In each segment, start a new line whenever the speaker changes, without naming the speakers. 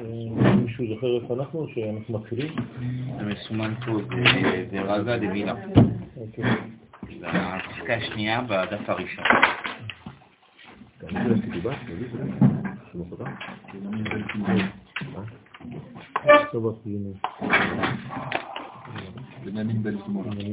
אה, מישהו זוכר איפה אנחנו שאנחנו מתחילים?
זה מסומן פה, זה רזה דמילה. אוקיי. זה הפסקה השנייה בדף הראשון.
בנימין בן שמאל.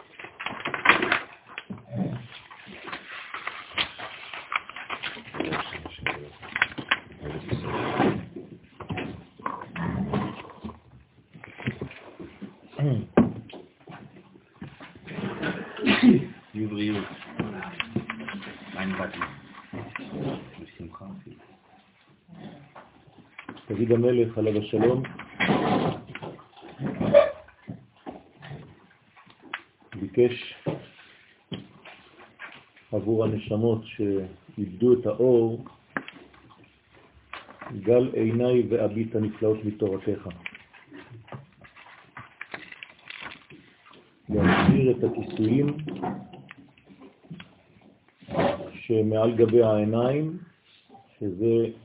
יובריאות. מה אני באתי? בשמחה.
דוד המלך עליו השלום ביקש עבור הנשמות שאיבדו את האור גל עיניי ואביט הנפלאות מתורתך. להסביר את הכיסויים שמעל גבי העיניים, שזה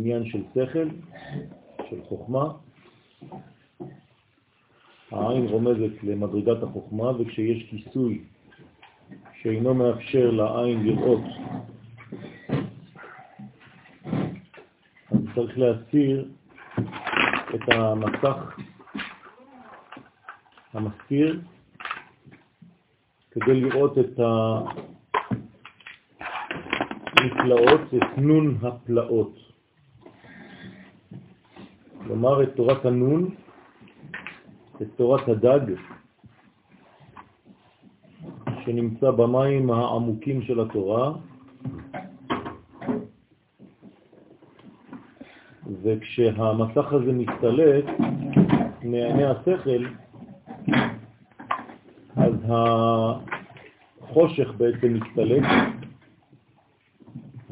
עניין של שכל, של חוכמה. העין רומזת למדרגת החוכמה, וכשיש כיסוי שאינו מאפשר לעין לראות, אז צריך להסיר את המסך המסתיר כדי לראות את הנפלאות, את נון הפלאות. כלומר, את תורת הנון, את תורת הדג, שנמצא במים העמוקים של התורה, וכשהמסך הזה מסתלק מעיני השכל, אז החושך בעצם מסתלק,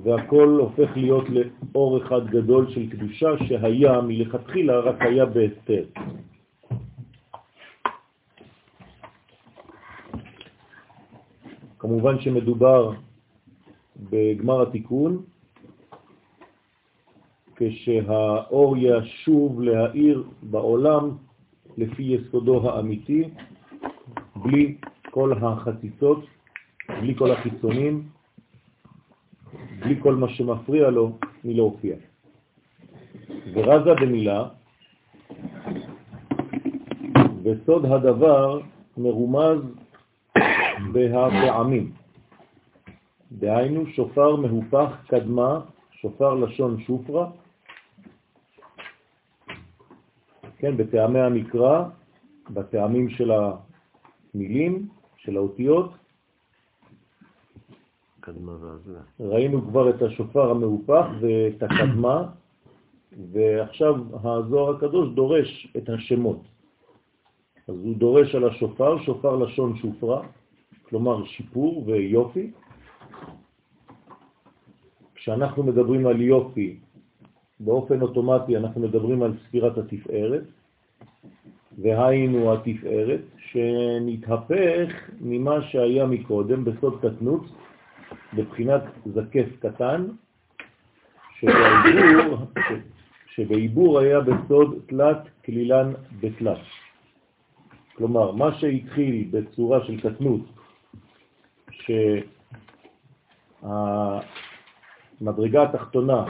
והכל הופך להיות לאור אחד גדול של קדושה שהיה מלכתחילה רק היה בהסתר. כמובן שמדובר בגמר התיקון, כשהאור ישוב להאיר בעולם לפי יסודו האמיתי, בלי כל החציצות, בלי כל החיצונים, בלי כל מה שמפריע לו מלהופיע. ורזה במילה, וסוד הדבר מרומז בהפעמים. דהיינו שופר מהופך קדמה, שופר לשון שופרה, כן, בטעמי המקרא, בטעמים של המילים, של האותיות,
קדמה ועזלה.
ראינו כבר את השופר המהופך ואת הקדמה, ועכשיו הזוהר הקדוש דורש את השמות. אז הוא דורש על השופר, שופר לשון שופרה, כלומר שיפור ויופי. כשאנחנו מדברים על יופי, באופן אוטומטי אנחנו מדברים על ספירת התפארת, והיינו התפארת, שנתהפך ממה שהיה מקודם בסוד קטנות, בבחינת זקף קטן, שבעיבור, שבעיבור היה בסוד תלת כלילן בתלת. כלומר, מה שהתחיל בצורה של קטנות, שהמדרגה התחתונה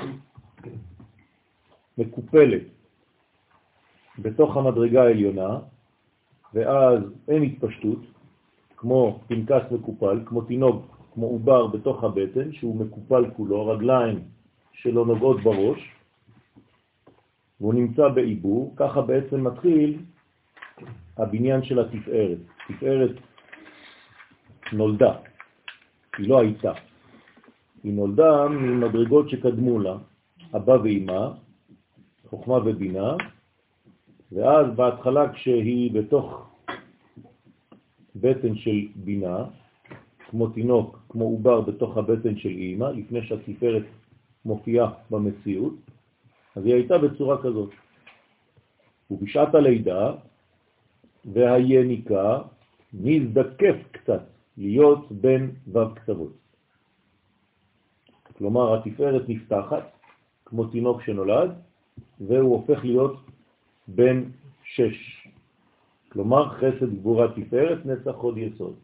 מקופלת בתוך המדרגה העליונה, ואז אין התפשטות, כמו פנקס מקופל, כמו תינוק, כמו עובר בתוך הבטן, שהוא מקופל כולו, רגליים שלא נוגעות בראש, והוא נמצא בעיבור, ככה בעצם מתחיל הבניין של התפארת. תפארת נולדה, היא לא הייתה. היא נולדה ממדרגות שקדמו לה, אבא ואמא, חוכמה ובינה, ואז בהתחלה כשהיא בתוך בטן של בינה, כמו תינוק, כמו עובר בתוך הבטן של אימא, לפני שהספרת מופיעה במציאות, אז היא הייתה בצורה כזאת. ובשעת הלידה והיניקה נזדקף קצת להיות בין ו' קצוות. כלומר, התפארת נפתחת, כמו תינוק שנולד, והוא הופך להיות בן שש. כלומר, חסד גבורה תפארת, נצח עוד יסוד.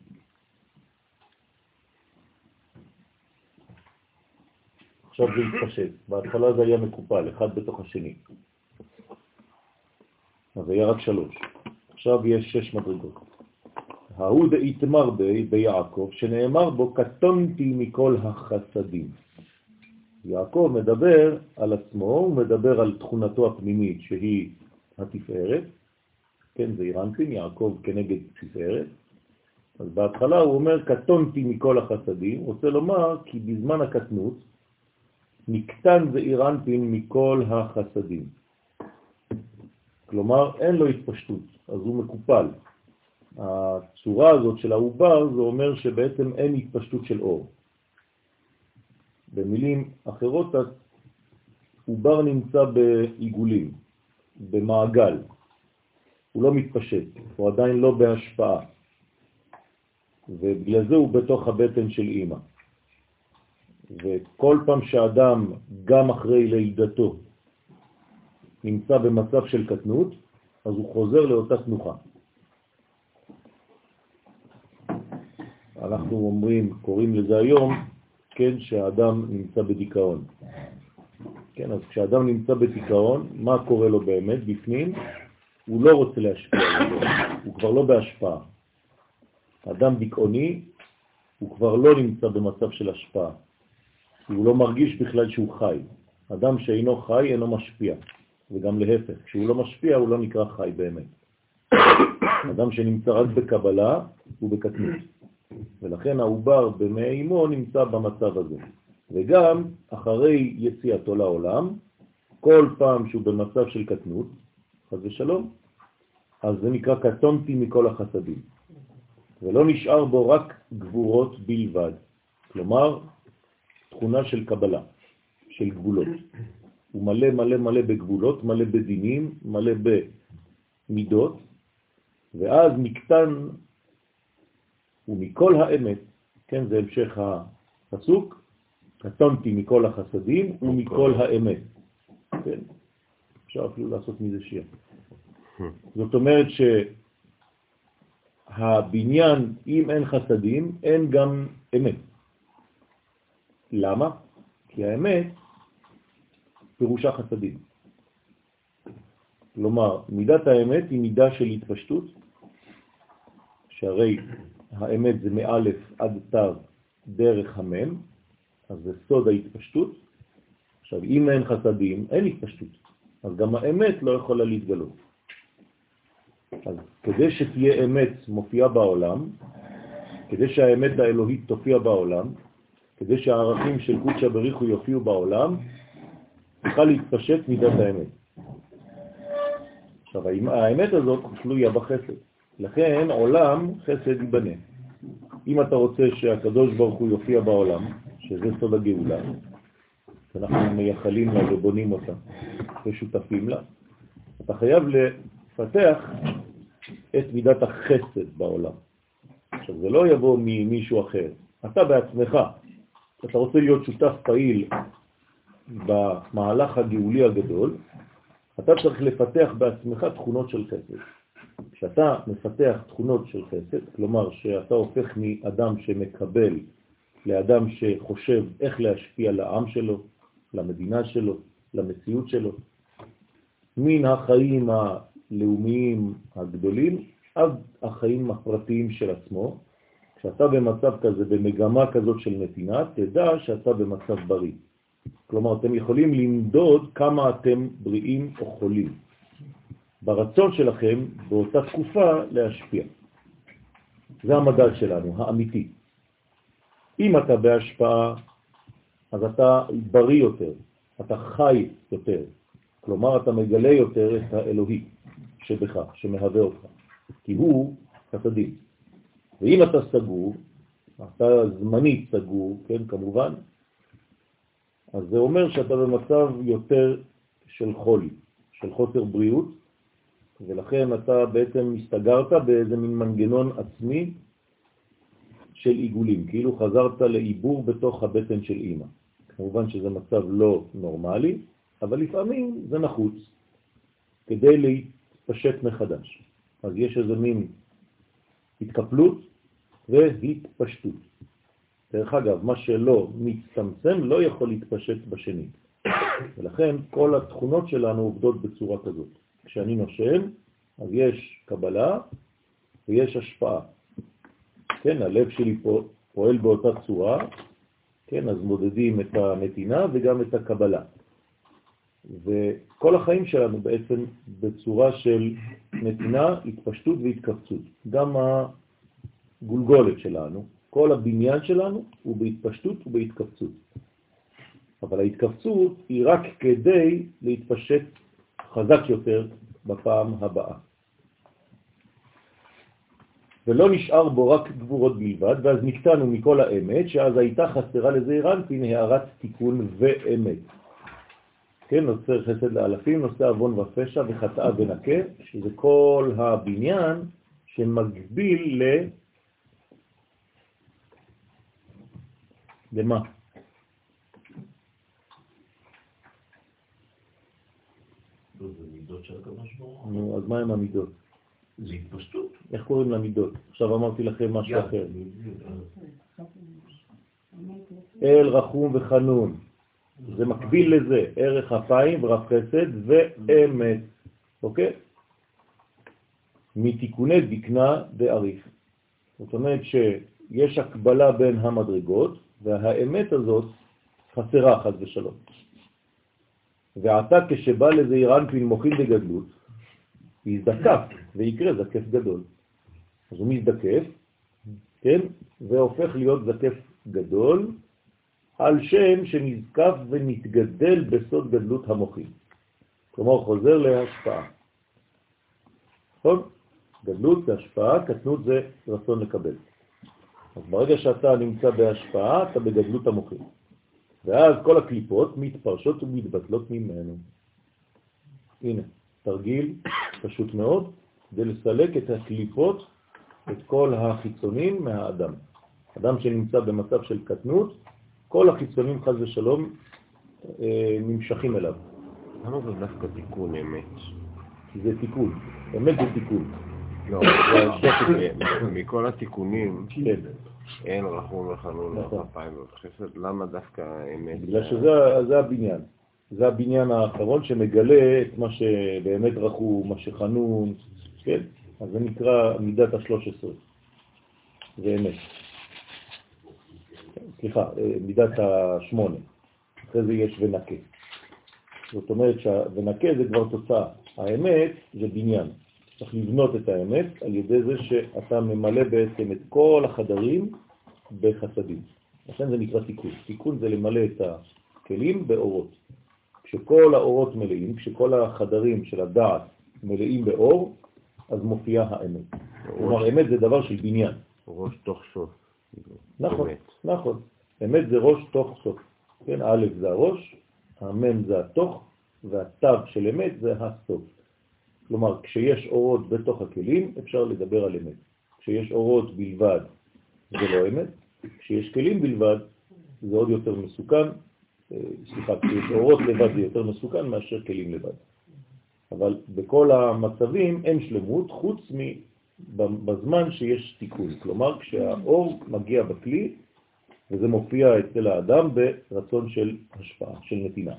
עכשיו זה התפשט. בהתחלה זה היה מקופל, אחד בתוך השני. אז היה רק שלוש. עכשיו יש שש מדרגות. ההוא דאיתמר בי ביעקב, שנאמר בו, קטונתי מכל החסדים. יעקב מדבר על עצמו, הוא מדבר על תכונתו הפנימית שהיא התפארת, כן, זה אירנטין, יעקב כנגד תפארת, אז בהתחלה הוא אומר, קטונתי מכל החסדים, רוצה לומר כי בזמן הקטנות נקטן ואירנטין מכל החסדים. כלומר, אין לו התפשטות, אז הוא מקופל. הצורה הזאת של העובר, זה אומר שבעצם אין התפשטות של אור. במילים אחרות, העובר נמצא בעיגולים, במעגל. הוא לא מתפשט, הוא עדיין לא בהשפעה. ובגלל זה הוא בתוך הבטן של אימא. וכל פעם שאדם, גם אחרי לידתו, נמצא במצב של קטנות, אז הוא חוזר לאותה תנוחה. אנחנו אומרים, קוראים לזה היום, כן, שהאדם נמצא בדיכאון. כן, אז כשאדם נמצא בדיכאון, מה קורה לו באמת בפנים? הוא לא רוצה להשפיע, הוא כבר לא בהשפעה. אדם דיכאוני, הוא כבר לא נמצא במצב של השפעה. הוא לא מרגיש בכלל שהוא חי. אדם שאינו חי אינו משפיע, וגם להפך, כשהוא לא משפיע הוא לא נקרא חי באמת. אדם שנמצא רק בקבלה הוא בקטנות, ולכן העובר אמו נמצא במצב הזה. וגם אחרי יציאתו לעולם, כל פעם שהוא במצב של קטנות, חז ושלום, אז זה נקרא קטונתי מכל החסדים. ולא נשאר בו רק גבורות בלבד. כלומר, תכונה של קבלה, של גבולות. הוא מלא מלא מלא בגבולות, מלא בדינים, מלא במידות, ואז מקטן ומכל האמת, כן, זה המשך הפסוק, קטונתי מכל החסדים ומכל האמת. כן, אפשר אפילו לעשות מזה שיר. זאת אומרת שהבניין, אם אין חסדים, אין גם אמת. למה? כי האמת פירושה חסדים. כלומר, מידת האמת היא מידה של התפשטות, שהרי האמת זה מאלף עד תו דרך המם, אז זה סוד ההתפשטות. עכשיו, אם אין חסדים, אין התפשטות, אז גם האמת לא יכולה להתגלות. אז כדי שתהיה אמת מופיעה בעולם, כדי שהאמת האלוהית תופיע בעולם, כדי שהערכים של קודשא בריחו יופיעו בעולם, צריכה להתפשט מידת האמת. עכשיו, האמת הזאת תלויה בחסד. לכן עולם חסד ייבנה. אם אתה רוצה שהקדוש ברוך הוא יופיע בעולם, שזה סוד הגאולה, אנחנו מייחלים לה ובונים אותה ושותפים לה, אתה חייב לפתח את מידת החסד בעולם. עכשיו, זה לא יבוא ממישהו אחר. אתה בעצמך אתה רוצה להיות שותף פעיל במהלך הגאולי הגדול, אתה צריך לפתח בעצמך תכונות של חסד. כשאתה מפתח תכונות של חסד, כלומר שאתה הופך מאדם שמקבל לאדם שחושב איך להשפיע לעם שלו, למדינה שלו, למציאות שלו, מן החיים הלאומיים הגדולים עד החיים הפרטיים של עצמו, כשאתה במצב כזה, במגמה כזאת של נתינה, תדע שאתה במצב בריא. כלומר, אתם יכולים למדוד כמה אתם בריאים או חולים. ברצון שלכם, באותה תקופה, להשפיע. זה המדד שלנו, האמיתי. אם אתה בהשפעה, אז אתה בריא יותר, אתה חי יותר. כלומר, אתה מגלה יותר את האלוהי שבך, שמהווה אותך, כי הוא חסדים. ואם אתה סגור, אתה זמנית סגור, כן, כמובן, אז זה אומר שאתה במצב יותר של חולי, של חוסר בריאות, ולכן אתה בעצם הסתגרת באיזה מין מנגנון עצמי של עיגולים, כאילו חזרת לעיבור בתוך הבטן של אימא. כמובן שזה מצב לא נורמלי, אבל לפעמים זה נחוץ כדי להתפשט מחדש. אז יש איזה מין התקפלות והתפשטות. דרך אגב, מה שלא מצטמצם לא יכול להתפשט בשני. ולכן כל התכונות שלנו עובדות בצורה כזאת. כשאני נושם, אז יש קבלה ויש השפעה. כן, הלב שלי פועל באותה צורה, כן, אז מודדים את הנתינה וגם את הקבלה. וכל החיים שלנו בעצם בצורה של נתינה, התפשטות והתכווצות. גם הגולגולת שלנו, כל הבניין שלנו הוא בהתפשטות ובהתכווצות. אבל ההתכווצות היא רק כדי להתפשט חזק יותר בפעם הבאה. ולא נשאר בו רק גבורות בלבד, ואז נקטענו מכל האמת, שאז הייתה חסרה לזעיר אנפין הערת תיקון ואמת. כן, נוצר חסד לאלפים, נושא אבון ופשע וחטאה ונקה, שזה כל הבניין שמגביל ל... למה? נו, אז מה עם המידות?
זה התפשטות.
איך קוראים למידות? עכשיו אמרתי לכם משהו אחר. אל רחום וחנון. זה מקביל לזה, ערך אפיים ורב חסד ואמת, אוקיי? מתיקוני דקנה ועריף. זאת אומרת שיש הקבלה בין המדרגות, והאמת הזאת חסרה חד ושלום. ועתה כשבא לזה אירנפין מוכין בגדלות, יזדקף ויקרה זקף גדול. אז הוא מזדקף, כן, והופך להיות זקף גדול, על שם שנזקף ונתגדל בסוד גדלות המוחים. כלומר, חוזר להשפעה. נכון? גדלות זה השפעה, קטנות זה רצון לקבל. אז ברגע שאתה נמצא בהשפעה, אתה בגדלות המוחים. ואז כל הקליפות מתפרשות ומתבטלות ממנו. הנה, תרגיל פשוט מאוד, כדי לסלק את הקליפות, את כל החיצונים מהאדם. אדם שנמצא במצב של קטנות, כל החיצונים חז ושלום אה, נמשכים אליו.
למה זה דווקא תיקון אמת?
כי זה תיקון, אמת זה תיקון.
לא, מכל התיקונים, כן. אין רחום וחנון נכון. אפיים וחסד, למה דווקא אמת?
בגלל שזה הבניין. זה הבניין האחרון שמגלה את מה שבאמת רחום, מה שחנון, כן? אז זה נקרא מידת השלוש עשרה. זה אמת. סליחה, אה, מידת השמונה. אחרי זה יש ונקה. זאת אומרת שוונקה זה כבר תוצאה. האמת זה בניין. צריך לבנות את האמת על ידי זה שאתה ממלא בעצם את כל החדרים בחסדים. לכן זה נקרא תיקון. תיקון זה למלא את הכלים באורות. כשכל האורות מלאים, כשכל החדרים של הדעת מלאים באור, אז מופיעה האמת. כלומר, אמת זה דבר של בניין.
ראש תוך סוף.
נכון, נכון. אמת זה ראש תוך סוף. כן, א' זה הראש, המ' זה התוך, והתו של אמת זה הסוף. כלומר, כשיש אורות בתוך הכלים, אפשר לדבר על אמת. כשיש אורות בלבד, זה לא אמת. כשיש כלים בלבד, זה עוד יותר מסוכן. אה, סליחה, כשיש אורות לבד זה יותר מסוכן מאשר כלים לבד. אבל בכל המצבים אין שלמות חוץ בזמן שיש תיקון. כלומר, כשהאור מגיע בכלי, וזה מופיע אצל האדם ברצון של השפעה, של נתינה.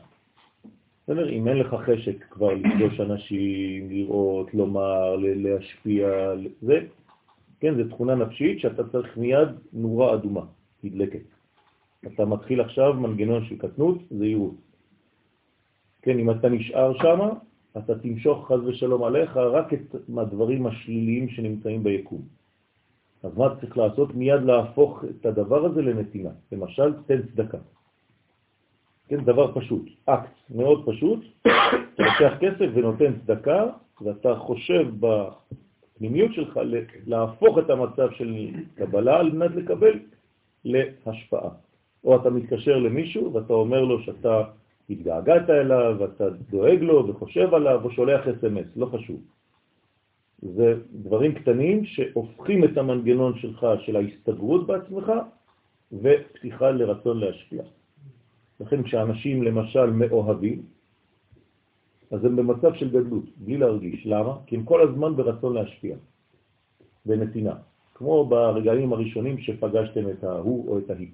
בסדר? אם אין לך חשק כבר לפגוש אנשים, לראות, לומר, להשפיע, זה, כן, זה תכונה נפשית שאתה צריך מיד נורה אדומה, נדלקת. אתה מתחיל עכשיו מנגנון של קטנות, זהירות. כן, אם אתה נשאר שם, אתה תמשוך חז ושלום עליך רק את הדברים השליליים שנמצאים ביקום. אז מה צריך לעשות? מיד להפוך את הדבר הזה לנתינה. למשל, תן צדקה. כן, דבר פשוט, אקט מאוד פשוט, אתה לוקח כסף ונותן צדקה, ואתה חושב בפנימיות שלך להפוך את המצב של קבלה על מנת לקבל להשפעה. או אתה מתקשר למישהו ואתה אומר לו שאתה התגעגעת אליו, אתה דואג לו וחושב עליו או שולח אס.אם.אס, לא חשוב. זה דברים קטנים שהופכים את המנגנון שלך של ההסתגרות בעצמך ופתיחה לרצון להשפיע. לכן כשאנשים למשל מאוהבים, אז הם במצב של גדלות, בלי להרגיש. למה? כי הם כל הזמן ברצון להשפיע, בנתינה. כמו ברגעים הראשונים שפגשתם את ההוא או את ההיא.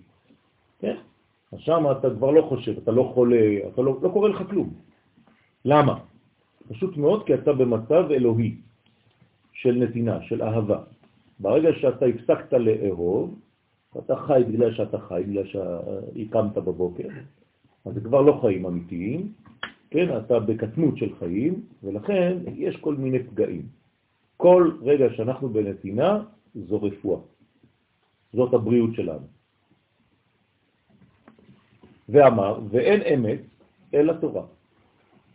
כן? אז שם אתה כבר לא חושב, אתה לא חולה, אתה לא, לא קורה לך כלום. למה? פשוט מאוד כי אתה במצב אלוהי של נתינה, של אהבה. ברגע שאתה הפסקת לאהוב, אתה חי בגלל שאתה חי, בגלל שהקמת בבוקר, אז זה כבר לא חיים אמיתיים, כן, אתה בקטנות של חיים, ולכן יש כל מיני פגעים. כל רגע שאנחנו בנתינה, זו רפואה. זאת הבריאות שלנו. ואמר, ואין אמת אלא תורה.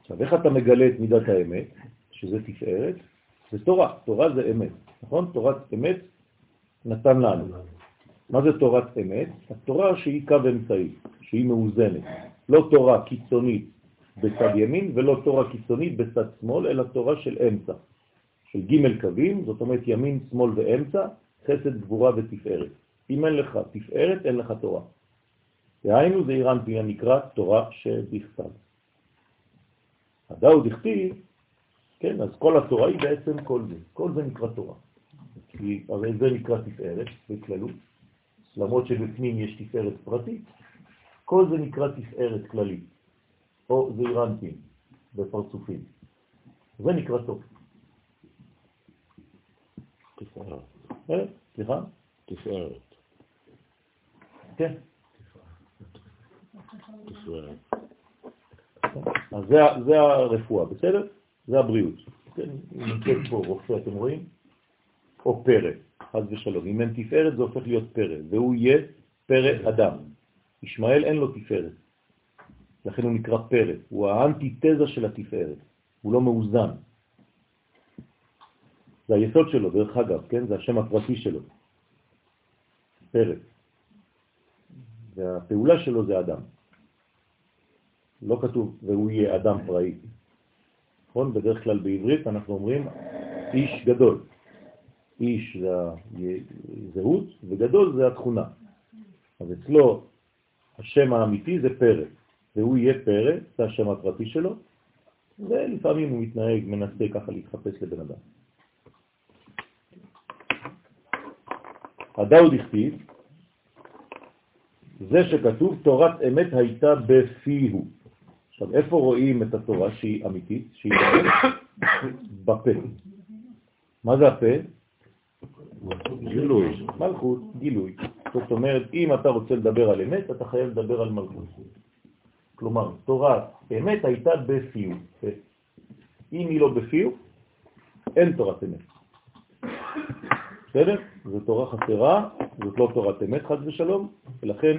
עכשיו, איך אתה מגלה את מידת האמת, שזה תפארת? זה תורה, תורה זה אמת, נכון? תורת אמת נתן לנו. מה זה תורת אמת? התורה שהיא קו אמצעי, שהיא מאוזנת. לא תורה קיצונית בצד ימין ולא תורה קיצונית בצד שמאל, אלא תורה של אמצע, של ג' קווים, זאת אומרת ימין, שמאל ואמצע, חסד, גבורה ותפארת. אם אין לך תפארת, אין לך תורה. דהיינו זה אירנטי הנקרא תורה שבכתב. הדאו דכתיב, כן, אז כל התורה היא בעצם כל זה. כל זה נקרא תורה. כי הרי זה נקרא תפארת בכללות, למרות שבפנים יש תפארת פרטית, כל זה נקרא תפארת כללית, או זעירנטים בפרצופים. זה נקרא טוב. תפארת. אה, סליחה?
תפארת.
כן.
תפארת.
אז זה, זה הרפואה, בסדר? זה הבריאות. כן, נמצאת פה רופא, אתם רואים? או פרא, חז ושלום. אם אין תפארת זה הופך להיות פרא, והוא יהיה פרא אדם. ישמעאל אין לו תפארת, לכן הוא נקרא פרא, הוא האנטיתזה של התפארת, הוא לא מאוזן. זה היסוד שלו, דרך אגב, כן? זה השם הפרטי שלו, פרא. והפעולה שלו זה אדם. לא כתוב, והוא יהיה אדם פראי. נכון? בדרך כלל בעברית אנחנו אומרים איש גדול. איש זה הזהות וגדול זה התכונה. אז אצלו השם האמיתי זה פרא, והוא יהיה פרא, זה השם הפרטי שלו, ולפעמים הוא מתנהג, מנסה ככה להתחפש לבן אדם. הדאוד הכתיב, זה שכתוב תורת אמת הייתה בפיהו. עכשיו, איפה רואים את התורה שהיא אמיתית, שהיא בפה? מה זה הפה?
גילוי.
מלכות, גילוי. זאת אומרת, אם אתה רוצה לדבר על אמת, אתה חייב לדבר על מלכות. כלומר, תורה אמת הייתה בפיו. אם היא לא בפיו, אין תורת אמת. בסדר? זו תורה חסרה, זאת לא תורת אמת חד ושלום, ולכן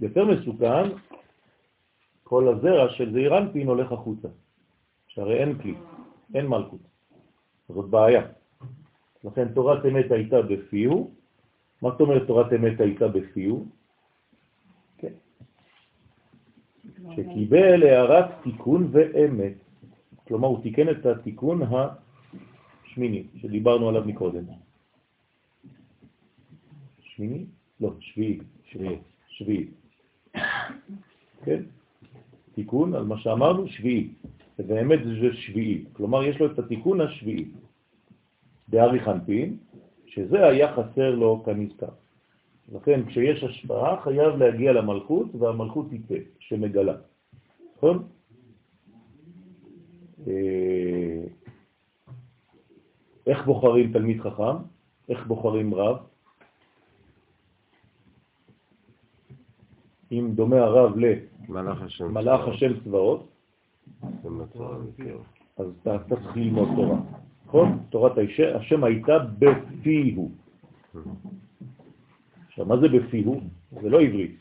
יותר מסוכן כל הזרע של זעיר אנפין הולך החוצה, שהרי אין כלי, אין מלכות. זאת בעיה. לכן תורת אמת הייתה בפיהו. מה זאת אומרת תורת אמת הייתה בפיהו? כן. שקיבל הערת תיקון ואמת. כלומר, הוא תיקן את התיקון השמיני, שדיברנו עליו מקודם. שמיני? לא, שביעי. שביעי. שביעי. כן? תיקון על מה שאמרנו, שביעי. ובאמת זה שביעי. כלומר, יש לו את התיקון השביעי. בארי חנפין, שזה היה חסר לו כנזכר. לכן כשיש השפעה חייב להגיע למלכות, והמלכות תיפה, שמגלה. נכון? אה, איך בוחרים תלמיד חכם? איך בוחרים רב? אם דומה הרב
מלאך השם
מלאך השם צבאות, אז אתה צריך ללמוד תורה. נכון? תורת השם הייתה בפיהו. עכשיו, מה זה בפיהו? זה לא עברית.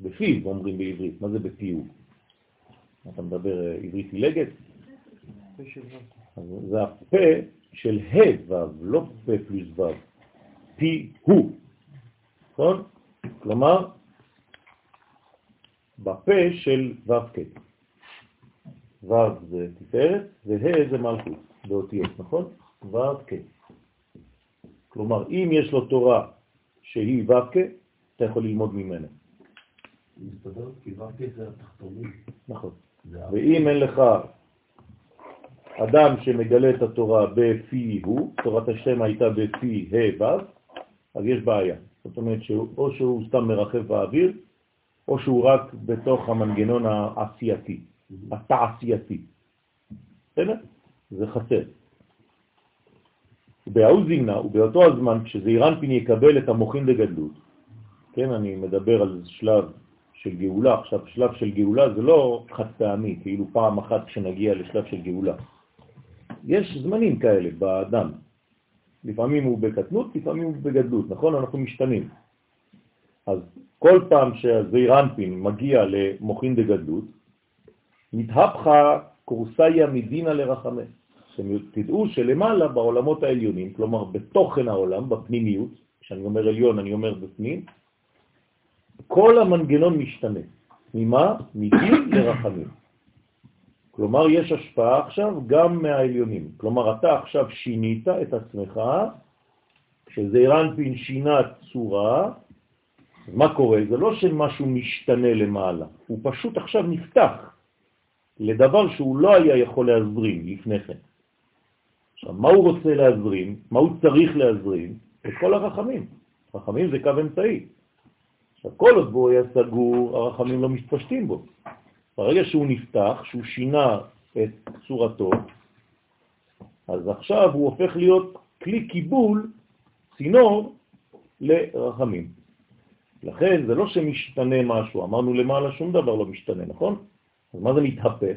בפיו אומרים בעברית, מה זה בפיהו? אתה מדבר אה, עברית עילגת? זה הפה של ה' ו', לא פה פלוס ו', פי הוא, נכון? כלומר, בפה של ו"ק. ו' זה תפארת וה' זה מלכות באותיות, נכון? ו"ק. כלומר, אם יש לו תורה שהיא ו"ק, אתה יכול ללמוד ממנה.
מסתדר, כי ו"ק זה התחתונים.
נכון. ואם אין לך אדם שמגלה את התורה בפי הוא, תורת השם הייתה בפי ה' ו', אז יש בעיה. זאת אומרת שאו שהוא סתם מרחב באוויר, או שהוא רק בתוך המנגנון העשייתי, התעשייתי. בסדר? זה חסר. בהאוזינה ובאותו הזמן, כשזעירנפין יקבל את המוחין לגדלות, כן, אני מדבר על שלב של גאולה, עכשיו שלב של גאולה זה לא חד פעמי, כאילו פעם אחת כשנגיע לשלב של גאולה. יש זמנים כאלה באדם. לפעמים הוא בקטנות, לפעמים הוא בגדלות, נכון? אנחנו משתנים. אז כל פעם שהזעיר אנפין מגיע למוחין דגדלות, מתהפכה קורסאיה מדינה לרחמה. תדעו שלמעלה בעולמות העליונים, כלומר בתוכן העולם, בפנימיות, כשאני אומר עליון אני אומר בפנים, כל המנגנון משתנה. ממה? מדין לרחמים. כלומר, יש השפעה עכשיו גם מהעליונים. כלומר, אתה עכשיו שינית את עצמך, כשזעירנפין שינה צורה, מה קורה? זה לא שמשהו משתנה למעלה, הוא פשוט עכשיו נפתח לדבר שהוא לא היה יכול להזרים לפני כן. עכשיו, מה הוא רוצה להזרים? מה הוא צריך להזרים? את כל הרחמים. רחמים זה קו אמצעי. עכשיו, כל עוד בו היה סגור, הרחמים לא מתפשטים בו. ברגע שהוא נפתח, שהוא שינה את צורתו, אז עכשיו הוא הופך להיות כלי קיבול, צינור, לרחמים. לכן זה לא שמשתנה משהו, אמרנו למעלה שום דבר לא משתנה, נכון? אז מה זה מתהפך?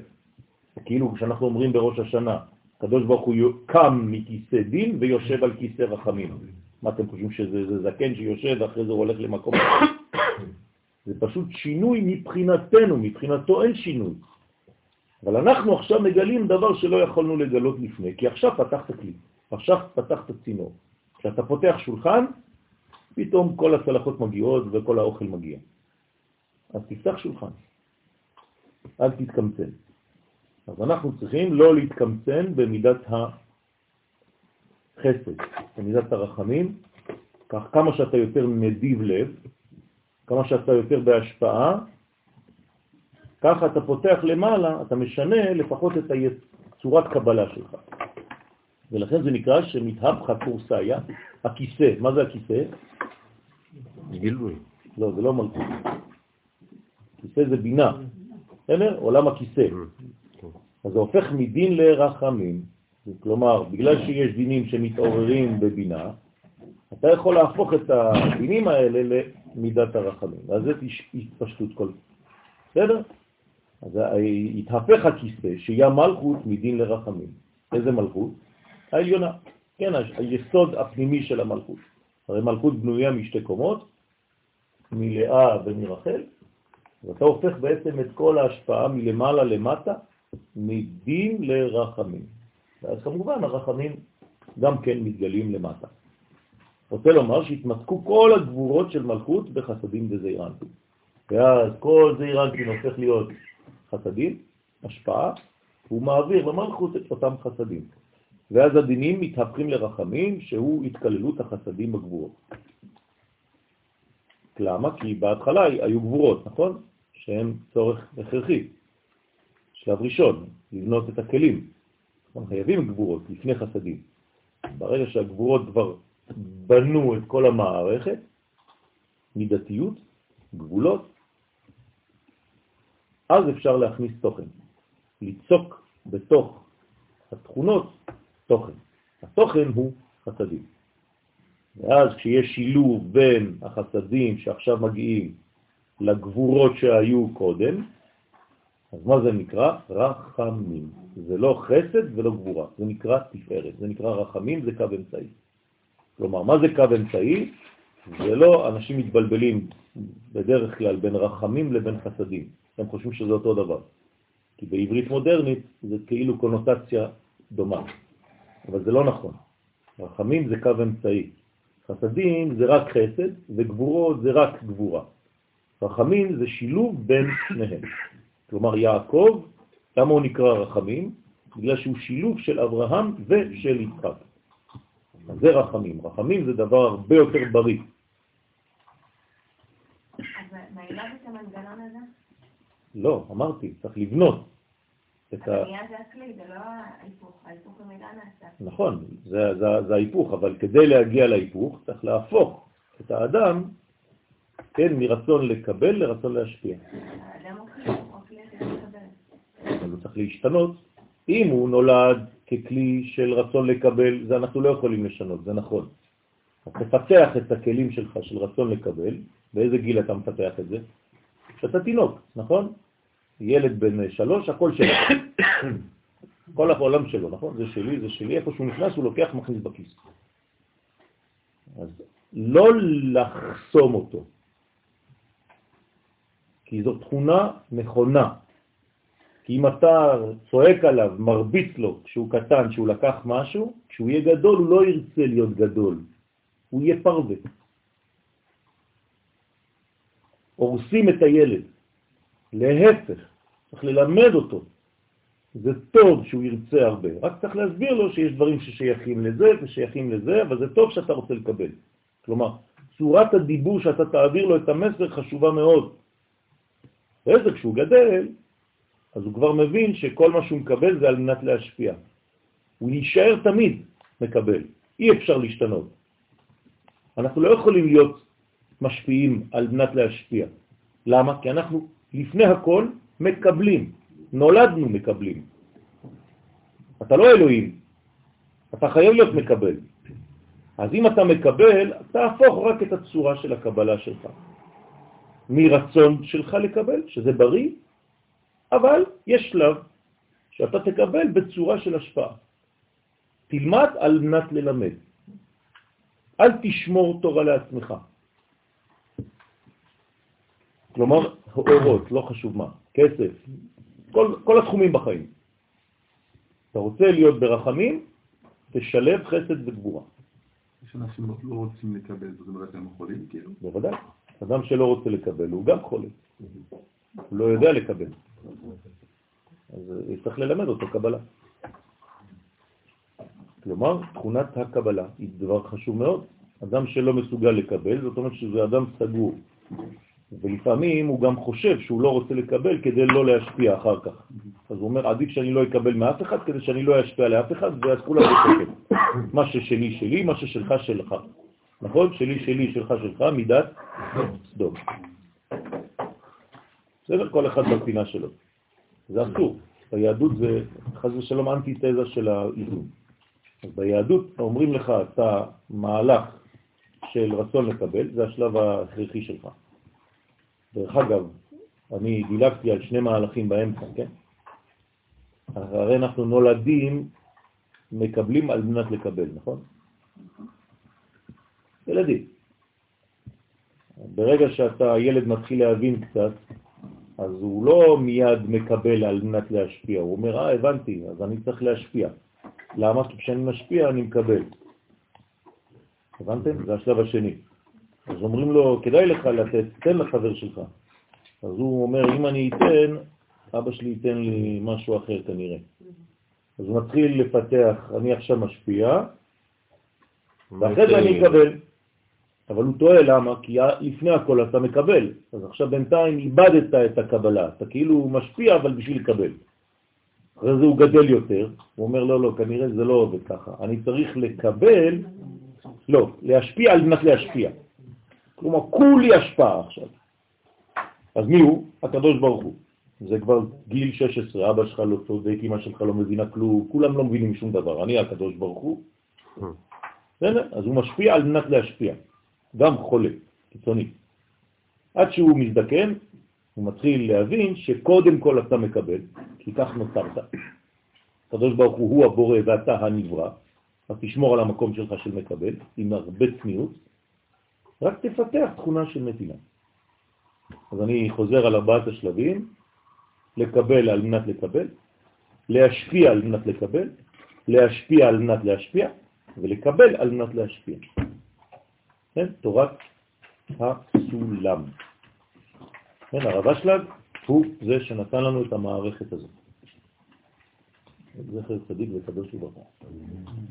כאילו כשאנחנו אומרים בראש השנה, הקדוש ברוך הוא קם מכיסא דין ויושב על כיסא רחמים. מה אתם חושבים שזה זקן שיושב ואחרי זה הוא הולך למקום זה פשוט שינוי מבחינתנו, מבחינתו אין שינוי. אבל אנחנו עכשיו מגלים דבר שלא יכולנו לגלות לפני, כי עכשיו פתחת כלי, עכשיו פתחת צינור. כשאתה פותח שולחן, פתאום כל הצלחות מגיעות וכל האוכל מגיע. אז תפתח שולחן, אל תתקמצן. אז אנחנו צריכים לא להתקמצן במידת החסד, במידת הרחמים, כך כמה שאתה יותר נדיב לב, כמה שאתה יותר בהשפעה, ככה אתה פותח למעלה, אתה משנה לפחות את צורת קבלה שלך. ולכן זה נקרא שמתהפכה קורסאיה, הכיסא. מה זה הכיסא?
גילוי.
לא, זה לא מלכות. כיסא זה בינה, בסדר? עולם הכיסא. אז זה הופך מדין לרחמים. כלומר, בגלל שיש דינים שמתעוררים בבינה, אתה יכול להפוך את הדינים האלה למידת הרחמים, ואז זה התפשטות כל... בסדר? אז התהפך הכיסא שיהיה מלכות מדין לרחמים. איזה מלכות? העליונה. כן, היסוד הפנימי של המלכות. הרי מלכות בנויה משתי קומות, מלאה ומרחל, ואתה הופך בעצם את כל ההשפעה מלמעלה למטה, מדין לרחמים. ואז כמובן הרחמים גם כן מתגלים למטה. רוצה לומר שהתמתקו כל הגבורות של מלכות בחסדים וזעירנטים. ואז כל זעירנטים הופך להיות חסדים, השפעה, הוא מעביר למלכות את אותם חסדים. ואז הדינים מתהפכים לרחמים, שהוא התקללות החסדים בגבורות. למה? כי בהתחלה היו גבורות, נכון? שהן צורך הכרחי. שלב ראשון, לבנות את הכלים. אנחנו חייבים גבורות לפני חסדים. ברגע שהגבורות כבר בנו את כל המערכת, מידתיות, גבולות, אז אפשר להכניס תוכן, ליצוק בתוך התכונות תוכן. התוכן הוא חסדים. ואז כשיש שילוב בין החסדים שעכשיו מגיעים לגבורות שהיו קודם, אז מה זה נקרא? רחמים. זה לא חסד ולא גבורה, זה נקרא תפארת, זה נקרא רחמים, זה קו אמצעי. כלומר, מה זה קו אמצעי? זה לא, אנשים מתבלבלים בדרך כלל בין רחמים לבין חסדים. הם חושבים שזה אותו דבר. כי בעברית מודרנית זה כאילו קונוטציה דומה. אבל זה לא נכון. רחמים זה קו אמצעי. חסדים זה רק חסד, וגבורות זה רק גבורה. רחמים זה שילוב בין שניהם. כלומר, יעקב, למה הוא נקרא רחמים? בגלל שהוא שילוב של אברהם ושל יצחק. אז זה רחמים. רחמים זה דבר הרבה יותר בריא.
אז מעילה את המנגנון הזה?
לא, אמרתי, צריך לבנות. את ה...
לא.
נכון, זה, זה, זה ההיפוך, אבל כדי להגיע להיפוך צריך להפוך את האדם, כן, מרצון לקבל לרצון להשפיע.
האדם הוא כלי, לקבל.
אז הוא צריך להשתנות. אם הוא נולד ככלי של רצון לקבל, זה אנחנו לא יכולים לשנות, זה נכון. אז תפתח את הכלים שלך של רצון לקבל, באיזה גיל אתה מפתח את זה? כשאתה תינוק, נכון? ילד בן שלוש, הכל שלו. כל העולם שלו, נכון? זה שלי, זה שלי, איפה שהוא נכנס הוא לוקח, מכניס בכיס. אז לא לחסום אותו, כי זו תכונה נכונה. כי אם אתה צועק עליו, מרביץ לו כשהוא קטן, שהוא לקח משהו, כשהוא יהיה גדול הוא לא ירצה להיות גדול, הוא יהיה פרווה. הורסים את הילד. להפך, צריך ללמד אותו. זה טוב שהוא ירצה הרבה, רק צריך להסביר לו שיש דברים ששייכים לזה ושייכים לזה, אבל זה טוב שאתה רוצה לקבל. כלומר, צורת הדיבור שאתה תעביר לו את המסר חשובה מאוד. ואיזה כשהוא גדל, אז הוא כבר מבין שכל מה שהוא מקבל זה על מנת להשפיע. הוא יישאר תמיד מקבל, אי אפשר להשתנות. אנחנו לא יכולים להיות משפיעים על מנת להשפיע. למה? כי אנחנו לפני הכל מקבלים, נולדנו מקבלים. אתה לא אלוהים, אתה חייב להיות מקבל. אז אם אתה מקבל, תהפוך רק את הצורה של הקבלה שלך. מרצון שלך לקבל, שזה בריא, אבל יש שלב שאתה תקבל בצורה של השפעה. תלמד על מנת ללמד. אל תשמור תורה לעצמך. כלומר, אורות, לא חשוב מה, כסף, כל, כל התחומים בחיים. אתה רוצה להיות ברחמים, תשלב חסד וגבורה.
יש אנשים לא רוצים לקבל, זאת אומרת הם חולים כאילו?
בוודאי. אדם שלא רוצה לקבל הוא גם חולה. הוא לא יודע לקבל. אז צריך ללמד אותו קבלה. כלומר, תכונת הקבלה היא דבר חשוב מאוד. אדם שלא מסוגל לקבל, זאת אומרת שזה אדם סגור. ולפעמים הוא גם חושב שהוא לא רוצה לקבל כדי לא להשפיע אחר כך. אז הוא אומר, עדיף שאני לא אקבל מאף אחד כדי שאני לא אשפיע לאף אחד, ואז כולם בשקט. מה ששלי שלי, מה ששלך שלך. נכון? שלי שלי, שלך שלך, מידת סדום. בסדר? כל אחד בפינה שלו. זה אסור. ביהדות זה חז ושלום אנטי-תזה של האיזון. אז ביהדות אומרים לך, אתה מהלך של רצון לקבל, זה השלב ההכרחי שלך. דרך אגב, אני דילגתי על שני מהלכים באמצע, כן? הרי אנחנו נולדים, מקבלים על מנת לקבל, נכון? ילדים. ברגע שאתה, ילד מתחיל להבין קצת, אז הוא לא מיד מקבל על מנת להשפיע, הוא אומר, אה, הבנתי, אז אני צריך להשפיע. למה? כי כשאני משפיע אני מקבל. הבנתם? זה השלב השני. אז אומרים לו, כדאי לך לתת, תן לחבר שלך. אז הוא אומר, אם אני אתן, אבא שלי ייתן לי משהו אחר כנראה. אז הוא מתחיל לפתח, אני עכשיו משפיע, ואחרי זה אני אקבל. אבל הוא טועה, למה? כי לפני הכל אתה מקבל. אז עכשיו בינתיים איבדת את הקבלה. אתה כאילו משפיע, אבל בשביל לקבל. אחרי זה הוא גדל יותר, הוא אומר, לא, לא, כנראה זה לא עובד ככה. אני צריך לקבל, לא, להשפיע על מנת להשפיע. כלומר, כולי השפעה עכשיו. אז מי הוא? הקדוש ברוך הוא. זה כבר גיל 16, אבא שלך לא צודק, אמא שלך לא מבינה כלום, כולם לא מבינים שום דבר, אני הקדוש ברוך הוא. בסדר? אז הוא משפיע על מנת להשפיע, גם חולה, קיצוני. עד שהוא מזדקן, הוא מתחיל להבין שקודם כל אתה מקבל, כי כך נוצרת. הקדוש ברוך הוא הוא הבורא ואתה הנברא, אז תשמור על המקום שלך של מקבל, עם הרבה צניעות, רק תפתח תכונה של נתינה. אז אני חוזר על ארבעת השלבים, לקבל על מנת לקבל, להשפיע על מנת לקבל, להשפיע על מנת להשפיע, ולקבל על מנת להשפיע. כן? תורת הסולם. כן, הרב אשלג הוא זה שנתן לנו את המערכת הזאת. זכר צדיק וקדוש וברכה.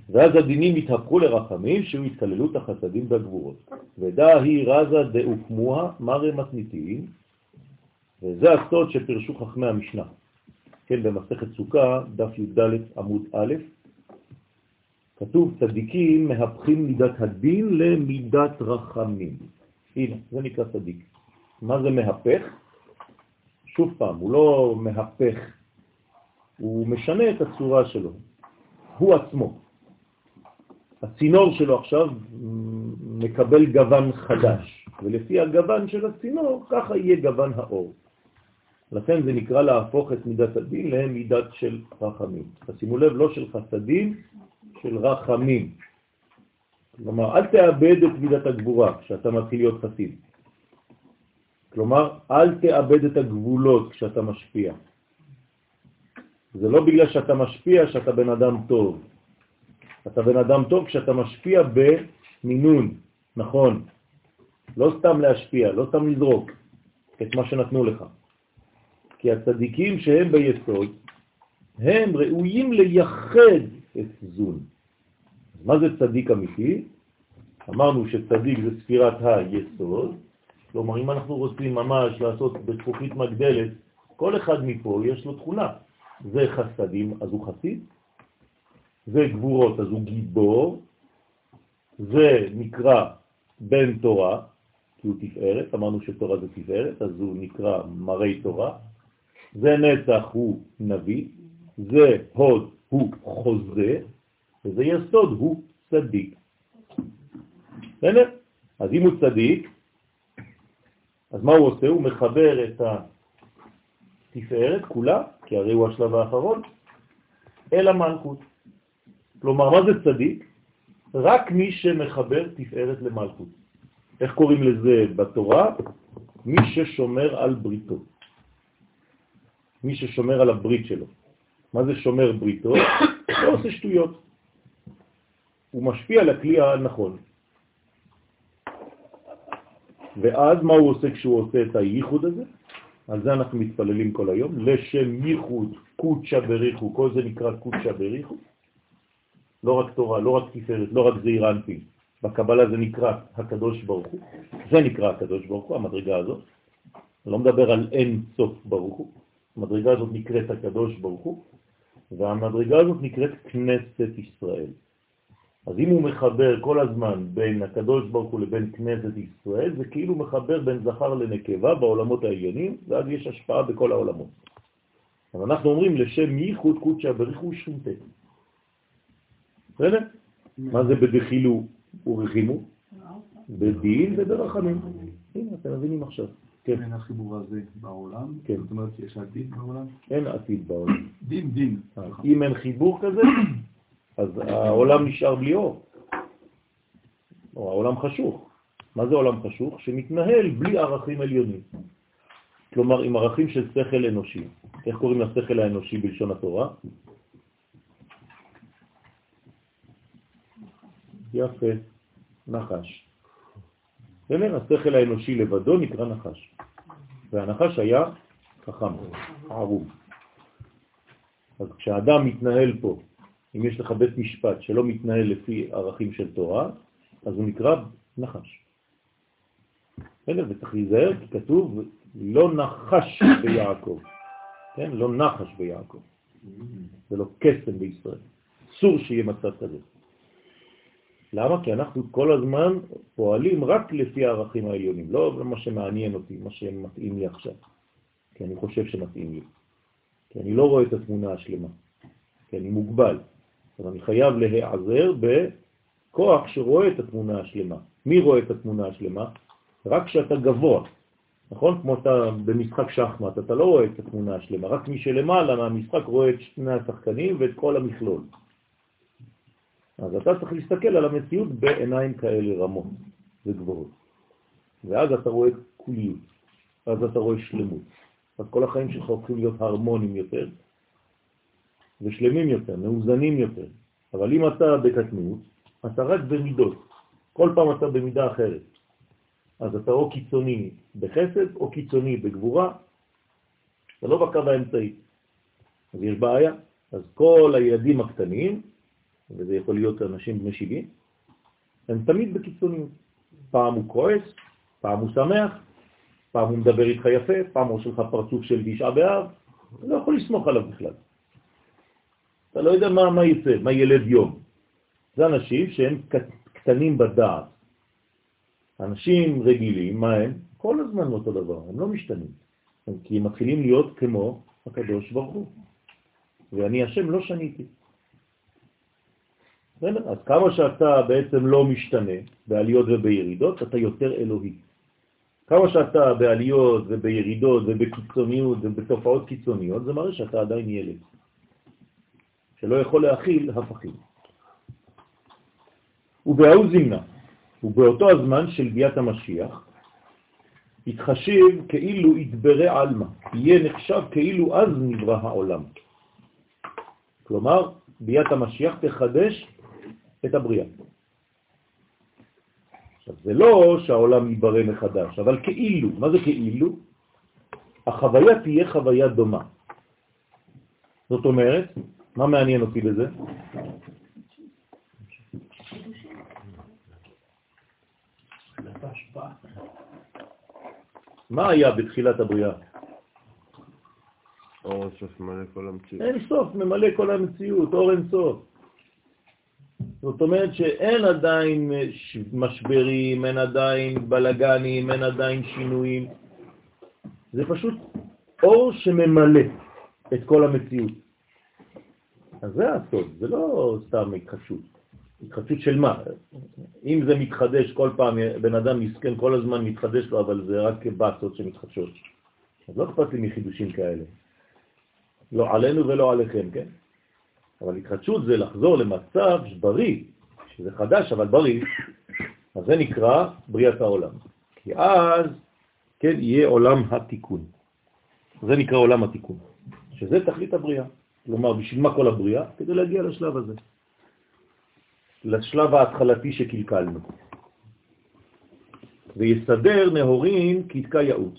ואז הדינים התהפכו לרחמים שהוא התקללות החסדים והגבורות. ודא היא רזה דאוקמוה מראה מתניתיים, וזה הסוד שפרשו חכמי המשנה. כן, במסכת סוכה, דף י"ד עמוד א', כתוב צדיקים מהפכים מידת הדין למידת רחמים. הנה, זה נקרא צדיק. מה זה מהפך? שוב פעם, הוא לא מהפך, הוא משנה את הצורה שלו, הוא עצמו. הצינור שלו עכשיו מקבל גוון חדש, ולפי הגוון של הצינור, ככה יהיה גוון האור. לכן זה נקרא להפוך את מידת הדין למידת של רחמים. תשימו לב, לא של חסדים, של רחמים. כלומר, אל תאבד את מידת הגבורה כשאתה מתחיל להיות חסיד. כלומר, אל תאבד את הגבולות כשאתה משפיע. זה לא בגלל שאתה משפיע שאתה בן אדם טוב. אתה בן אדם טוב כשאתה משפיע במינון, נכון. לא סתם להשפיע, לא סתם לזרוק את מה שנתנו לך. כי הצדיקים שהם ביסוד, הם ראויים לייחד את זון. מה זה צדיק אמיתי? אמרנו שצדיק זה ספירת היסוד, כלומר אם אנחנו רוצים ממש לעשות בזכוכית מגדלת, כל אחד מפה יש לו תכונה. זה חסדים, אז הוא חסיד, זה גבורות, אז הוא גיבור, זה נקרא בן תורה, כי הוא תפארת, אמרנו שתורה זה תפארת, אז הוא נקרא מראי תורה, זה נצח הוא נביא, זה הוד הוא חוזה, וזה יסוד הוא צדיק. בסדר? אז אם הוא צדיק, אז מה הוא עושה? הוא מחבר את התפארת כולה, כי הרי הוא השלב האחרון, אל המלכות. כלומר, מה זה צדיק? רק מי שמחבר תפארת למלכות. איך קוראים לזה בתורה? מי ששומר על בריתו. מי ששומר על הברית שלו. מה זה שומר בריתו? לא עושה שטויות. הוא משפיע על הכלי הנכון. ואז מה הוא עושה כשהוא עושה את הייחוד הזה? על זה אנחנו מתפללים כל היום, לשם ייחוד קודשא בריחו, כל זה נקרא קודשא בריחו. לא רק תורה, לא רק תפארת, לא רק זעיר אנפין. בקבלה זה נקרא הקדוש ברוך הוא. זה נקרא הקדוש ברוך הוא, המדרגה הזאת. לא מדבר על אין סוף ברוך הוא. המדרגה הזאת נקראת הקדוש ברוך הוא, והמדרגה הזאת נקראת כנסת ישראל. אז אם הוא מחבר כל הזמן בין הקדוש ברוך הוא לבין כנסת ישראל, זה כאילו מחבר בין זכר לנקבה בעולמות העליונים, ואז יש השפעה בכל העולמות. אז אנחנו אומרים לשם ייחוד קודשא בריחו שונטה. בסדר? מה זה בדחילו ורחימו? בדין וברחמים. הנה, אתם מבינים עכשיו.
כן. אין החיבור הזה בעולם?
כן.
זאת אומרת שיש עתיד בעולם?
אין עתיד בעולם.
דין, דין.
אם אין חיבור כזה, אז העולם נשאר בלי אור. או העולם חשוך. מה זה עולם חשוך? שמתנהל בלי ערכים עליונים. כלומר, עם ערכים של שכל אנושי. איך קוראים לשכל האנושי בלשון התורה? יפה, נחש. בסדר? השכל האנושי לבדו נקרא נחש. והנחש היה חכם, ערום. אז כשאדם מתנהל פה אם יש לך בית משפט שלא מתנהל לפי ערכים של תורה, אז הוא נקרא נחש. בסדר, וצריך להיזהר, כי כתוב לא נחש ביעקב, כן? לא נחש ביעקב, זה לא קסם בישראל. אסור שיהיה מצב כזה. למה? כי אנחנו כל הזמן פועלים רק לפי הערכים העליונים, לא מה שמעניין אותי, מה שמתאים לי עכשיו, כי אני חושב שמתאים לי, כי אני לא רואה את התמונה השלמה, כי אני מוגבל. אז אני חייב להיעזר בכוח שרואה את התמונה השלמה. מי רואה את התמונה השלמה? רק כשאתה גבוה, נכון? כמו אתה במשחק שחמט, אתה לא רואה את התמונה השלמה, רק מי שלמעלה מהמשחק רואה את שני השחקנים ואת כל המכלול. אז אתה צריך להסתכל על המציאות בעיניים כאלה רמות וגבוהות. ואז אתה רואה כוליות, אז אתה רואה שלמות. אז כל החיים שלך הופכים להיות הרמונים יותר, ושלמים יותר, מאוזנים יותר. אבל אם אתה בקטנות, אתה רק במידות. כל פעם אתה במידה אחרת. אז אתה או קיצוני בחסד או קיצוני בגבורה, אתה לא בקו האמצעי. אז יש בעיה. אז כל הילדים הקטנים, וזה יכול להיות אנשים בני 70, הם תמיד בקיצוניות. פעם הוא כועס, פעם הוא שמח, פעם הוא מדבר איתך יפה, פעם הוא עושה לך פרצוף של תשעה באב, לא יכול לסמוך עליו בכלל. אתה לא יודע מה, מה יצא, מה ילד יום. זה אנשים שהם קטנים בדעת. אנשים רגילים, מה הם? כל הזמן אותו דבר, הם לא משתנים. כי הם מתחילים להיות כמו הקדוש ברוך הוא. ואני השם לא שניתי. אז כמה שאתה בעצם לא משתנה בעליות ובירידות, אתה יותר אלוהי. כמה שאתה בעליות ובירידות ובקיצוניות ובתופעות קיצוניות, זה מראה שאתה עדיין ילד, שלא יכול להכיל הפכים. ובהאו זימנה, ובאותו הזמן של ביאת המשיח, יתחשב כאילו יתברא עלמא, יהיה נחשב כאילו אז נברא העולם. כלומר, ביאת המשיח תחדש את הבריאה. עכשיו, זה לא שהעולם ייברא מחדש, אבל כאילו. מה זה כאילו? החוויה תהיה חוויה דומה. זאת אומרת, מה מעניין אותי בזה? מה היה בתחילת הבריאה?
אור אינסוף ממלא כל המציאות.
אין סוף, ממלא כל המציאות, אור אין סוף. זאת אומרת שאין עדיין משברים, אין עדיין בלגנים, אין עדיין שינויים. זה פשוט אור שממלא את כל המציאות. אז זה הסוד, זה לא סתם התחדשות. התחדשות של מה? אם זה מתחדש כל פעם, בן אדם מסכן כל הזמן מתחדש לו, אבל זה רק בסות שמתחדשות. אז לא אכפת לי מחידושים כאלה. לא עלינו ולא עליכם, כן? אבל התחדשות זה לחזור למצב בריא, שזה חדש אבל בריא, אז זה נקרא בריאת העולם. כי אז, כן, יהיה עולם התיקון. זה נקרא עולם התיקון, שזה תכלית הבריאה. כלומר, בשביל מה כל הבריאה? כדי להגיע לשלב הזה. לשלב ההתחלתי שקלקלנו. ויסדר נהורין כתקה יעוץ.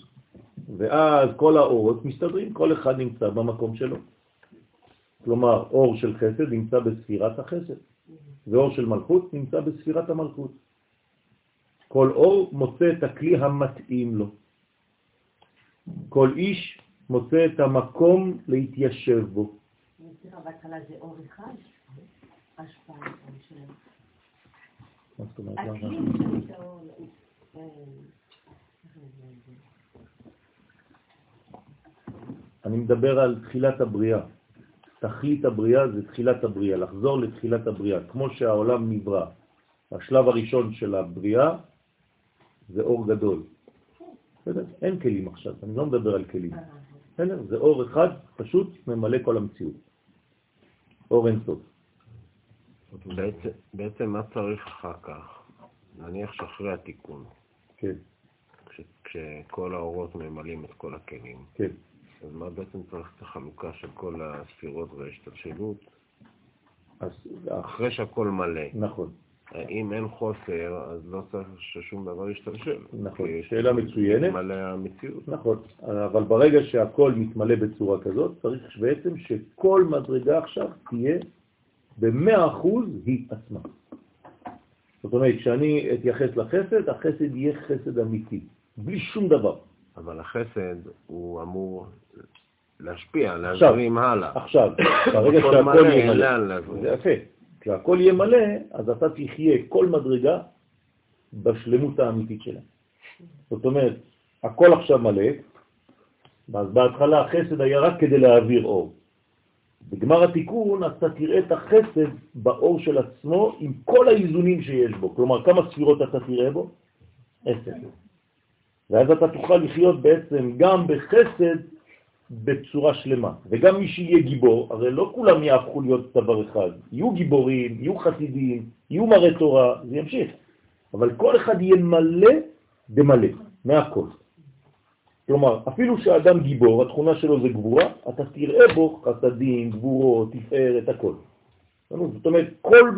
ואז כל האורות מסתדרים, כל אחד נמצא במקום שלו. כלומר, אור של חסד נמצא בספירת החסד, ואור של מלכות נמצא בספירת המלכות. כל אור מוצא את הכלי המתאים לו. כל איש מוצא את המקום להתיישב בו.
בהתחלה זה אור אחד, השפעה שלהם.
מה זאת אומרת? אני מדבר על תחילת הבריאה. תכלית הבריאה זה תחילת הבריאה, לחזור לתחילת הבריאה. כמו שהעולם נברא, השלב הראשון של הבריאה זה אור גדול. אין כלים עכשיו, אני לא מדבר על כלים. בסדר? זה אור אחד, פשוט ממלא כל המציאות. אור אין סוף.
בעצם, מה צריך אחר כך? נניח שאחרי התיקון.
כן.
כש, כשכל האורות ממלאים את כל הכלים.
כן.
אז מה בעצם צריך את החלוקה של כל הספירות וההשתלשלות?
אז
אחרי שהכל מלא.
נכון.
אם אין חוסר, אז לא צריך ששום דבר ישתלשל.
נכון, שאלה מצוינת.
מלא המציאות.
נכון, אבל ברגע שהכל מתמלא בצורה כזאת, צריך בעצם שכל מדרגה עכשיו תהיה במאה אחוז היא עצמה. זאת אומרת, כשאני אתייחס לחסד, החסד יהיה חסד אמיתי, בלי שום דבר.
אבל החסד הוא אמור להשפיע, להזרים הלאה.
עכשיו, ברגע שהכל יהיה זה יפה, כשהכל יהיה מלא, אז אתה תחיה כל מדרגה בשלמות האמיתית שלה. זאת אומרת, הכל עכשיו מלא, אז בהתחלה החסד היה רק כדי להעביר אור. בגמר התיקון אתה תראה את החסד באור של עצמו עם כל האיזונים שיש בו. כלומר, כמה ספירות אתה תראה בו? עשר. ואז אתה תוכל לחיות בעצם גם בחסד בצורה שלמה. וגם מי שיהיה גיבור, הרי לא כולם יהפכו להיות דבר אחד. יהיו גיבורים, יהיו חסידים, יהיו מראה תורה, זה ימשיך. אבל כל אחד יהיה מלא במלא, מהכל. כלומר, אפילו שאדם גיבור, התכונה שלו זה גבורה, אתה תראה בו חסדים, גבורות, תפארת, הכל. זאת אומרת, כל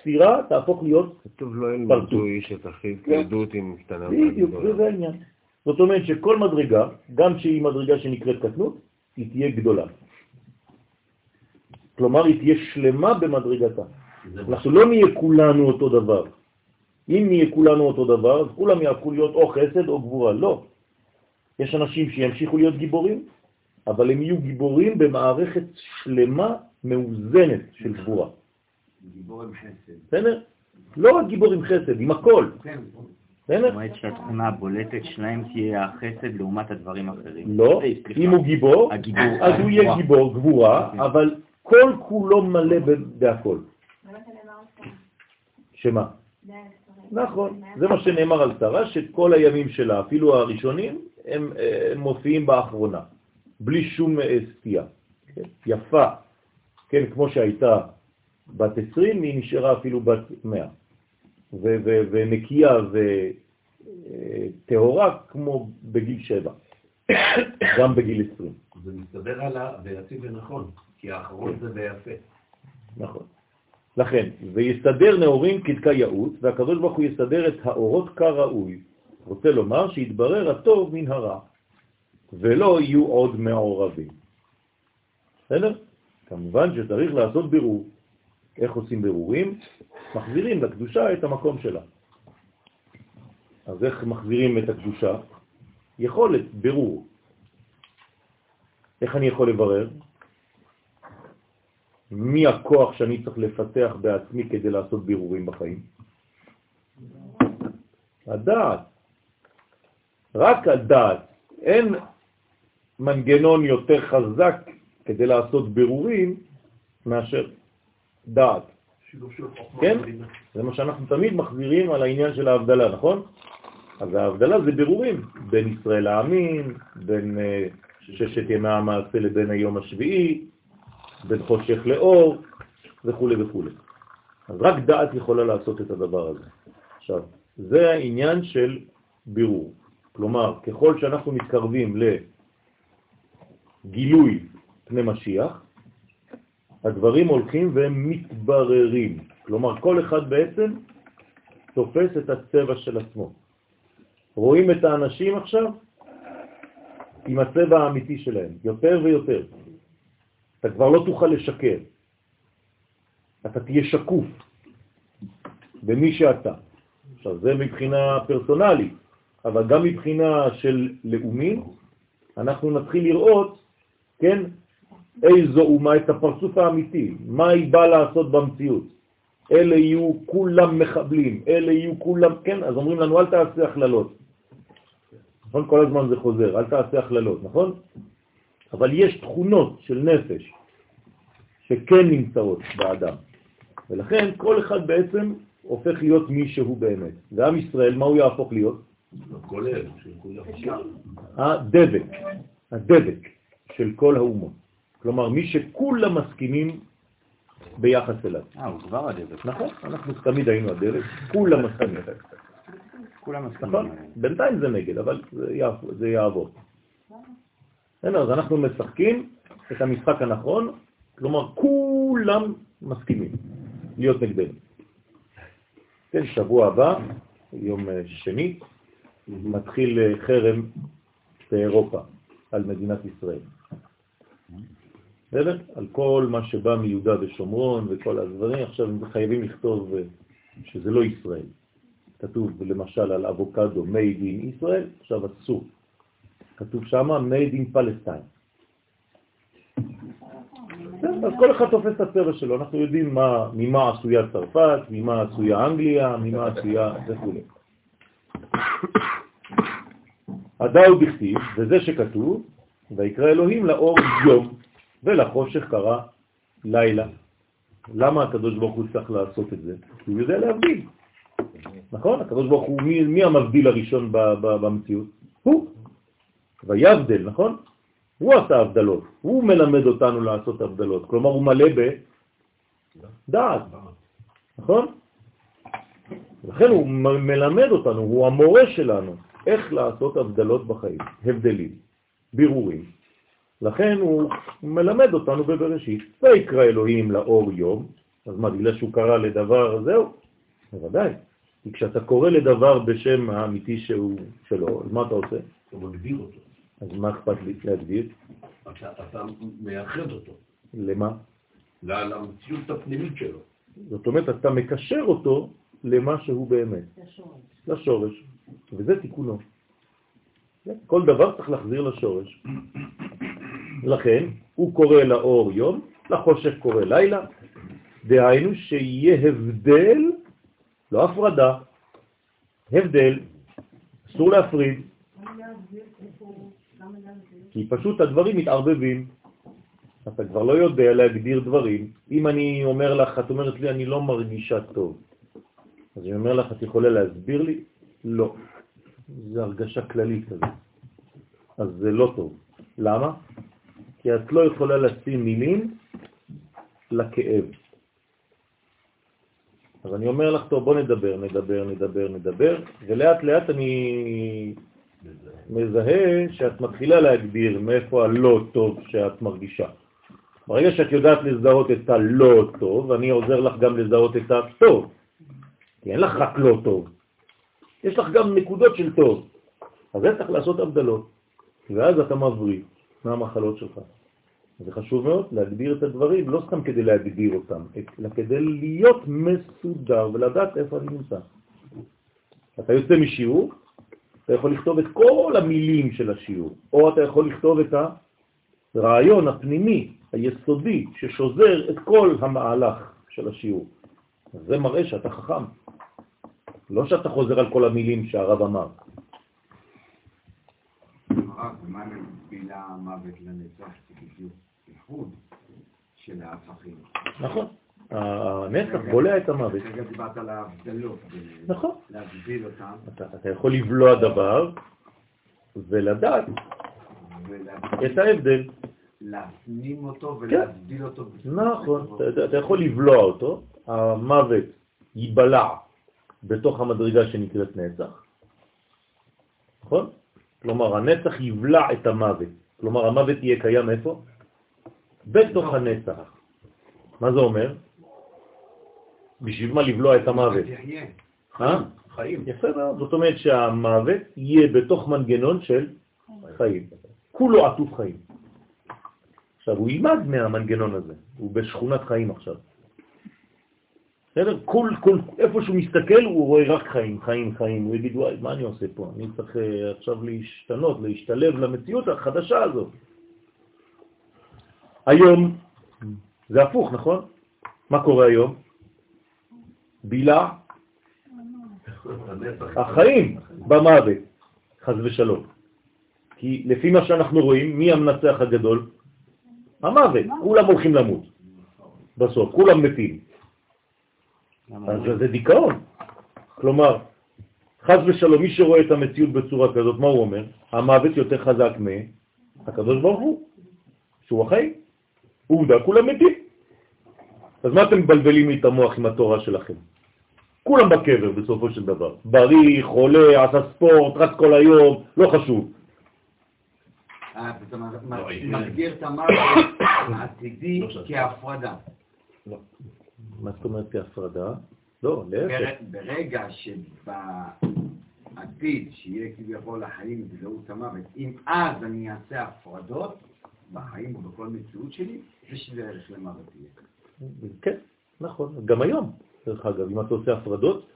ספירה תהפוך להיות
כתוב לא
פרצוף.
ילמדו איש את אחיו. כילדות עם קטנה
בדיוק. זה העניין. זאת אומרת שכל מדרגה, גם שהיא מדרגה שנקראת קטנות, היא תהיה גדולה. כלומר, היא תהיה שלמה במדרגתה. אנחנו לא נהיה כולנו אותו דבר. אם נהיה כולנו אותו דבר, אז כולם יהפכו להיות או חסד או גבורה. לא. יש אנשים שימשיכו להיות גיבורים, אבל הם יהיו גיבורים במערכת שלמה, מאוזנת של גבורה.
גיבור עם חסד.
בסדר? לא רק גיבור עם חסד, עם הכל.
כן. זאת אומרת שהתכונה הבולטת שלהם תהיה החסד לעומת הדברים האחרים.
לא,
סליחה.
אם הוא גיבור. אז הוא יהיה. גיבור, גבורה,
כן.
אבל כל כולו מלא בהכל. שמה? נכון, זה מה שנאמר על שרה, שכל הימים שלה, אפילו הראשונים, הם, אה, מופיעים באחרונה, בלי שום אה, סטייה. כן? יפה, כן, כמו שהייתה בת 20, היא נשארה אפילו בת 100. ונקייה וטהורה כמו בגיל 7, גם בגיל 20.
זה מסתדר על ה... ויציב ונכון, כי האחרון זה ויפה.
נכון. לכן, ויסדר נאורים כדקאיות, והקדוש ברוך הוא יסדר את האורות כראוי. רוצה לומר שיתברר הטוב מן הרע, ולא יהיו עוד מעורבים. בסדר? כמובן שצריך לעשות בירור. איך עושים בירורים? מחזירים לקדושה את המקום שלה. אז איך מחזירים את הקדושה? יכולת בירור. איך אני יכול לברר? מי הכוח שאני צריך לפתח בעצמי כדי לעשות בירורים בחיים? הדעת. רק הדעת. אין מנגנון יותר חזק כדי לעשות בירורים מאשר דעת. כן? זה מה שאנחנו תמיד מחזירים על העניין של ההבדלה, נכון? אז ההבדלה זה בירורים בין ישראל לעמים, בין אה, ששת ימי המעשה לבין היום השביעי, בין חושך לאור וכו' וכו'. אז רק דעת יכולה לעשות את הדבר הזה. עכשיו, זה העניין של בירור. כלומר, ככל שאנחנו מתקרבים לגילוי פני משיח, הדברים הולכים והם מתבררים. כלומר, כל אחד בעצם תופס את הצבע של עצמו. רואים את האנשים עכשיו עם הצבע האמיתי שלהם, יותר ויותר. אתה כבר לא תוכל לשקר. אתה תהיה שקוף במי שאתה. עכשיו, זה מבחינה פרסונלית, אבל גם מבחינה של לאומי, אנחנו נתחיל לראות, כן, איזו אומה, את הפרצוף האמיתי, מה היא באה לעשות במציאות. אלה יהיו כולם מחבלים, אלה יהיו כולם, כן, אז אומרים לנו, אל תעשה הכללות. נכון? כל הזמן זה חוזר, אל תעשה הכללות, נכון? אבל יש תכונות של נפש שכן נמצאות באדם, ולכן כל אחד בעצם הופך להיות מי שהוא באמת. ועם ישראל, מה הוא יהפוך להיות? הדבק, הדבק של כל האומות. כלומר, מי שכולם מסכימים ביחס אליו.
אה, הוא כבר הדבק.
נכון, אנחנו תמיד היינו הדבק, כולם מסכימים.
כולם מסכימים.
נכון? בינתיים זה נגד, אבל זה יעבור. זה יעבור. בסדר, אז אנחנו משחקים את המשחק הנכון, כלומר כולם מסכימים להיות נגדנו. כן, שבוע הבא, יום אה, שני, מתחיל אה, חרם באירופה על מדינת ישראל. בסדר? על כל מה שבא מיהודה ושומרון וכל הדברים, עכשיו הם חייבים לכתוב אה, שזה לא ישראל. כתוב למשל על אבוקדו made in ישראל, עכשיו אסור. כתוב שמה made in Palestine. אז כל אחד תופס את הצבע שלו, אנחנו יודעים מה, ממה עשויה צרפת, ממה עשויה אנגליה, ממה עשויה וכו'. הדאו בכתיב, וזה שכתוב, ויקרא אלוהים לאור יום, ולחושך קרא לילה. למה הקדוש ברוך הוא צריך לעשות את זה? כי הוא יודע להבדיל. נכון? הקדוש ברוך הוא, מי, מי המבדיל הראשון ב, ב, במציאות? הוא. ויבדל, נכון? הוא עשה הבדלות, הוא מלמד אותנו לעשות הבדלות, כלומר הוא מלא בדעת, נכון? לכן הוא מלמד אותנו, הוא המורה שלנו, איך לעשות הבדלות בחיים, הבדלים, בירורים. לכן הוא מלמד אותנו בבראשית, ויקרא אלוהים לאור יום, אז מה, בגלל שהוא קרא לדבר, זהו? בוודאי. כי כשאתה קורא לדבר בשם האמיתי שהוא שלו, אז מה אתה עושה?
אתה מגדיר אותו.
אז מה אכפת לי להגדיר?
אתה, אתה מייחד אותו.
למה?
למציאות הפנימית שלו.
זאת אומרת, אתה מקשר אותו למה שהוא באמת, לשורש, וזה תיקונו. כן? כל דבר צריך להחזיר לשורש. לכן, הוא קורא לאור יום, לחושך קורא לילה, דהיינו שיהיה הבדל, לא הפרדה, הבדל, אסור להפריד, כי פשוט הדברים מתערבבים. אתה כבר לא יודע להגדיר דברים. אם אני אומר לך, את אומרת לי, אני לא מרגישה טוב. אז אני אומר לך, את יכולה להסביר לי? לא. זו הרגשה כללית כזאת. אז זה לא טוב. למה? כי את לא יכולה לשים מילים לכאב. אז אני אומר לך, טוב, בוא נדבר, נדבר, נדבר, נדבר, ולאט לאט אני מזהה שאת מתחילה להגדיר מאיפה הלא טוב שאת מרגישה. ברגע שאת יודעת לזהות את הלא טוב, אני עוזר לך גם לזהות את הטוב. כי אין לך רק לא טוב. יש לך גם נקודות של טוב. אז זה צריך לעשות הבדלות. ואז אתה מבריא מהמחלות שלך. זה חשוב מאוד להגדיר את הדברים, לא סתם כדי להגדיר אותם, אלא כדי להיות מסודר ולדעת איפה אני נמצא. אתה יוצא משיעור, אתה יכול לכתוב את כל המילים של השיעור, או אתה יכול לכתוב את הרעיון הפנימי, היסודי, ששוזר את כל המהלך של השיעור. זה מראה שאתה חכם. לא שאתה חוזר על כל המילים שהרב אמר.
הרב, מה מגבילה המוות לנצח? איחוד של ההפכים.
נכון. הנצח בולע את המוות.
כרגע דיברת על ההבדלות.
נכון.
להבדיל אותם
אתה, יכול לבלוע דבר ולדעת את ההבדל.
להפנים אותו ולהבדיל אותו.
נכון, אתה, אתה יכול לבלוע אותו, המוות ייבלע בתוך המדרגה שנקראת נצח, נכון? כלומר, הנצח יבלע את המוות. כלומר, המוות יהיה קיים איפה? בתוך הנצח. מה זה אומר? בשביל מה לבלוע את המוות? אה?
חיים.
יפה מאוד. זאת אומרת שהמוות יהיה בתוך מנגנון של חיים. כולו עטוף חיים. עכשיו, הוא ילמד מהמנגנון הזה. הוא בשכונת חיים עכשיו. בסדר? כל, כל, איפה שהוא מסתכל הוא רואה רק חיים, חיים, חיים. הוא יגיד, וואי, מה אני עושה פה? אני צריך אה, עכשיו להשתנות, להשתלב למציאות החדשה הזאת. היום זה הפוך, נכון? מה קורה היום? בילה. החיים במוות, חז ושלום. כי לפי מה שאנחנו רואים, מי המנצח הגדול? המוות. כולם הולכים למות. בסוף, כולם מתים. אז זה דיכאון. כלומר, חז ושלום, מי שרואה את המציאות בצורה כזאת, מה הוא אומר? המוות יותר חזק מהקדוש ברוך הוא, שהוא החיים. עובדה, כולם מתים. אז מה אתם מבלבלים לי את המוח עם התורה שלכם? כולם בקבר בסופו של דבר. בריא, חולה, עשה ספורט, רץ כל היום, לא חשוב.
אה, אתה מ-
לא,
מגדיר את המוות העתידי
לא,
כהפרדה.
מה זאת אומרת כהפרדה? לא, להפך.
בר- ברגע שבעתיד שיהיה כביכול החיים וזהות המוות, אם אז אני אעשה הפרדות בחיים ובכל מציאות שלי, זה שווה ערך למוות יהיה.
כן, נכון. גם היום, דרך אגב, אם אתה עושה הפרדות,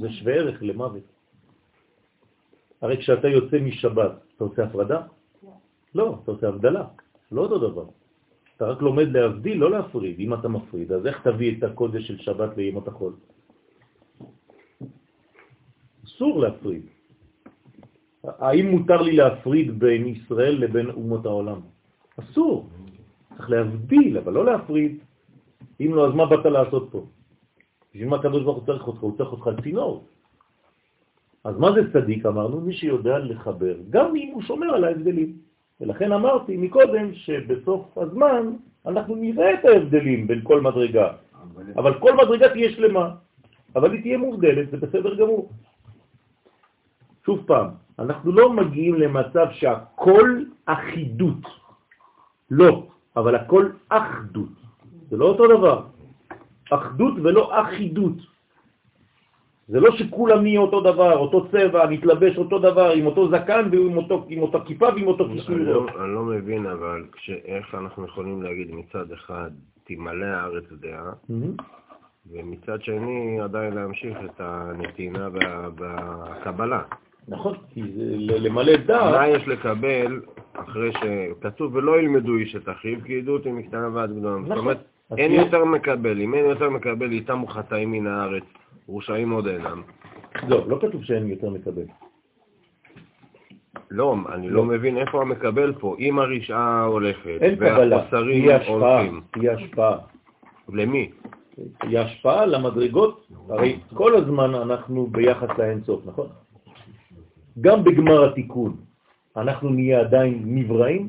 זה שווה ערך למוות. הרי כשאתה יוצא משבת, אתה עושה הפרדה? לא, אתה עושה הבדלה. לא אותו דבר. אתה רק לומד להבדיל, לא להפריד. אם אתה מפריד, אז איך תביא את הקודש של שבת לימות החול? אסור להפריד. האם מותר לי להפריד בין ישראל לבין אומות העולם? אסור. צריך להבדיל, אבל לא להפריד. אם לא, אז מה באת לעשות פה? בשביל מה הקדוש ברוך הוא צריך אותך? הוא צריך אותך על צינור. אז מה זה צדיק? אמרנו, מי שיודע לחבר, גם אם הוא שומר על ההבדלים. ולכן אמרתי מקודם שבסוף הזמן אנחנו נראה את ההבדלים בין כל מדרגה,
אבל
אבל כל מדרגה תהיה שלמה, אבל היא תהיה מובדלת, זה בסדר גמור. שוב פעם, אנחנו לא מגיעים למצב שהכל אחידות. לא, אבל הכל אחדות. זה לא אותו דבר. אחדות ולא אחידות. זה לא שכולם נהיה אותו דבר, אותו צבע, נתלבש אותו דבר, עם אותו זקן ועם אותו, עם אותו כיפה ועם אותו כיסוי
אני. לא- אני לא מבין, אבל כש- איך אנחנו יכולים להגיד מצד אחד, תמלא הארץ דעה,
מהמם.
ומצד שני עדיין להמשיך את הנתינה וה- והקבלה.
נכון, כי זה למלא דעת,
מה יש לקבל אחרי שכתוב ולא ילמדו איש את אחיו, כי ידעו אותי מקטנה ועד גדולה. זאת
נכון.
אומרת,
אז
אין יותר מקבל. אם אין יותר מקבל, איתם חטאים מן הארץ, רשעים עוד אינם.
לא, לא כתוב שאין יותר מקבל.
לא, אני לא מבין איפה המקבל פה. אם הרשעה הולכת,
אין קבלה,
והחוסרים
תהיה השפעה,
הולכים,
תהיה השפעה.
למי?
תהיה השפעה למדרגות, הרי כל הזמן אנחנו ביחס לאינסוף, נכון? גם בגמר התיקון, אנחנו נהיה עדיין נבראים,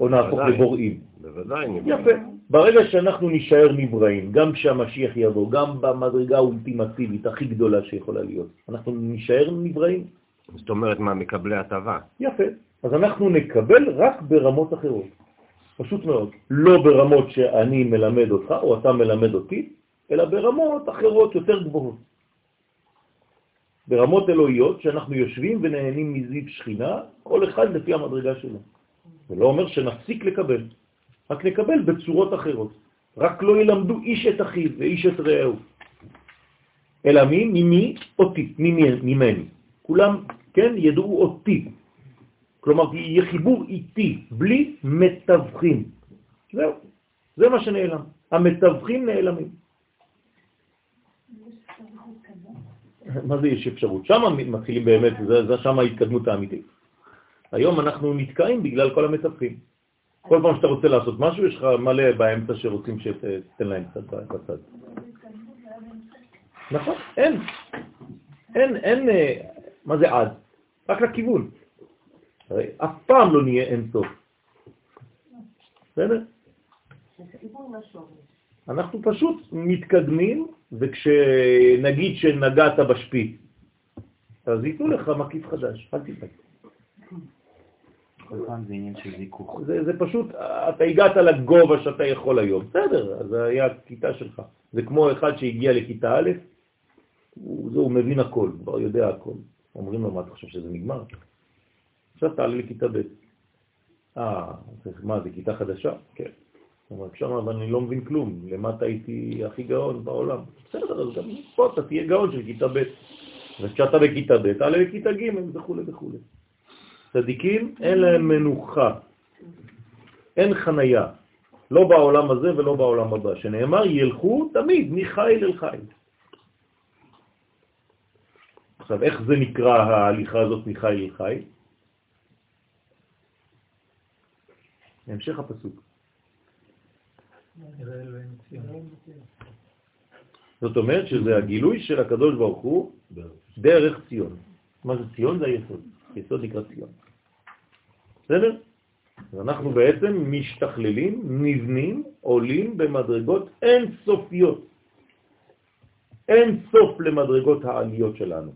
או נהפוך. לבוראים.
בוודאי.
יפה. ברגע שאנחנו נישאר נבראים, גם כשהמשיח יבוא, גם במדרגה האולטימטיבית הכי גדולה שיכולה להיות, אנחנו נישאר נבראים?
זאת אומרת, מה, מקבלי הטבה?
יפה. אז אנחנו נקבל רק ברמות אחרות. פשוט מאוד. לא ברמות שאני מלמד אותך או אתה מלמד אותי, אלא ברמות אחרות יותר גבוהות. ברמות אלוהיות שאנחנו יושבים ונהנים מזיו שכינה, כל אחד לפי המדרגה שלו. זה לא אומר שנפסיק לקבל, רק נקבל בצורות אחרות. רק לא ילמדו איש את אחיו ואיש את רעהו. אלא מי? ממי? אותי, ממני. כולם, כן, ידעו אותי. כלומר, יהיה חיבור איתי, בלי מתווכים. זהו, זה מה שנעלם. המתווכים נעלמים. מה זה יש אפשרות? שם מתחילים באמת, זה, זה שם ההתקדמות האמיתית. היום אנחנו נתקעים בגלל כל המתווכים. כל פעם שאתה רוצה לעשות משהו, יש לך מלא באמצע שרוצים שתתן להם קצת בצד. נכון, אין. אין, אין, אה, מה זה עד? רק לכיוון. הרי אף פעם לא נהיה אין סוף. בסדר? אנחנו פשוט מתקדמים, וכשנגיד שנגעת בשפיץ, אז ייתנו לך מקיף חדש, אל תדאג.
כל פעם זה עניין של זיכוך.
זה, זה פשוט, אתה הגעת לגובה שאתה יכול היום. בסדר, אז זה היה הכיתה שלך. זה כמו אחד שהגיע לכיתה א', הוא, זה, הוא מבין הכל, כבר יודע הכל. אומרים לו, מה אתה חושב שזה נגמר? עכשיו תעלה לכיתה ב'. אה, מה, זה כיתה חדשה? כן. הוא אומר, שם אבל אני לא מבין כלום, למטה הייתי הכי גאון בעולם. בסדר, אז גם פה אתה תהיה גאון של כיתה ב'. וכשאתה בכיתה ב', תעלה לכיתה ג' וכו' וכו'. צדיקים אין להם מנוחה, אין חנייה, לא בעולם הזה ולא בעולם הבא, שנאמר ילכו תמיד מחיל אל חיל. עכשיו, איך זה נקרא ההליכה הזאת מחיל אל חיל? המשך הפסוק. זאת אומרת שזה הגילוי של הקדוש ברוך הוא דרך ציון. מה זה ציון? זה היסוד. יסוד נקרא ציון. בסדר? אנחנו בעצם משתכללים, נבנים, עולים במדרגות אין סופיות. אין סוף למדרגות העליות שלנו.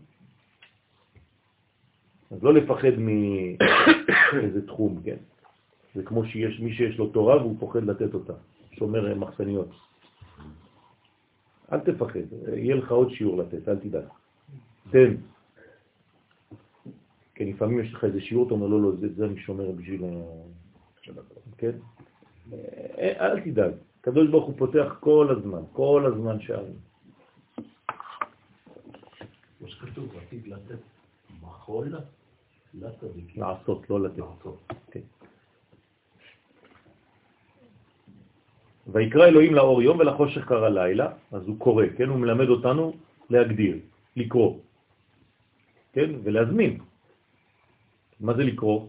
אז לא לפחד מאיזה תחום, כן? זה כמו שיש מי שיש לו תורה והוא פוחד לתת אותה, שומר מחסניות. אל תפחד, יהיה לך עוד שיעור לתת, אל תדאג. תן. כן, לפעמים יש לך איזה שיעור, אתה אומר, לא, לא, זה, זה אני שומר בשביל ה... כן? אה, אל תדאג, הקדוש ברוך הוא פותח כל הזמן, כל הזמן שערים.
כמו שכתוב, עתיד לתת מחול לצדיקים.
לעשות, לא לתת.
לעשות.
כן. ויקרא אלוהים לאור יום ולחושך קרא לילה, אז הוא קורא, כן? הוא מלמד אותנו להגדיר, לקרוא, כן? ולהזמין. מה זה לקרוא?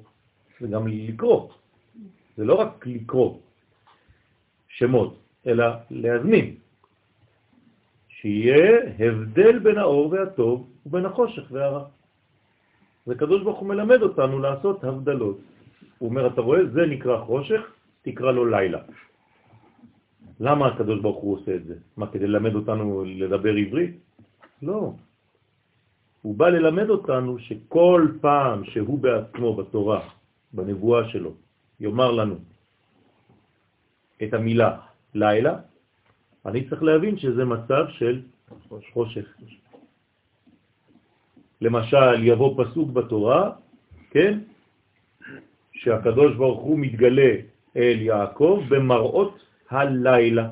זה גם לקרוא. זה לא רק לקרוא שמות, אלא להזמין. שיהיה הבדל בין האור והטוב ובין החושך והרע. וקדוש ברוך הוא מלמד אותנו לעשות הבדלות. הוא אומר, אתה רואה, זה נקרא חושך, תקרא לו לילה. למה הקדוש ברוך הוא עושה את זה? מה, כדי ללמד אותנו לדבר עברית? לא. הוא בא ללמד אותנו שכל פעם שהוא בעצמו בתורה, בנבואה שלו, יאמר לנו את המילה לילה, אני צריך להבין שזה מצב של חושך. למשל, יבוא פסוק בתורה, כן? שהקדוש ברוך הוא מתגלה אל יעקב במראות הלילה.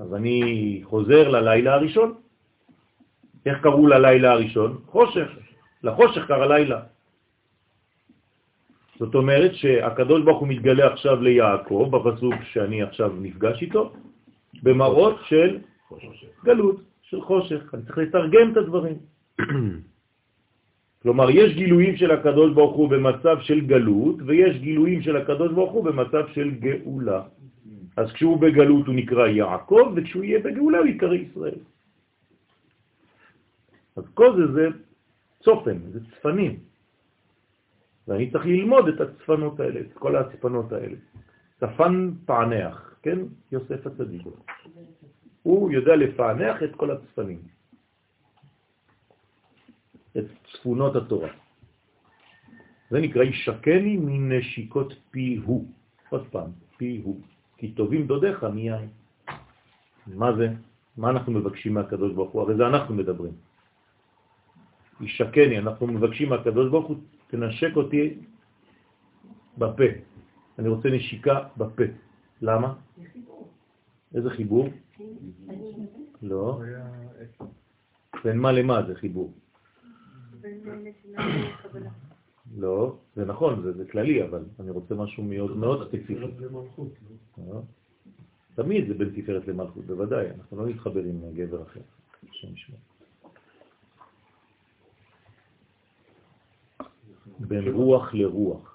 אז אני חוזר ללילה הראשון. איך קראו ללילה הראשון? חושך. לחושך קרא לילה. זאת אומרת שהקדוש ברוך הוא מתגלה עכשיו ליעקב, בפסוק שאני עכשיו נפגש איתו, במראות של גלות, של חושך. אני צריך לתרגם את הדברים. כלומר, יש גילויים של הקדוש ברוך הוא במצב של גלות, ויש גילויים של הקדוש ברוך הוא במצב של גאולה. אז כשהוא בגלות הוא נקרא יעקב, וכשהוא יהיה בגאולה הוא יקרא ישראל. אז כל זה זה צופן, זה צפנים. ואני צריך ללמוד את הצפנות האלה, את כל הצפנות האלה. צפן פענח, כן? יוסף הצדיק. הוא יודע לפענח את כל הצפנים. את צפונות התורה. זה נקרא ישקני מנשיקות פי הוא. עוד פעם, פי הוא. כי טובים דודיך מיין. מה זה? מה אנחנו מבקשים מהקדוש ברוך הוא? הרי זה אנחנו מדברים. ישקני, אנחנו מבקשים מהקדוש ברוך הוא, תנשק אותי בפה. אני רוצה נשיקה בפה. למה? איזה חיבור? לא. בין מה למה זה חיבור? לא, זה נכון, זה, זה כללי, אבל אני רוצה משהו מאוד, מאוד ספציפי. אה? תמיד זה בין תפארת למלכות, בוודאי, אנחנו לא נתחבר עם גבר אחר, השם ישמע. בין רוח לרוח.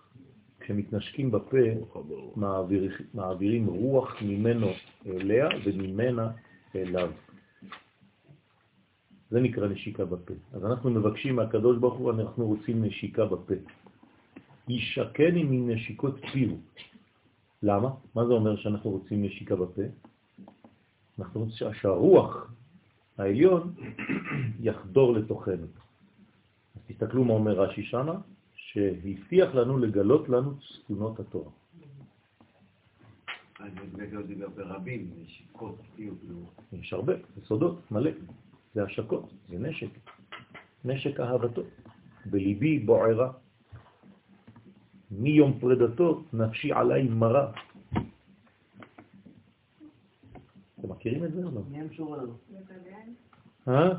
כשמתנשקים בפה, מעביר, מעבירים רוח ממנו אליה וממנה אליו. זה נקרא נשיקה בפה. אז אנחנו מבקשים מהקדוש ברוך הוא, אנחנו רוצים נשיקה בפה. ישקני מנשיקות פיו. למה? מה זה אומר שאנחנו רוצים נשיקה בפה? אנחנו רוצים שהרוח העליון יחדור לתוכנו. אז תסתכלו מה אומר רש"י שמה, שהבטיח לנו לגלות לנו צפונות התורה. יש הרבה, זה סודות, מלא. זה השקות, זה נשק, נשק אהבתו. בליבי בוערה. מיום פרדתו נפשי עליי מרה. אתם מכירים את זה או לא?
מי המשורר?
אה?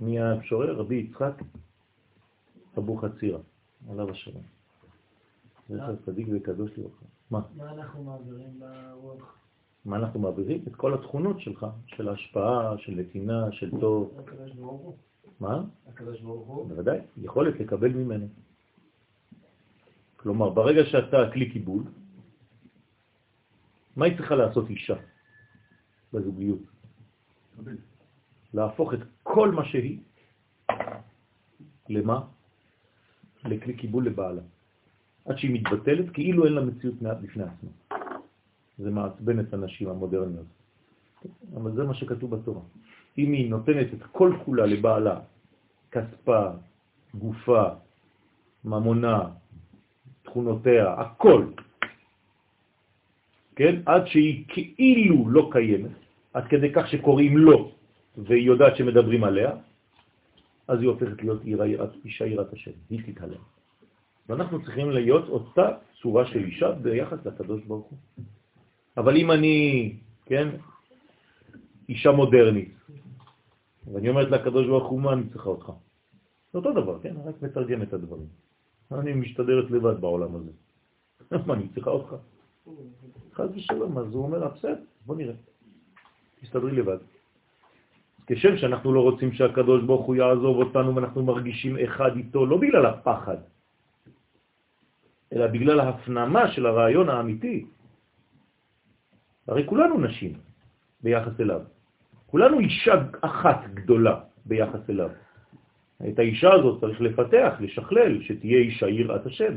מי המשורר?
רבי יצחק אבו חצירה, עליו השלום. זכר צדיק וקדוש לברכה. מה?
מה אנחנו מעבירים ברוח?
מה אנחנו מעבירים? את כל התכונות שלך, של ההשפעה, של נתינה, של טוב.
הקדוש ברוך הוא.
מה?
הקדוש ברוך הוא.
בוודאי, יכולת לקבל ממנו. כלומר, ברגע שאתה כלי קיבול, מה היא צריכה לעשות אישה בזוגיות? להפוך את כל מה שהיא, למה? לכלי קיבול לבעלה. עד שהיא מתבטלת כאילו אין לה מציאות בפני עצמה. זה מעצבן את הנשים המודרניות. אבל זה מה שכתוב בתורה. אם היא נותנת את כל כולה לבעלה, כספה, גופה, ממונה, תכונותיה, הכל, כן? עד שהיא כאילו לא קיימת, עד כדי כך שקוראים לו והיא יודעת שמדברים עליה, אז היא הופכת להיות אישה יראת השם, היא תתהלם. ואנחנו צריכים להיות אותה צורה של אישה ביחס לקדוש ברוך הוא. אבל אם אני, כן, אישה מודרנית, ואני אומרת לקדוש ברוך הוא, מה אני צריכה אותך? זה אותו דבר, כן? רק מתרגם את הדברים. אני משתדרת לבד בעולם הזה. מה, אני צריכה אותך? חז ושלום, אז הוא אומר, בסדר, בוא נראה. תסתדרי לבד. כשם שאנחנו לא רוצים שהקדוש ברוך הוא יעזוב אותנו ואנחנו מרגישים אחד איתו, לא בגלל הפחד, אלא בגלל ההפנמה של הרעיון האמיתי. הרי כולנו נשים ביחס אליו. כולנו אישה אחת גדולה ביחס אליו. את האישה הזאת צריך לפתח, לשכלל, שתהיה אישה יראת השם.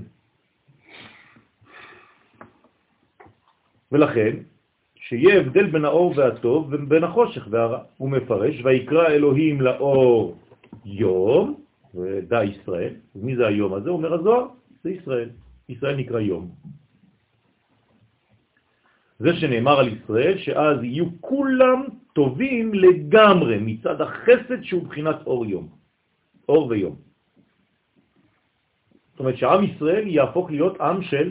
ולכן, שיהיה הבדל בין האור והטוב ובין החושך והרע. הוא מפרש, ויקרא אלוהים לאור יום, ודע ישראל. ומי זה היום הזה? אומר הזוהר, זה ישראל. ישראל נקרא יום. זה שנאמר על ישראל, שאז יהיו כולם טובים לגמרי מצד החסד שהוא בחינת אור יום, אור ויום. זאת אומרת שעם ישראל יהפוך להיות עם של,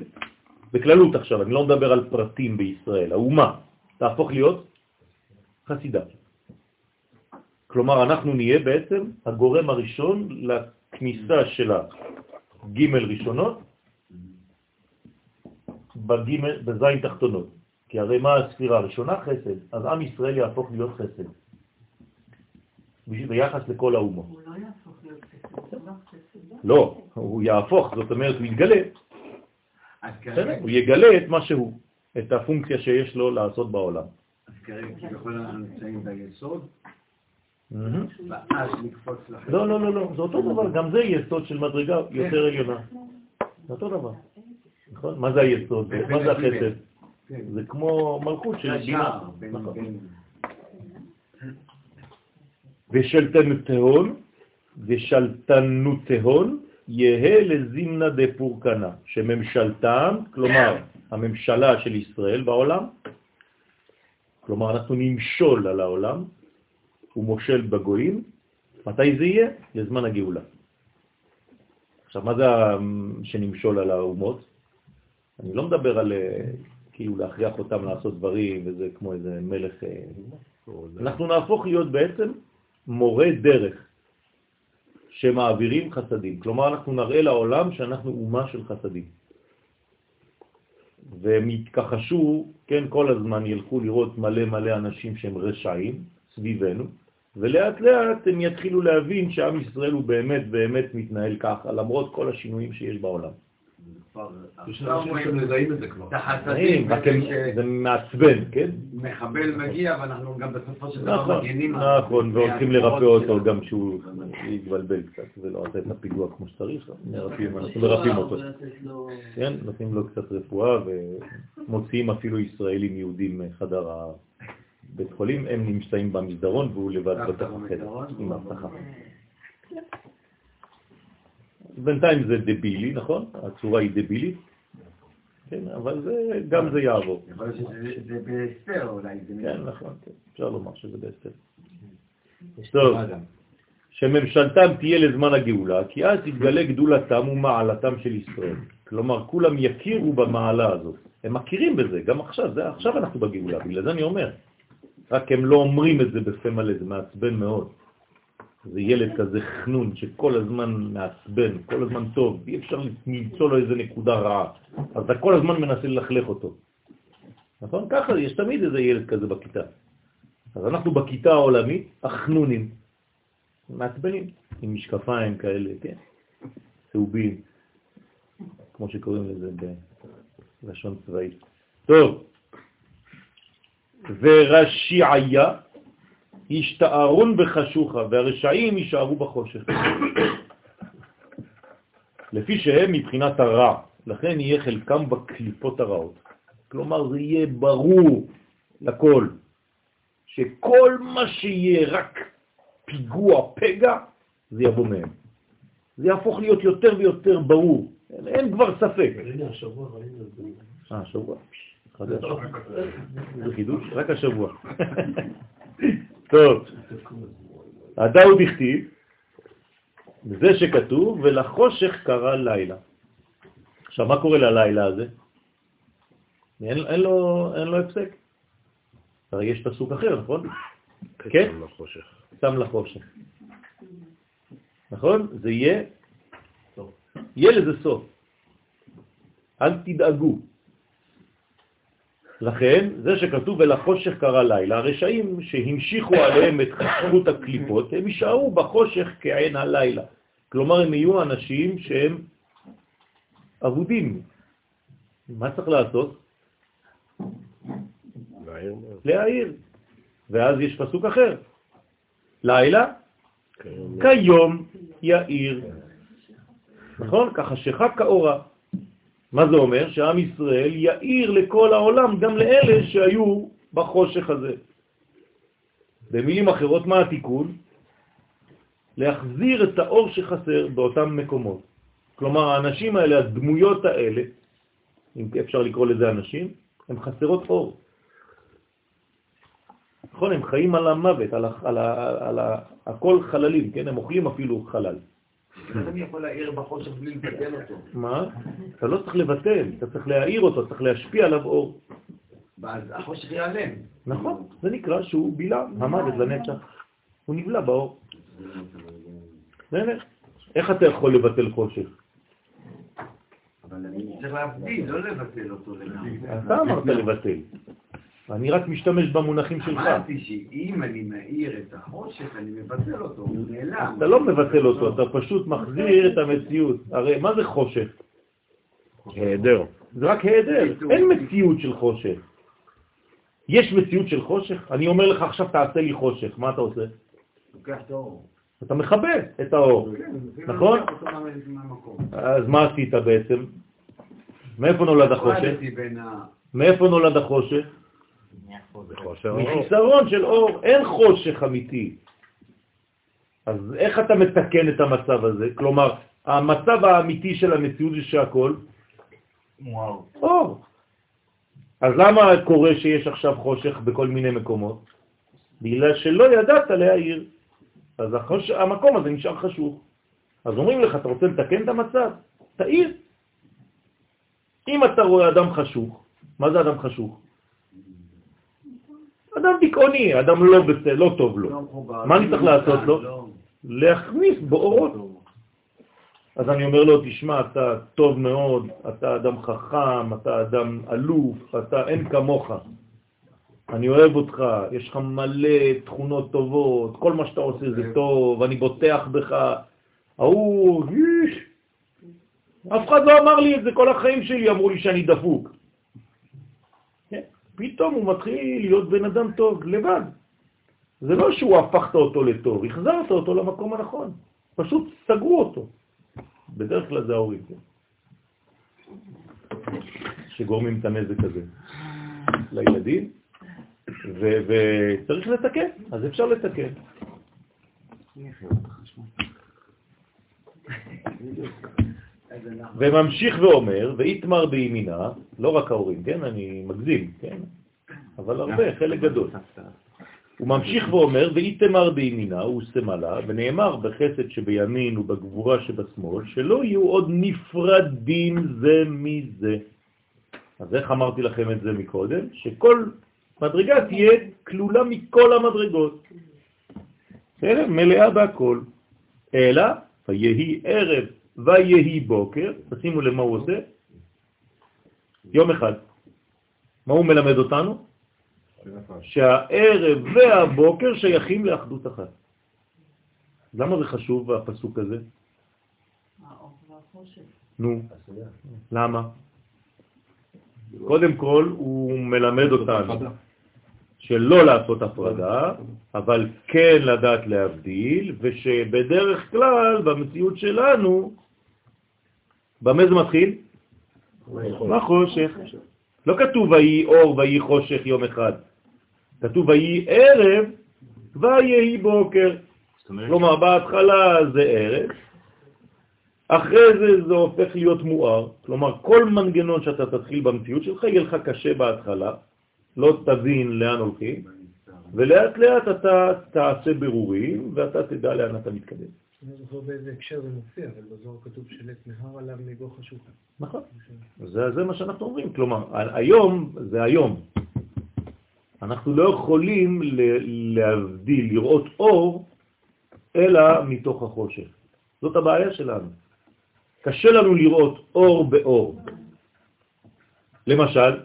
בכללות עכשיו, אני לא מדבר על פרטים בישראל, האומה תהפוך להיות חסידה. כלומר, אנחנו נהיה בעצם הגורם הראשון לכניסה של הג' ראשונות בזין תחתונות. כי הרי מה הספירה הראשונה? חסד. אז עם ישראל יהפוך להיות חסד. ביחס לכל האומות.
הוא לא יהפוך להיות חסד, לא חסד.
לא, הוא יהפוך, זאת אומרת, הוא יתגלה. הוא יגלה את מה שהוא, את הפונקציה שיש לו לעשות בעולם.
אז כרגע כביכול אנחנו נמצאים ביסוד. ואז נקפוץ לחסד.
לא, לא, לא, לא, זה אותו דבר, גם זה יסוד של מדרגה יותר עליונה. זה אותו דבר. נכון? מה זה היסוד? מה זה החסד?
כן.
זה כמו מלכות של בינה.
בין-
נכון.
בין-
ושלטנותהון, ושלטנותהון יהא לזימנה דפורקנה, שממשלתם, כלומר הממשלה של ישראל בעולם, כלומר אנחנו נמשול על העולם, הוא מושל בגויים, מתי זה יהיה? לזמן הגאולה. עכשיו, מה זה ה- שנמשול על האומות? אני לא מדבר על אה, כאילו להכריח אותם לעשות דברים, וזה כמו איזה מלך... אה, אנחנו נהפוך להיות בעצם מורה דרך שמעבירים חסדים. כלומר, אנחנו נראה לעולם שאנחנו אומה של חסדים. והם יתכחשו, כן, כל הזמן ילכו לראות מלא מלא אנשים שהם רשעים סביבנו, ולאט לאט הם יתחילו להבין שעם ישראל הוא באמת באמת מתנהל ככה, למרות כל השינויים שיש בעולם.
זה
מעצבן, כן?
מחבל מגיע ואנחנו גם בסופו של דבר
נכון,
מגינים על-
נכון, והולכים לרפא אותו. גם כשהוא יתבלבל קצת ולא עושה את הפיגוע כמו שצריך, אנחנו מרפאים אותו. כן, נותנים לו קצת רפואה ומוציאים אפילו ישראלים יהודים מחדר הבית חולים, הם נמצאים במסדרון והוא לבד בתוך החדר? עם האבטחה. בינתיים זה דבילי, נכון? הצורה היא דבילית, כן, אבל זה, גם זה יעבור.
יכול להיות שזה זה בהסתר אולי.
כן, נכון, כן, אפשר לומר שזה בסדר. טוב, שממשלתם תהיה לזמן הגאולה, כי אז תתגלה גדולתם ומעלתם של ישראל. כלומר, כולם יכירו במעלה הזאת. הם מכירים בזה, גם עכשיו, זה, עכשיו אנחנו בגאולה, בגלל זה אני אומר. רק הם לא אומרים את זה בפה מלא, זה מעצבן מאוד. זה ילד כזה חנון שכל הזמן מעצבן, כל הזמן טוב, אי אפשר למצוא לו איזה נקודה רעה. אז אתה כל הזמן מנסה ללכלך אותו. נכון? ככה, יש תמיד איזה ילד כזה בכיתה. אז אנחנו בכיתה העולמית, החנונים, מעצבנים, עם משקפיים כאלה, כן? צהובים, כמו שקוראים לזה בלשון צבאית. טוב, ורשיעיה ישתערון בחשוכה, והרשעים יישארו בחושך. לפי שהם מבחינת הרע, לכן יהיה חלקם בקליפות הרעות. כלומר, זה יהיה ברור לכל, שכל מה שיהיה רק פיגוע, פגע, זה יבוא מהם. זה יהפוך להיות יותר ויותר ברור, אין, אין כבר ספק.
הנה, השבוע ראינו את זה.
אה, השבוע? זה חידוש? רק השבוע. טוב, הדאו דכתיב, זה שכתוב, ולחושך קרא לילה. עכשיו, מה קורה ללילה הזה? אין, אין, לו, אין לו הפסק. הרי יש פסוק אחר, נכון? כן?
לחושך.
שם לחושך. נכון? זה יהיה, יהיה לזה סוף. אל תדאגו. לכן, זה שכתוב ולחושך קרא לילה, הרשעים שהמשיכו עליהם את חשכות הקליפות, הם יישארו בחושך כעין הלילה. כלומר, הם יהיו אנשים שהם אבודים. מה צריך לעשות?
להעיר.
להעיר. ואז יש פסוק אחר. לילה. כיום יאיר. נכון? כחשיכה כאורה. מה זה אומר? שעם ישראל יאיר לכל העולם, גם לאלה שהיו בחושך הזה. במילים אחרות, מה התיקון? להחזיר את האור שחסר באותם מקומות. כלומר, האנשים האלה, הדמויות האלה, אם אפשר לקרוא לזה אנשים, הן חסרות אור. נכון, הם חיים על המוות, על, ה, על, ה, על ה, הכל חללים, כן? הם אוכלים אפילו חלל.
איך אני יכול להעיר בחושך בלי לבטל אותו?
מה? אתה לא צריך לבטל, אתה צריך להעיר אותו, צריך להשפיע עליו אור.
ואז החושך ייעלם.
נכון, זה נקרא שהוא בילה, המוות לנצח. הוא נבלע באור. איך אתה יכול לבטל חושך?
אבל אני צריך להבדיל, לא לבטל אותו.
אתה אמרת לבטל. אני רק משתמש במונחים שלך.
אמרתי שאם אני מאיר את החושך, אני מבטל אותו, הוא נעלם.
אתה לא מבטל אותו, אתה פשוט מחזיר את המציאות. הרי מה זה חושך?
היעדר.
זה רק היעדר, אין מציאות של חושך. יש מציאות של חושך? אני אומר לך עכשיו תעשה לי חושך, מה אתה עושה?
לוקח את האור.
אתה מכבה את האור, נכון?
אותו מהמקום.
אז מה עשית בעצם? מאיפה נולד החושך? מאיפה נולד החושך? מחיסרון של אור, אין חושך אמיתי. אז איך אתה מתקן את המצב הזה? כלומר, המצב האמיתי של המציאות זה שהכל
וואו.
אור. אז למה קורה שיש עכשיו חושך בכל מיני מקומות? בגלל שלא ידעת להעיר. אז החוש... המקום הזה נשאר חשוך. אז אומרים לך, אתה רוצה לתקן את המצב? תעיר. אם אתה רואה אדם חשוך, מה זה אדם חשוך? אדם דיכאוני, אדם לא בסדר, לא טוב לו.
לא.
מה אני צריך לעשות לו?
לא.
להכניס בו אורות. אז אני אומר לו, תשמע, אתה טוב מאוד, אתה אדם חכם, אתה אדם אלוף, אתה אין כמוך. אני אוהב אותך, יש לך מלא תכונות טובות, כל מה שאתה עושה זה טוב, אני בוטח בך. ההוא, אף אחד לא אמר לי את זה, כל החיים שלי אמרו לי שאני דפוק. פתאום הוא מתחיל להיות בן אדם טוב, לבד. זה לא שהוא הפכת אותו לטוב, החזרת אותו למקום הנכון. פשוט סגרו אותו. בדרך כלל זה ההורים, כן? שגורמים את הנזק הזה לילדים, וצריך לתקן, אז אפשר לתקן. וממשיך ואומר, ואיתמר בימינה, לא רק ההורים, כן? אני מגזים, כן? אבל הרבה, חלק גדול. הוא ממשיך ואומר, ואיתמר בימינה, הוא סמלה, ונאמר בחסד שבימין ובגבורה שבשמאל, שלא יהיו עוד נפרדים זה מזה. אז איך אמרתי לכם את זה מקודם? שכל מדרגה תהיה כלולה מכל המדרגות. בסדר? מלאה בהכל. אלא, ויהי ערב ויהי בוקר, תשימו למה הוא עושה? יום אחד. מה הוא מלמד אותנו? שהערב והבוקר שייכים לאחדות אחת. למה זה חשוב הפסוק הזה? נו, למה? קודם כל הוא מלמד אותנו שלא לעשות הפרדה, אבל כן לדעת להבדיל, ושבדרך כלל במציאות שלנו, במה זה מתחיל? בחושך. לא כתוב ויהי אור ויהי חושך יום אחד. כתוב ויהי ערב ויהי בוקר. כלומר, בהתחלה זה ערב, אחרי זה זה הופך להיות מואר. כלומר, כל מנגנון שאתה תתחיל במציאות שלך יהיה לך קשה בהתחלה, לא תבין לאן הולכים, ולאט לאט אתה תעשה ברורים ואתה תדע לאן אתה מתקדם.
אני לא זוכר באיזה הקשר זה מופיע, אבל בזוהר כתוב שלט נהר עליו מבוא חשוכה.
נכון. זה, זה מה שאנחנו אומרים. כלומר, היום זה היום. אנחנו לא יכולים ל- להבדיל, לראות אור, אלא מתוך החושך. זאת הבעיה שלנו. קשה לנו לראות אור באור. למשל,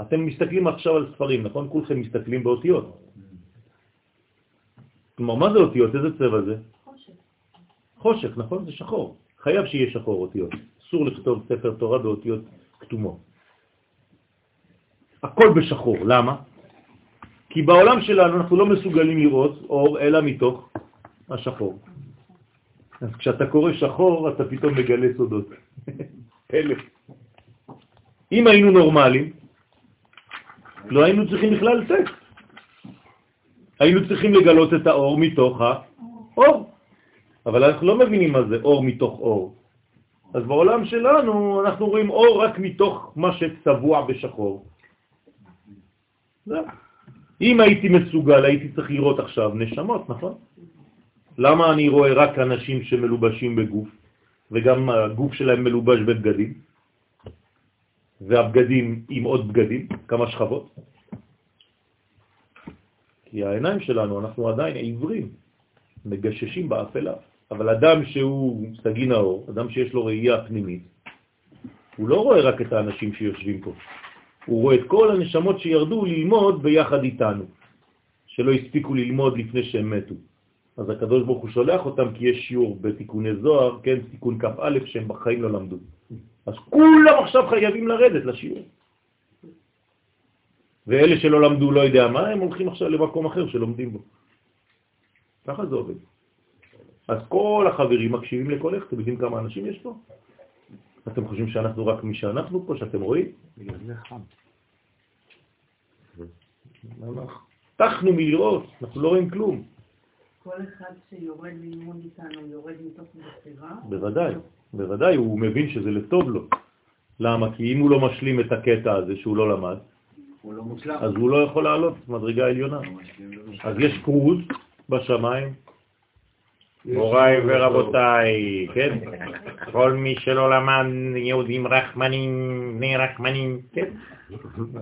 אתם מסתכלים עכשיו על ספרים, נכון? כולכם מסתכלים באותיות. כלומר, מה זה אותיות? איזה צבע זה?
חושך.
נכון? זה שחור. חייב שיהיה שחור אותיות. אסור לכתוב ספר תורה באותיות כתומות. הכל בשחור. למה? כי בעולם שלנו אנחנו לא מסוגלים לראות אור אלא מתוך השחור. אז כשאתה קורא שחור אתה פתאום מגלה סודות. אלף. אם היינו נורמלים, לא היינו צריכים בכלל טקסט. היינו צריכים לגלות את האור מתוך האור. אבל אנחנו לא מבינים מה זה אור מתוך אור. אז בעולם שלנו אנחנו רואים אור רק מתוך מה שצבוע בשחור. זהו. אם הייתי מסוגל, הייתי צריך לראות עכשיו נשמות, נכון? למה אני רואה רק אנשים שמלובשים בגוף, וגם הגוף שלהם מלובש בבגדים, והבגדים עם עוד בגדים, כמה שכבות? כי העיניים שלנו, אנחנו עדיין עיוורים, מגששים באפלה. אבל אדם שהוא סגי נאור, אדם שיש לו ראייה פנימית, הוא לא רואה רק את האנשים שיושבים פה, הוא רואה את כל הנשמות שירדו ללמוד ביחד איתנו, שלא הספיקו ללמוד לפני שהם מתו. אז הקדוש ברוך הוא שולח אותם כי יש שיעור בתיקוני זוהר, כן, תיקון כ"א, שהם בחיים לא למדו. אז כולם עכשיו חייבים לרדת לשיעור. ואלה שלא למדו לא יודע מה, הם הולכים עכשיו למקום אחר שלומדים בו. ככה זה עובד. אז כל החברים מקשיבים איך, אתם יודעים כמה אנשים יש פה? אתם חושבים שאנחנו רק מי שאנחנו פה, שאתם רואים?
בגלל זה חם.
פתחנו מלראות, אנחנו לא רואים כלום.
כל אחד שיורד ללמוד איתנו, יורד מתוך בחירה.
בוודאי, בוודאי, הוא מבין שזה לטוב לו. למה? כי אם הוא לא משלים את הקטע הזה שהוא לא למד,
הוא לא מושלם.
אז הוא לא יכול לעלות מדרגה עליונה. אז יש קרוז בשמיים, מוריי ורבותיי, כן? כל מי שלא למד יהודים רחמנים, בני רחמנים, כן?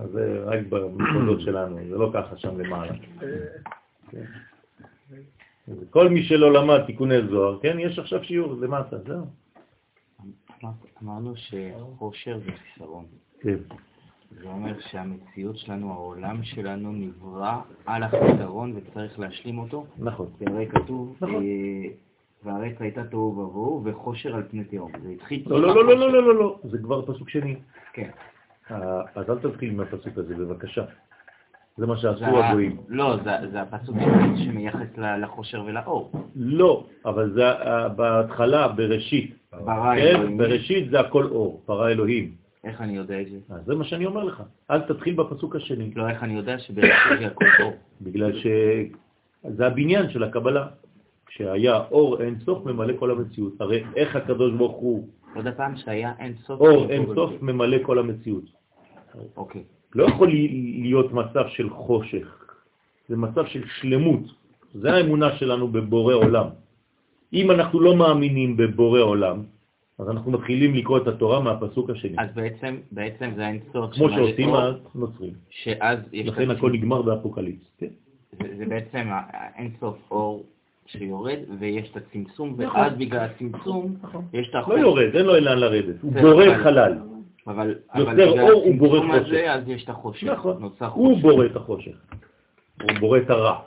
אז זה רק במחוזות שלנו, זה לא ככה שם למעלה. כל מי שלא למד תיקוני זוהר, כן? יש עכשיו שיעור למטה, זהו.
אמרנו שחושר זה חיסרון.
כן.
זה אומר שהמציאות שלנו, העולם שלנו, נברא על החיסרון וצריך להשלים אותו.
נכון.
כי הרי כתוב,
נכון.
אה, והארץ הייתה תוהו ובוהו וחושר על פני תהום. זה התחיל...
לא, לא, לא, לא, לא, לא, לא, זה כבר פסוק שני.
כן.
אה, אז אל תתחיל מהפסוק הזה, בבקשה. זה מה שעשו הגויים.
לא, זה הפסוק שמייחס לחושר ולאור.
לא, אבל זה אה, בהתחלה, בראשית.
ברא
כן?
אלוהים.
בראשית זה הכל אור, ברא אלוהים.
איך אני יודע את זה?
אז זה מה שאני אומר לך. אל תתחיל בפסוק השני,
לא, איך אני יודע שבראשית הכל אור?
בגלל שזה הבניין של הקבלה. שהיה אור אין סוף ממלא כל המציאות. הרי איך הקדוש ברוך הוא,
עוד הפעם שהיה אין סוף.
אור אין סוף ממלא כל המציאות.
אוקיי.
לא יכול להיות מצב של חושך, זה מצב של שלמות. זה האמונה שלנו בבורא עולם. אם אנחנו לא מאמינים בבורא עולם, אז אנחנו מתחילים לקרוא את התורה מהפסוק השני,
אז בעצם, בעצם זה אין סוף.
כמו שעושים
אור,
הנוצרים.
שאז יש...
לכן הכל נגמר באפוקליפס. כן?
זה, זה בעצם האין סוף אור שיורד, ויש את הצמצום,
נכון.
ואז בגלל הצמצום, יש את
לא
החושך.
יורד, אין לו לאן לרדת, הוא בורא
אבל-
חלל.
אבל,
יוצר
אבל בגלל
אור, הוא בורא חושך.
הזה, אז יש את החושך.
נכון, הוא. בורא את החושך, הוא בורא את הרע,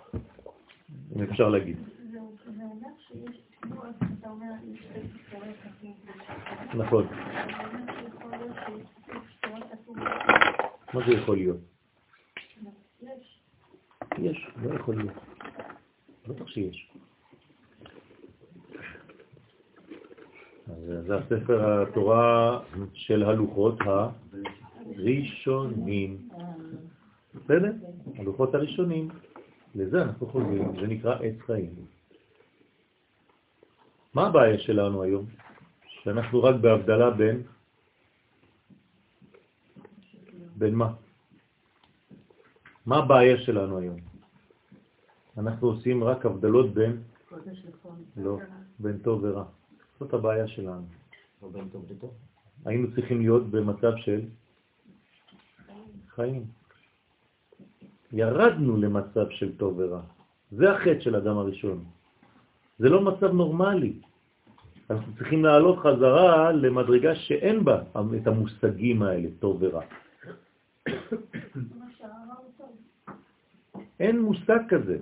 אם אפשר להגיד.
זה זה אומר שיש, כמו אתה אומר, יש שתי סיפורי כתוב.
נכון. מה זה יכול להיות?
יש.
לא יכול להיות. בטח שיש. זה הספר התורה של הלוחות הראשונים. בסדר? הלוחות הראשונים. לזה אנחנו חוזרים, זה נקרא עץ חיים. מה הבעיה שלנו היום? שאנחנו רק בהבדלה בין... בין מה? מה הבעיה שלנו היום? אנחנו עושים רק הבדלות בין. לא, בין טוב ורע. זאת הבעיה שלנו.
לא בין טוב לטוב.
היינו צריכים להיות במצב של חיים. ירדנו למצב של טוב ורע. זה החטא של אדם הראשון. זה לא מצב נורמלי. אנחנו צריכים לעלות חזרה למדרגה שאין בה את המושגים האלה, טוב ורע. אין מושג כזה.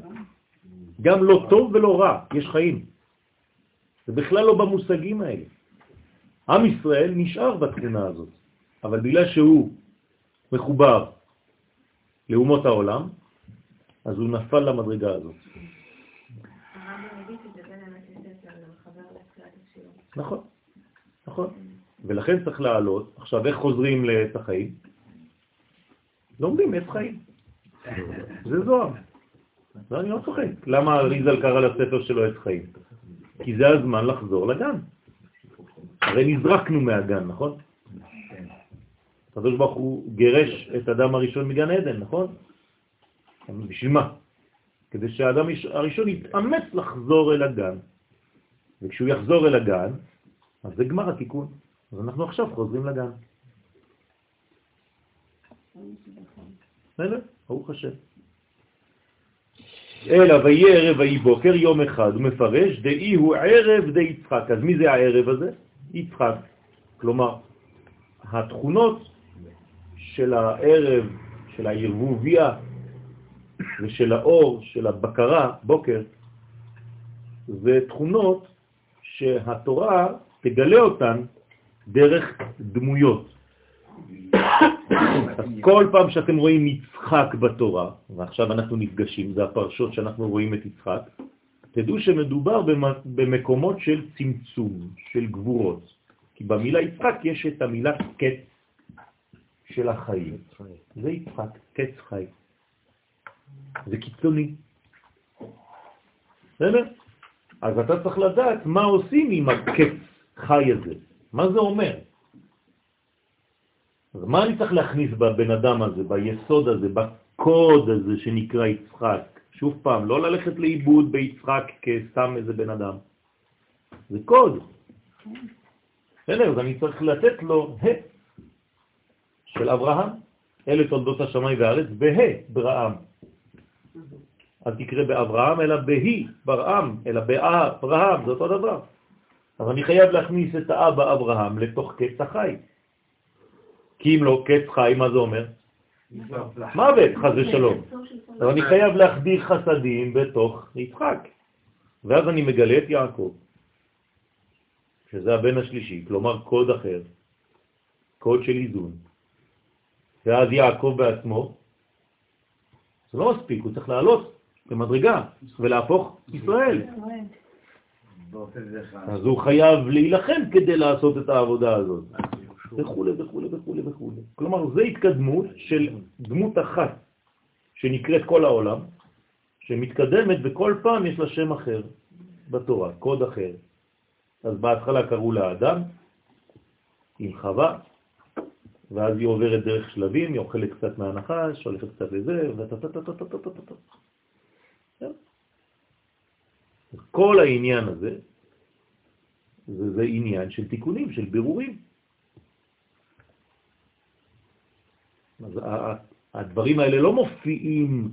גם לא טוב ולא רע, יש חיים. זה בכלל לא במושגים האלה. עם ישראל נשאר בתכונה הזאת, אבל בגלל שהוא מחובר לאומות העולם, אז הוא נפל למדרגה הזאת.
הרבי מביא את זה בין אמת לספר, זה מחבר לתחילת השיעור.
נכון, נכון. ולכן צריך לעלות. עכשיו, איך חוזרים לעץ החיים? לומדים עץ חיים. זה זוהר. לא, אני לא צוחק. למה ריזל קרא לספר שלו עץ חיים? כי זה הזמן לחזור לגן. הרי נזרקנו מהגן, נכון? הקדוש ברוך הוא גירש את אדם הראשון מגן עדן, נכון? בשביל מה? כדי שהאדם הראשון יתאמץ לחזור אל הגן. וכשהוא יחזור אל הגן, אז זה גמר התיקון. אז אנחנו עכשיו חוזרים לגן. בסדר? ברוך השם. אלא ויהיה ערב ויהי בוקר יום אחד, הוא מפרש, דאי הוא ערב די יצחק. אז מי זה הערב הזה? יצחק. כלומר, התכונות של הערב, של הערבוביה ושל האור, של הבקרה, בוקר, זה תכונות שהתורה תגלה אותן דרך דמויות. אז כל פעם שאתם רואים יצחק בתורה, ועכשיו אנחנו נפגשים, זה הפרשות שאנחנו רואים את יצחק, תדעו שמדובר במקומות של צמצום, של גבורות. כי במילה יצחק יש את המילה קץ של החיים. זה יצחק, קץ חי. זה קיצוני. בסדר? אז אתה צריך לדעת מה עושים עם הקץ חי הזה. מה זה אומר? אז מה אני צריך להכניס בבן אדם הזה, ביסוד הזה, בקוד הזה שנקרא יצחק? שוב פעם, לא ללכת לאיבוד ביצחק כסתם איזה בן אדם. זה קוד. בסדר, אז אני צריך לתת לו ה' של אברהם, אלה תולדות השמיים והארץ, בה' ברעם. אל תקרא באברהם, אלא בהי, ברעם, אלא באברהם, זה אותו דבר. אז אני חייב להכניס את האבא אברהם לתוך קץ החי. כי אם לא קץ חי, מה זה אומר? מוות, חז ושלום. אבל אני חייב להחדיר חסדים בתוך יצחק. ואז אני מגלה את יעקב, שזה הבן השלישי, כלומר קוד אחר, קוד של איזון. ואז יעקב בעצמו, זה לא מספיק, הוא צריך לעלות במדרגה, ולהפוך ישראל. אז הוא חייב להילחם כדי לעשות את העבודה הזאת. וכו' וכו' וכו' וכו'. כלומר, זו התקדמות של דמות אחת שנקראת כל העולם, שמתקדמת וכל פעם יש לה שם אחר בתורה, קוד אחר. אז בהתחלה קראו לה אדם, עם חווה, ואז היא עוברת דרך שלבים, היא אוכלת קצת מהנחש, הולכת קצת לזה, וטה כל העניין הזה, זה, זה עניין של תיקונים, של בירורים. אז הדברים האלה לא מופיעים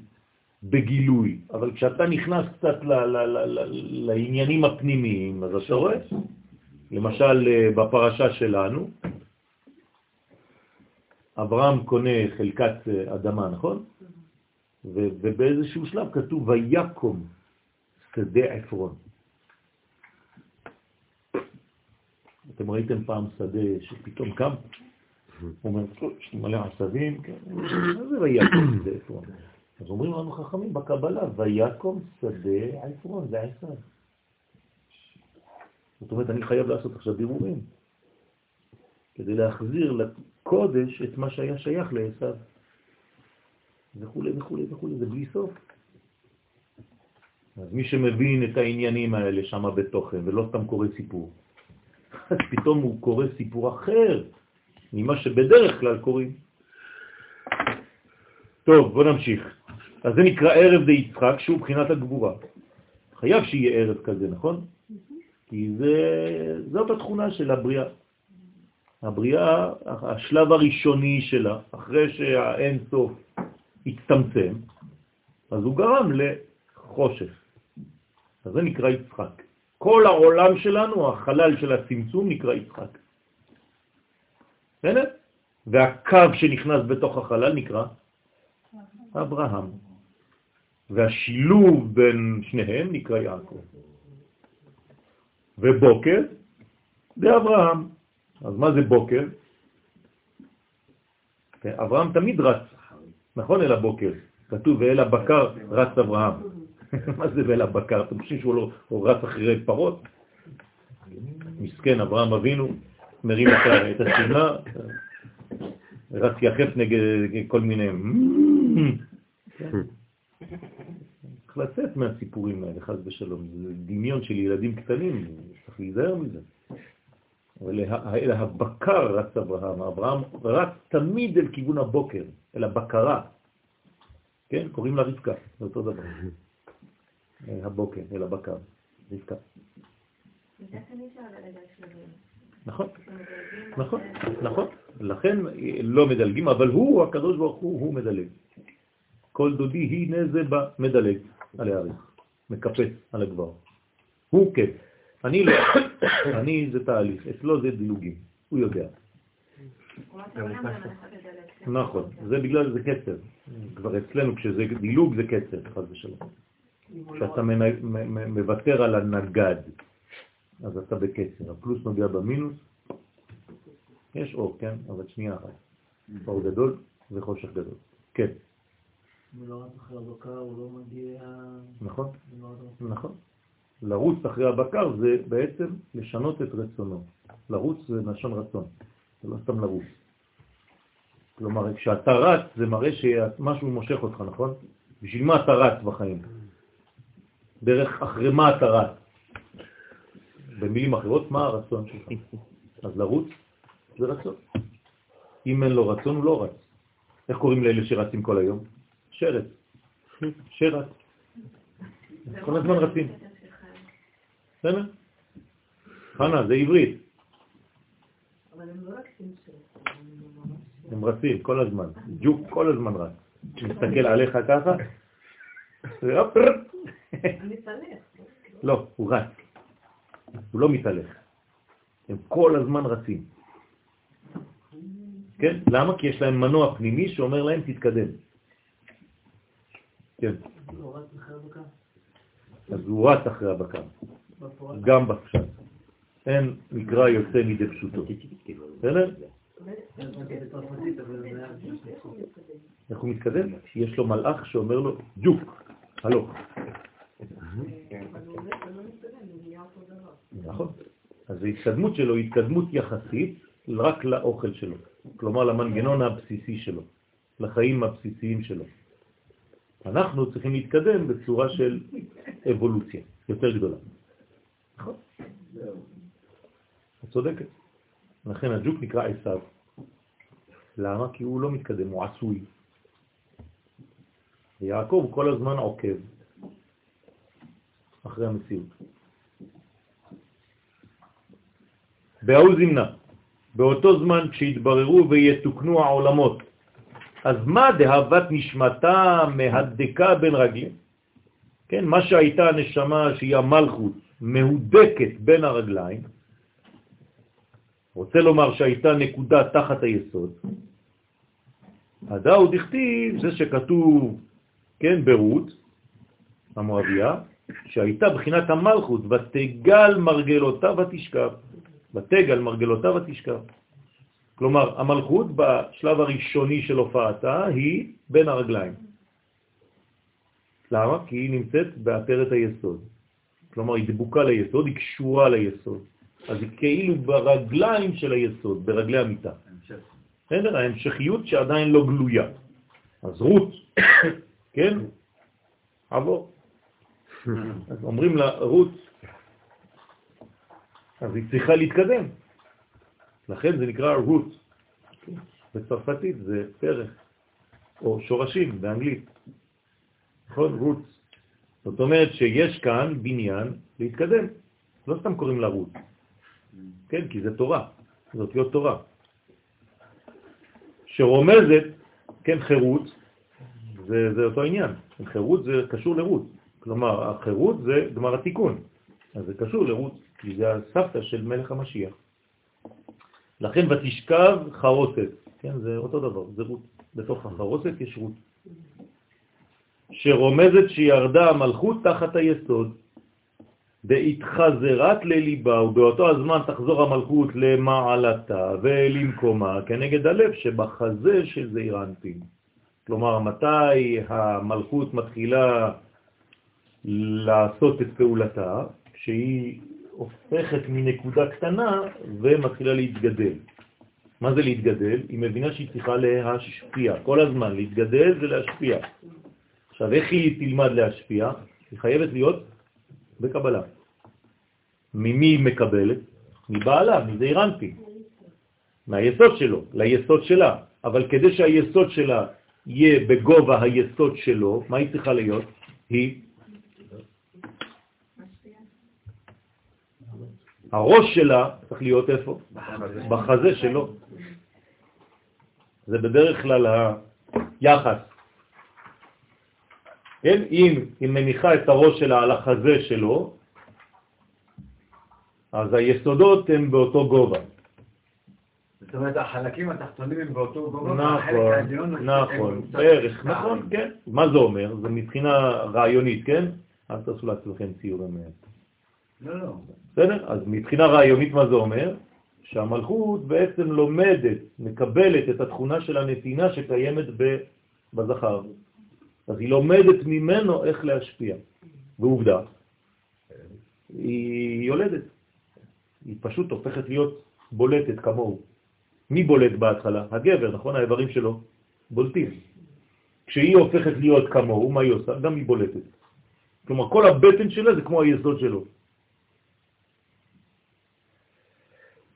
בגילוי, אבל כשאתה נכנס קצת ל, ל, ל, ל, לעניינים הפנימיים, אז אתה רואה, למשל אה, בפרשה שלנו, אברהם קונה חלקת אה, אדמה, נכון? ובאיזשהו שלב כתוב ויקום שדה עפרון. אתם ראיתם פעם שדה שפתאום קם? הוא אומר, יש לי מלא עשבים, כן, מה זה ויקום שדה עפרון? אז אומרים לנו חכמים בקבלה, ויקום שדה עפרון, זה עשר. זאת אומרת, אני חייב לעשות עכשיו בירורים, כדי להחזיר לקודש את מה שהיה שייך לעשו. וכו' וכו' וכו', זה בלי סוף. אז מי שמבין את העניינים האלה שם בתוכן, ולא סתם קורא סיפור, אז פתאום הוא קורא סיפור אחר ממה שבדרך כלל קוראים. טוב, בוא נמשיך. אז זה נקרא ערב די יצחק, שהוא בחינת הגבורה. חייב שיהיה ערב כזה, נכון? כי זה, זאת התכונה של הבריאה. הבריאה, השלב הראשוני שלה, אחרי שהאין סוף הצטמצם, אז הוא גרם לחושך. אז זה נקרא יצחק. כל העולם שלנו, החלל של הצמצום, נקרא יצחק. בסדר? והקו שנכנס בתוך החלל נקרא אברהם. והשילוב בין שניהם נקרא יעקב. ובוקר זה אברהם. אז מה זה בוקר? אברהם תמיד רץ, נכון, אל הבוקר. כתוב, ואל הבקר רץ אברהם. מה זה ואל הבקר? אתם חושבים שהוא לא, רץ אחרי פרות? מסכן, אברהם אבינו, מרים את השמלה, רץ יחף נגד כל מיני... צריך לצאת מהסיפורים האלה, חז ושלום. זה דמיון של ילדים קטנים, צריך להיזהר מזה. אל הבקר רץ אברהם, אברהם רץ תמיד אל כיוון הבוקר, אל הבקרה. כן? קוראים לה רבקה, זה אותו דבר. אה, הבוקר, אל הבקר, רבקה. נכון, נכון, נכון. לכן לא מדלגים, אבל הוא, הקדוש ברוך הוא, הוא מדלג. כל דודי היא נזה בה מדלג על העריך, מקפץ על הגבר. הוא כן. אני לא, אני זה תהליך, אצלו זה דילוגים, הוא יודע. נכון, זה בגלל זה קצר. כבר אצלנו כשזה דילוג זה קצר, חד ושלום. כשאתה מוותר על הנגד, אז אתה בקצר. הפלוס נוגע במינוס, יש אור, כן? אבל שנייה אחת. אור גדול וחושך גדול. כן.
רק אחרי הבקר, הוא לא מגיע...
נכון, נכון. לרוץ אחרי הבקר זה בעצם לשנות את רצונו. לרוץ זה נשון רצון, זה לא סתם לרוץ. כלומר, כשאתה רץ זה מראה שמשהו מושך אותך, נכון? בשביל מה אתה רץ בחיים? דרך אחרי מה אתה רץ? במילים אחרות, מה הרצון שלך? אז לרוץ זה רצון. אם אין לו רצון, הוא לא רץ. איך קוראים לאלה שרצים כל היום? שרת. שרת. כל הזמן רצים. בסדר? חנה, זה עברית.
לא רצים
הם רצים כל הזמן. ג'וק כל הזמן רץ. מסתכל עליך ככה, לא, הוא רץ. הוא לא מתהלך. הם כל הזמן רצים. כן? למה? כי יש להם מנוע פנימי שאומר להם תתקדם. כן. אז הוא רץ אחרי הבקר. גם בפשט. אין מקרא יוצא מידי פשוטו. בסדר? איך הוא מתקדם? יש לו מלאך שאומר לו, ג'וק, הלוך. נכון. אז ההתקדמות שלו היא התקדמות יחסית רק לאוכל שלו, כלומר למנגנון הבסיסי שלו, לחיים הבסיסיים שלו. אנחנו צריכים להתקדם בצורה של אבולוציה יותר גדולה. נכון. את צודקת. לכן הג'וק נקרא עשיו. למה? כי הוא לא מתקדם, הוא עשוי. ויעקב כל הזמן עוקב אחרי המציאות. בהוא זמנה, באותו זמן כשהתבררו ויתוקנו העולמות, אז מה דהבת נשמתה מהדקה בין רגלים? כן, מה שהייתה הנשמה שהיא המלכות מהודקת בין הרגליים, רוצה לומר שהייתה נקודה תחת היסוד, הדאו דכתיב זה שכתוב, כן, ברות, המואביה, שהייתה בחינת המלכות, ותגל מרגלותיו ותשכב. ותגל מרגלותיו ותשכב. כלומר, המלכות בשלב הראשוני של הופעתה היא בין הרגליים. למה? כי היא נמצאת בעטרת היסוד. כלומר, היא דבוקה ליסוד, היא קשורה ליסוד. אז היא כאילו ברגליים של היסוד, ברגלי המיטה. בסדר? ההמשכיות שעדיין לא גלויה. אז רות, כן? עבור. אז אומרים לה, רות, אז היא צריכה להתקדם. לכן זה נקרא רות. בצרפתית זה פרח, או שורשים באנגלית. נכון? רות. זאת אומרת שיש כאן בניין להתקדם. לא סתם קוראים לה רות. כן, כי זה תורה. זאת להיות תורה. שרומזת, כן, חירות, זה, זה אותו עניין. חירות זה קשור לרות. כלומר, החירות זה גמר התיקון. אז זה קשור לרות, כי זה הסבתא של מלך המשיח. לכן ותשכב חרוסת, כן, זה אותו דבר, זה רות. בתוך החרוסת יש רות. שרומזת שירדה המלכות תחת היסוד, בהתחזרת לליבה, ובאותו הזמן תחזור המלכות למעלתה ולמקומה כנגד הלב שבחזה של זעיר אנפין. כלומר, מתי המלכות מתחילה לעשות את פעולתה? כשהיא הופכת מנקודה קטנה ומתחילה להתגדל. מה זה להתגדל? היא מבינה שהיא צריכה להשפיע, כל הזמן, להתגדל ולהשפיע. עכשיו, איך היא תלמד להשפיע? היא חייבת להיות בקבלה. ממי היא מקבלת? מבעלה, מזה אירנטי, מהיסוד שלו, ליסוד שלה. אבל כדי שהיסוד שלה יהיה בגובה היסוד שלו, מה היא צריכה להיות? היא הראש שלה צריך להיות איפה? בחזה שלו. זה בדרך כלל היחס. כן? אם היא מניחה את הראש שלה על החזה שלו, אז היסודות הם באותו גובה.
זאת אומרת, החלקים התחתונים הם באותו גובה,
נכון, נכון, בערך, נכון, כן. מה זה אומר? זה מבחינה רעיונית, כן? אל תעשו לעצמכם ציורים.
לא, לא.
בסדר? אז מבחינה רעיונית מה זה אומר? שהמלכות בעצם לומדת, מקבלת את התכונה של הנתינה שקיימת בזכר. אז היא לומדת ממנו איך להשפיע. ועובדה, היא יולדת. היא פשוט הופכת להיות בולטת כמוהו. מי בולט בהתחלה? הגבר, נכון? האיברים שלו בולטים. כשהיא הופכת להיות כמוהו, מה היא עושה? גם היא בולטת. כלומר, כל הבטן שלה זה כמו היסוד שלו.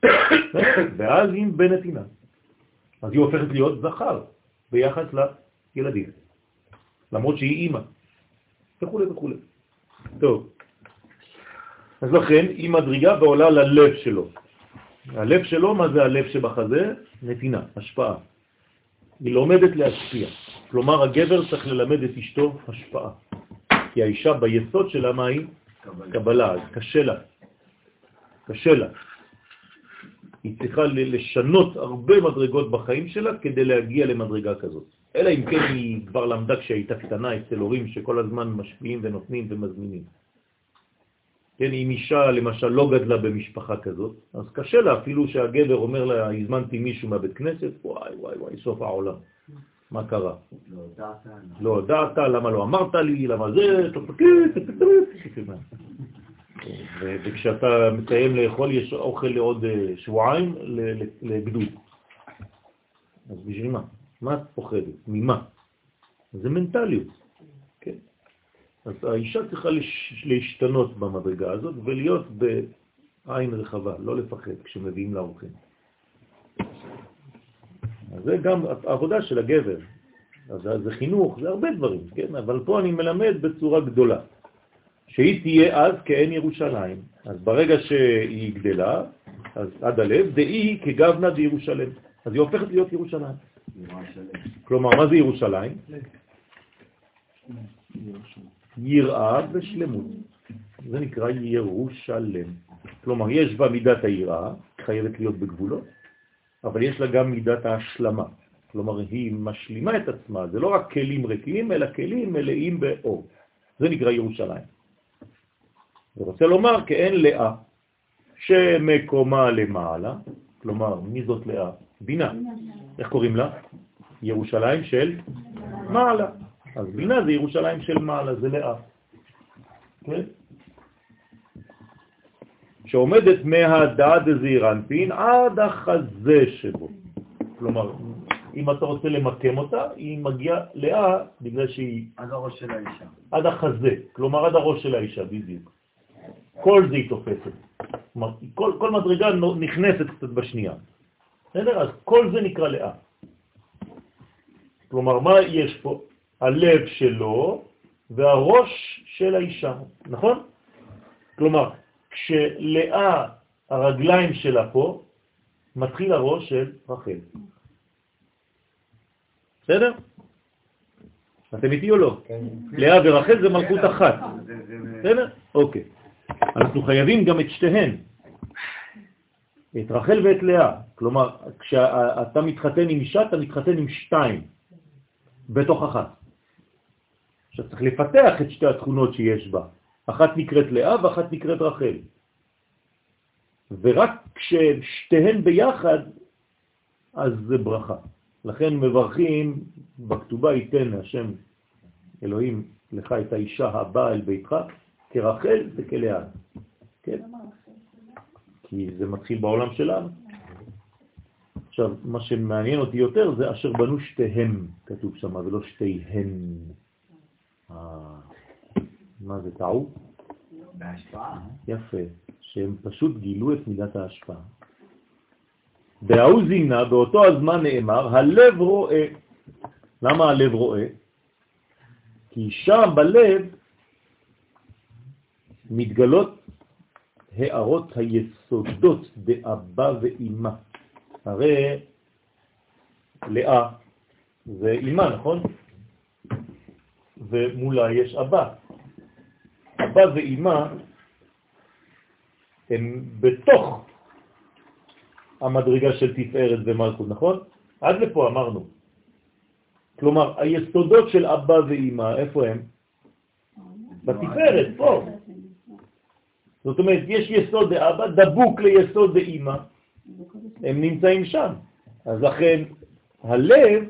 ואז היא בנתינה. אז היא הופכת להיות זכר ביחס לילדים, למרות שהיא אימא, וכו' וכו'. טוב, אז לכן היא מדרגה ועולה ללב שלו. הלב שלו, מה זה הלב שבחזה? נתינה, השפעה. היא לומדת להשפיע. כלומר, הגבר צריך ללמד את אשתו השפעה. כי האישה ביסוד שלה, מה היא? קבלה. קבלה, אז קשה לה. קשה לה. היא צריכה לשנות הרבה מדרגות בחיים שלה כדי להגיע למדרגה כזאת. אלא אם כן היא כבר למדה כשהייתה קטנה אצל הורים שכל הזמן משפיעים ונותנים ומזמינים. כן, אם אישה למשל לא גדלה במשפחה כזאת, אז קשה לה אפילו שהגבר אומר לה, הזמנתי מישהו מהבית כנסת, וואי וואי וואי, סוף העולם. מה קרה? לא הודעת, לא הודעת, למה לא אמרת לי, למה זה, וכשאתה מסיים לאכול יש אוכל לעוד אה, שבועיים לגדוד. אז בשביל מה? מה את פוחדת? ממה? זה מנטליות. אז האישה צריכה להשתנות במדרגה הזאת ולהיות בעין רחבה, לא לפחד כשמביאים לאורחים. אז זה גם העבודה של הגבר. אז זה חינוך, זה הרבה דברים, כן? אבל פה אני מלמד בצורה גדולה. שהיא תהיה אז כאין ירושלים. אז ברגע שהיא גדלה, אז עד הלב, דאי כגבנה דירושלם. אז היא הופכת להיות ירושלים. כלומר, מה זה ירושלים? יראה ושלמות. זה נקרא ירושלם. כלומר, יש בה מידת היראה, חייבת להיות בגבולות, אבל יש לה גם מידת ההשלמה. כלומר, היא משלימה את עצמה, זה לא רק כלים ריקים, אלא כלים מלאים באור. זה נקרא ירושלים. הוא רוצה לומר כאין לאה, שמקומה למעלה, כלומר, מי זאת לאה? בינה. איך קוראים לה? ירושלים של מעלה. אז בינה זה ירושלים של מעלה, זה לאה. כן? שעומדת מהדעת דזעירנטין עד החזה שבו. כלומר, אם אתה רוצה למקם אותה, היא מגיעה לאה בגלל שהיא...
עד הראש של האישה.
עד החזה, כלומר עד הראש של האישה, בדיוק. כל זה היא תופסת. כלומר, כל, כל מדרגה נכנסת קצת בשנייה. בסדר? אז כל זה נקרא לאה. כלומר, מה יש פה? הלב שלו והראש של האישה, נכון? כלומר, כשלאה הרגליים שלה פה, מתחיל הראש של רחל. בסדר? אתם איתי או לא? כן. לאה ורחל זה מלכות אחת. בסדר? אוקיי. אנחנו חייבים גם את שתיהן, את רחל ואת לאה. כלומר, כשאתה מתחתן עם אישה, אתה מתחתן עם שתיים, בתוך אחת. עכשיו צריך לפתח את שתי התכונות שיש בה. אחת נקראת לאה ואחת נקראת רחל. ורק כששתיהן ביחד, אז זה ברכה. לכן מברכים, בכתובה ייתן השם אלוהים לך את האישה הבאה אל ביתך, כרחל וכלאה. כן? כי זה מתחיל בעולם שלנו. עכשיו, מה שמעניין אותי יותר זה אשר בנו שתיהם, כתוב שם, ולא שתיהן. מה זה, טעו?
בהשפעה.
יפה, שהם פשוט גילו את מידת ההשפעה. בהאו זימנה, באותו הזמן נאמר, הלב רואה. למה הלב רואה? כי שם בלב מתגלות הערות היסודות באבא ואימא. הרי לאה זה אימא, נכון? ומולה יש אבא. אבא ואימא הם בתוך המדרגה של תפארת ומלכות, נכון? עד לפה אמרנו. כלומר, היסודות של אבא ואימא, איפה הם? בתפארת, פה. זאת אומרת, יש יסוד דאבא דבוק ליסוד דאמא, הם נמצאים שם. אז לכן הלב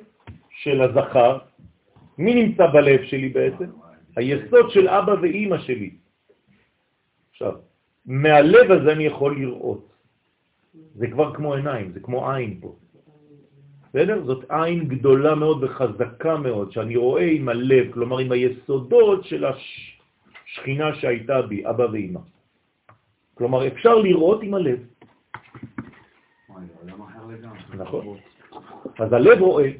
של הזכר, מי נמצא בלב שלי בעצם? היסוד של אבא ואימא שלי. עכשיו, מהלב הזה אני יכול לראות. זה כבר כמו עיניים, זה כמו עין פה. בסדר? זאת עין גדולה מאוד וחזקה מאוד, שאני רואה עם הלב, כלומר עם היסודות של השכינה שהייתה בי, אבא ואמא. כלומר, אפשר לראות עם הלב. נכון. אז הלב רואה,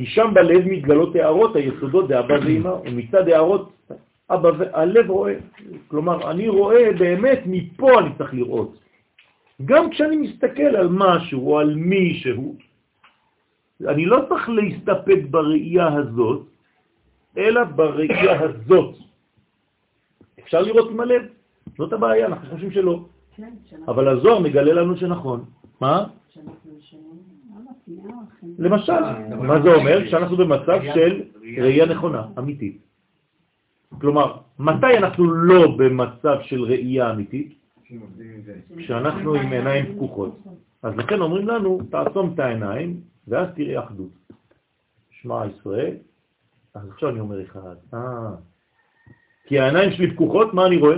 כי שם בלב מתגלות הערות היסודות דאבא ואמא, ומצד הערות אבא, הלב רואה. כלומר, אני רואה באמת, מפה אני צריך לראות. גם כשאני מסתכל על משהו או על מישהו, אני לא צריך להסתפק בראייה הזאת, אלא בראייה הזאת. אפשר לראות עם הלב, זאת הבעיה, אנחנו חושבים שלא. כן, אבל הזוהר מגלה לנו שנכון. מה? למשל, מה זה אומר? כשאנחנו במצב של ראייה נכונה, אמיתית. כלומר, מתי אנחנו לא במצב של ראייה אמיתית? כשאנחנו עם עיניים פקוחות. אז לכן אומרים לנו, תעצום את העיניים, ואז תראה אחדות. שמע ישראל, אז עכשיו אני אומר אחד, אה, כי העיניים שלי פקוחות, מה אני רואה?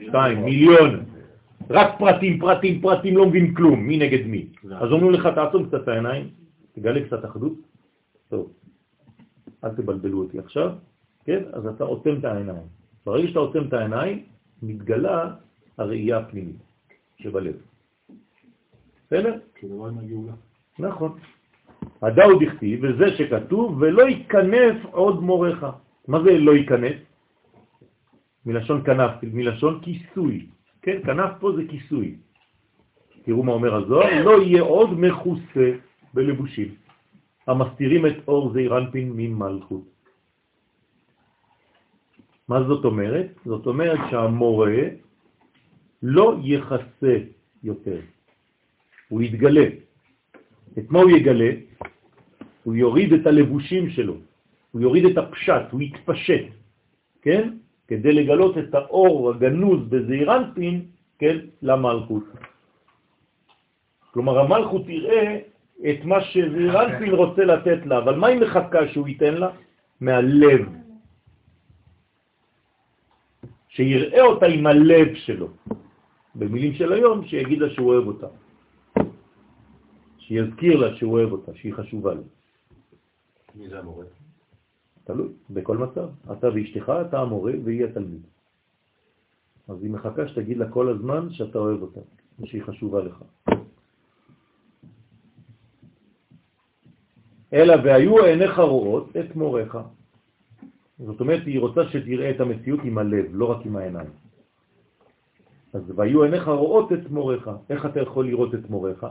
שתיים, מיליון. רק פרטים, פרטים, פרטים, לא מבין כלום, מי נגד מי. אז אומרים לך, תעצום קצת את העיניים, תגלה קצת אחדות. טוב, אל תבלבלו אותי עכשיו, כן? אז אתה עוצם את העיניים. ברגע שאתה עוצם את העיניים, מתגלה הראייה הפנימית שבלב. בסדר? נכון. הדאו דכתיב, וזה שכתוב, ולא ייכנס עוד מורך. מה זה לא ייכנס? מלשון כנף, מלשון כיסוי. כן, כנף פה זה כיסוי. תראו מה אומר הזוהר, לא יהיה עוד מכוסה בלבושים, המסתירים את אור זעירנפין ממלכות. מה זאת אומרת? זאת אומרת שהמורה לא יחסה יותר, הוא יתגלה. את מה הוא יגלה? הוא יוריד את הלבושים שלו, הוא יוריד את הפשט, הוא יתפשט, כן? כדי לגלות את האור הגנוז בזעירנפין, כן, למלכות. כלומר, המלכות תראה את מה שזעירנפין רוצה לתת לה, אבל מה היא מחכה שהוא ייתן לה? מהלב. שיראה אותה עם הלב שלו. במילים של היום, שיגיד לה שהוא אוהב אותה. שיזכיר לה שהוא אוהב אותה, שהיא חשובה לו.
מי זה המורה?
תלוי, בכל מצב. אתה ואשתך, אתה המורה והיא התלמיד. אז היא מחכה שתגיד לה כל הזמן שאתה אוהב אותה, ושהיא חשובה לך. אלא והיו עיניך רואות את מורך. זאת אומרת, היא רוצה שתראה את המציאות עם הלב, לא רק עם העיניים. אז והיו עיניך רואות את מורך. איך אתה יכול לראות את מורך?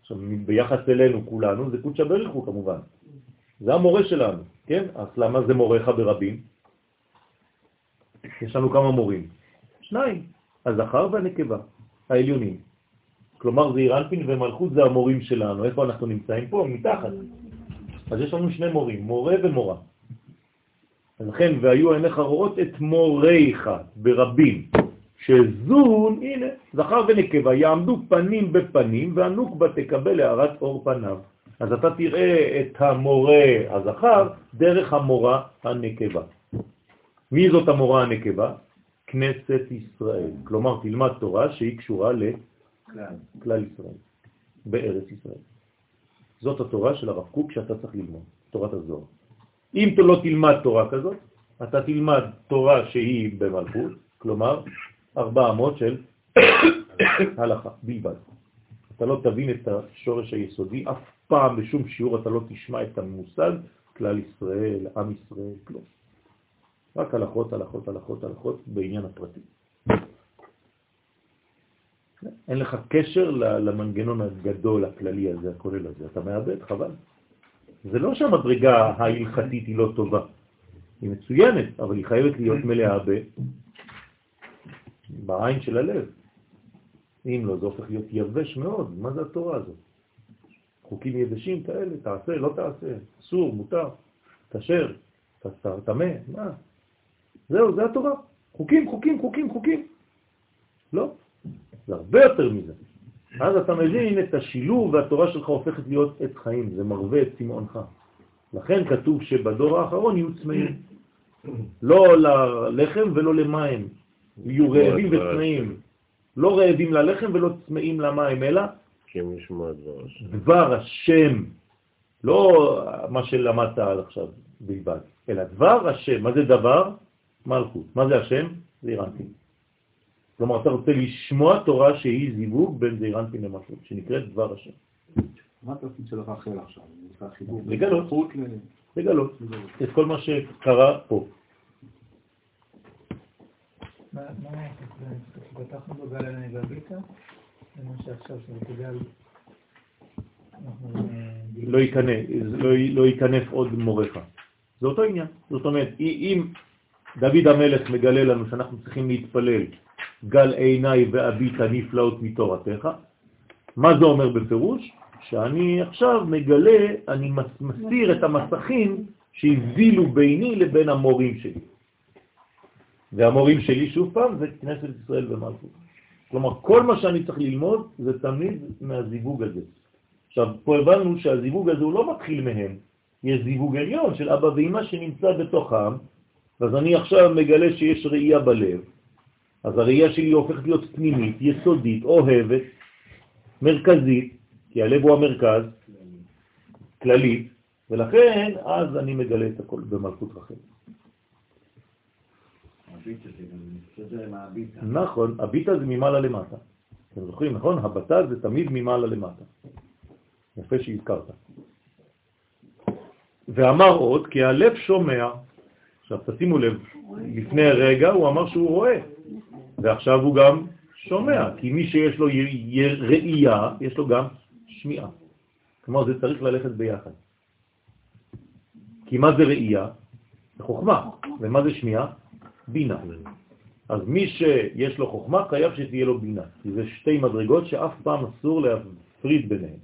עכשיו, ביחס אלינו כולנו, זה קודשא בריחו כמובן. זה המורה שלנו, כן? אז למה זה מורך ברבים? יש לנו כמה מורים. שניים, הזכר והנקבה, העליונים. כלומר, זה אירנפין ומלכות זה המורים שלנו. איפה אנחנו נמצאים? פה, מתחת. אז יש לנו שני מורים, מורה ומורה. לכן, והיו עיניך רואות את מוריך ברבים, שזון, הנה, זכר ונקבה, יעמדו פנים בפנים, והנוקבה תקבל להערת אור פניו. אז אתה תראה את המורה הזכר דרך המורה הנקבה. מי זאת המורה הנקבה? כנסת ישראל. כלומר, תלמד תורה שהיא קשורה לכלל ישראל, בארץ ישראל. זאת התורה של הרב קוק שאתה צריך ללמוד, תורת הזוהר. אם אתה לא תלמד תורה כזאת, אתה תלמד תורה שהיא במלכות, כלומר, ארבע אמות של הלכה בלבד. אתה לא תבין את השורש היסודי, אף פעם בשום שיעור אתה לא תשמע את המושג כלל ישראל, עם ישראל, כלום. רק הלכות, הלכות, הלכות, הלכות בעניין הפרטי. אין לך קשר למנגנון הגדול, הכללי הזה, הכולל הזה. אתה מאבד, חבל. זה לא שהמדרגה ההלכתית היא לא טובה. היא מצוינת, אבל היא חייבת להיות מלאה ב... בעין של הלב. אם לא, זה הופך להיות יבש מאוד. מה זה התורה הזאת? חוקים יבשים כאלה, תעשה, לא תעשה, אסור, מותר, כשר, תטמא, מה? זהו, זה התורה. חוקים, חוקים, חוקים, חוקים. לא, זה הרבה יותר מזה. אז אתה מבין את השילוב והתורה שלך הופכת להיות עת חיים, זה מרווה את צמאונך. לכן כתוב שבדור האחרון יהיו צמאים. לא ללחם ולא למים. יהיו רעבים וצמאים. לא רעבים ללחם ולא צמאים למים, אלא
כן, לשמוע דבר השם.
דבר השם. לא מה שלמדת עד עכשיו בלבד, אלא דבר השם. מה זה דבר? מלכות. מה זה השם? זה אירנטים. כלומר, אתה רוצה לשמוע תורה שהיא זיווג בין זעירנטים למלכות, שנקראת דבר השם.
מה התפקיד של רחל עכשיו?
לגלות. לגלות. את כל מה שקרה פה.
מה פתחנו בגל הנגביתה? מה שעכשיו שבגלל...
לא ייכנס לא עוד מורך. זה אותו עניין. זאת אומרת, אם דוד המלך מגלה לנו שאנחנו צריכים להתפלל גל עיניי ואביט הנפלאות מתורתך, מה זה אומר בפירוש? שאני עכשיו מגלה, אני מסיר את המסכים שהבדילו ביני לבין המורים שלי. והמורים שלי, שוב פעם, זה כנסת ישראל ומלכות. כלומר, כל מה שאני צריך ללמוד זה תמיד מהזיווג הזה. עכשיו, פה הבנו שהזיווג הזה הוא לא מתחיל מהם. יש זיווג עליון של אבא ואמא שנמצא בתוכם, אז אני עכשיו מגלה שיש ראייה בלב. אז הראייה שלי הופכת להיות פנימית, יסודית, אוהבת, מרכזית, כי הלב הוא המרכז, כללית, ולכן אז אני מגלה את הכל במלכות רחל. נכון, הביטה זה ממעלה למטה. אתם זוכרים, נכון? הבטה זה תמיד ממעלה למטה. יפה שהזכרת. ואמר עוד, כי הלב שומע, עכשיו תשימו לב, לפני רגע הוא אמר שהוא רואה, ועכשיו הוא גם שומע, כי מי שיש לו ראייה, יש לו גם שמיעה. כלומר, זה צריך ללכת ביחד. כי מה זה ראייה? זה חוכמה. ומה זה שמיעה? בינה. אז מי שיש לו חוכמה חייב שתהיה לו בינה, כי זה שתי מדרגות שאף פעם אסור להפריד ביניהן.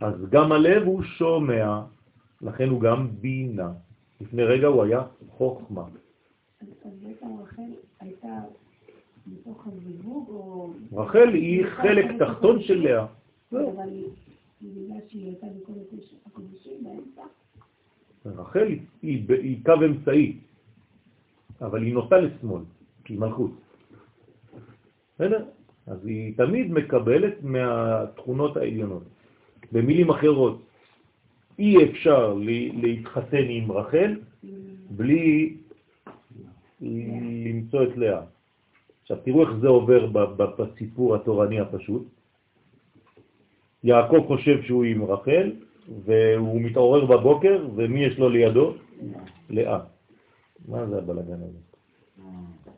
אז גם הלב הוא שומע, לכן הוא גם בינה. לפני רגע הוא היה חוכמה.
רחל
היא חלק תחתון של לאה. רחל היא קו אמצעי. אבל היא נוטה לשמאל, כי היא מלכות. בסדר? אז היא תמיד מקבלת מהתכונות העליונות. במילים אחרות, אי אפשר להתחתן עם רחל בלי למצוא את לאה. עכשיו תראו איך זה עובר בסיפור התורני הפשוט. יעקב חושב שהוא עם רחל, והוא מתעורר בבוקר, ומי יש לו לידו? לאה. מה זה הבלגן הזה?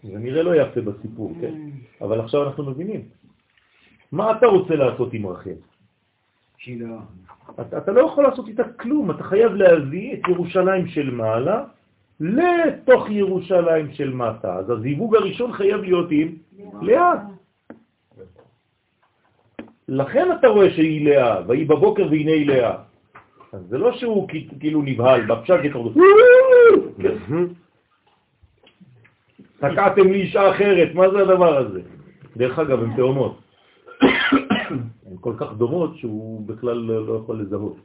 זה נראה לא יפה בסיפור, כן? אבל עכשיו אנחנו מבינים. מה אתה רוצה לעשות עם רחל? אתה, אתה לא יכול לעשות איתה כלום, אתה חייב להביא את ירושלים של מעלה לתוך ירושלים של מטה. אז הזיווג הראשון חייב להיות עם לאה. לכן אתה רואה שהיא לאה, והיא בבוקר והנה היא לאה. אז זה לא שהוא כאילו נבהל, בפשט יתרדו. תקעתם לי אישה אחרת, מה זה הדבר הזה? דרך אגב, הן תאומות. הן כל כך דומות שהוא בכלל לא, לא יכול לזהות.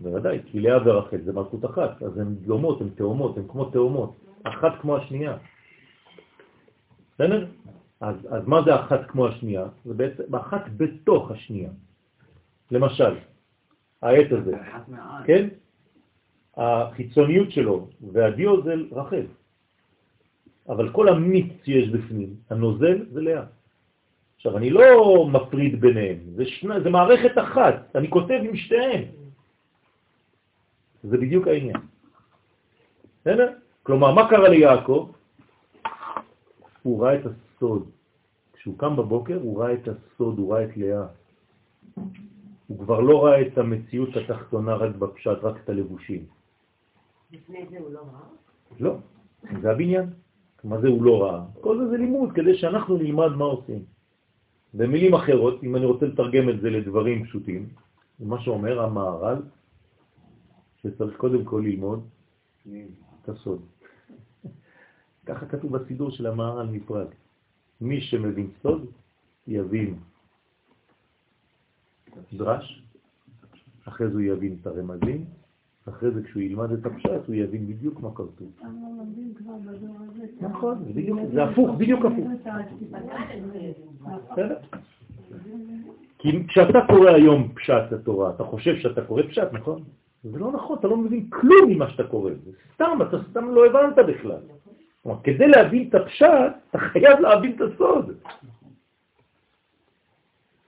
בוודאי, כי לאה ורחל זה מלכות אחת, אז הן דומות, הן תאומות, הן כמו תאומות, אחת כמו השנייה. בסדר? אז, אז מה זה אחת כמו השנייה? זה בעצם אחת בתוך השנייה. למשל, העט הזה, כן? החיצוניות שלו והדיו זה רחל. אבל כל המיץ שיש בפנים, הנוזל זה לאה. עכשיו, אני לא מפריד ביניהם, זה, שני, זה מערכת אחת, אני כותב עם שתיהן. זה בדיוק העניין. בסדר? כלומר, מה קרה ליעקב? הוא ראה את הסוד. כשהוא קם בבוקר, הוא ראה את הסוד, הוא ראה את לאה. הוא כבר לא ראה את המציאות התחתונה רק בפשט, רק את הלבושים.
לפני זה הוא לא ראה?
לא, זה הבניין. מה זה הוא לא ראה? כל זה זה לימוד, כדי שאנחנו נלמד מה עושים. במילים אחרות, אם אני רוצה לתרגם את זה לדברים פשוטים, מה שאומר המהר"ל, שצריך קודם כל ללמוד את הסוד. ככה כתוב בסידור של המהר"ל מפראג. מי שמבין סוד, יבין דרש, אחרי זה הוא יבין את הרמזים, אחרי זה כשהוא ילמד את הפשט הוא יבין בדיוק מה כתוב. נכון, זה הפוך, בדיוק הפוך. כי כשאתה קורא היום פשט התורה, אתה חושב שאתה קורא פשט, נכון? זה לא נכון, אתה לא מבין כלום ממה שאתה קורא. זה סתם, אתה סתם לא הבנת בכלל. כלומר, כדי להבין את הפשט, אתה חייב להבין את הסוד.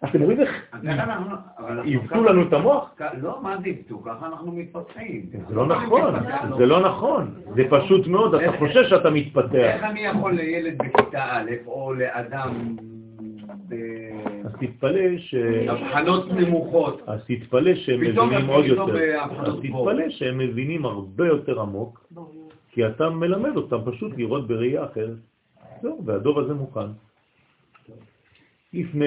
אתם רואים איך עיוותו לנו את המוח?
לא, מה זה עיוותו? ככה אנחנו מתפתחים.
זה לא נכון, זה לא נכון. זה פשוט מאוד, אתה חושב שאתה מתפתח.
איך אני יכול לילד בכיתה א' או לאדם
אז תתפלא ש...
הבחנות נמוכות.
אז תתפלא שהם מבינים עוד יותר. אז תתפלא שהם מבינים הרבה יותר עמוק, כי אתה מלמד אותם פשוט לראות בראייה אחרת. זהו, והדור הזה מוכן. לפני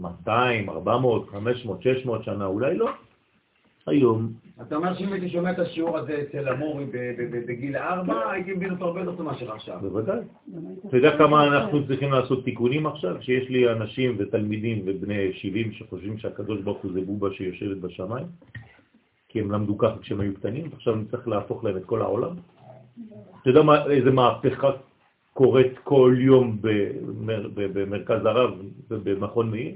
200, 400, 500, 600 שנה, אולי לא. היום.
אתה אומר שאם הייתי שומע את השיעור הזה אצל המורי בגיל 4, הייתי מבין אותו הרבה יותר טוב מאשר עכשיו.
בוודאי. אתה יודע כמה אנחנו צריכים לעשות תיקונים עכשיו? שיש לי אנשים ותלמידים ובני 70 שחושבים שהקדוש ברוך הוא זה בובה שיושבת בשמיים, כי הם למדו ככה כשהם היו קטנים, עכשיו אני צריך להפוך להם את כל העולם. אתה יודע מה, איזה מהפכה קורית כל יום במר, במרכז הרב ובמכון מאיר?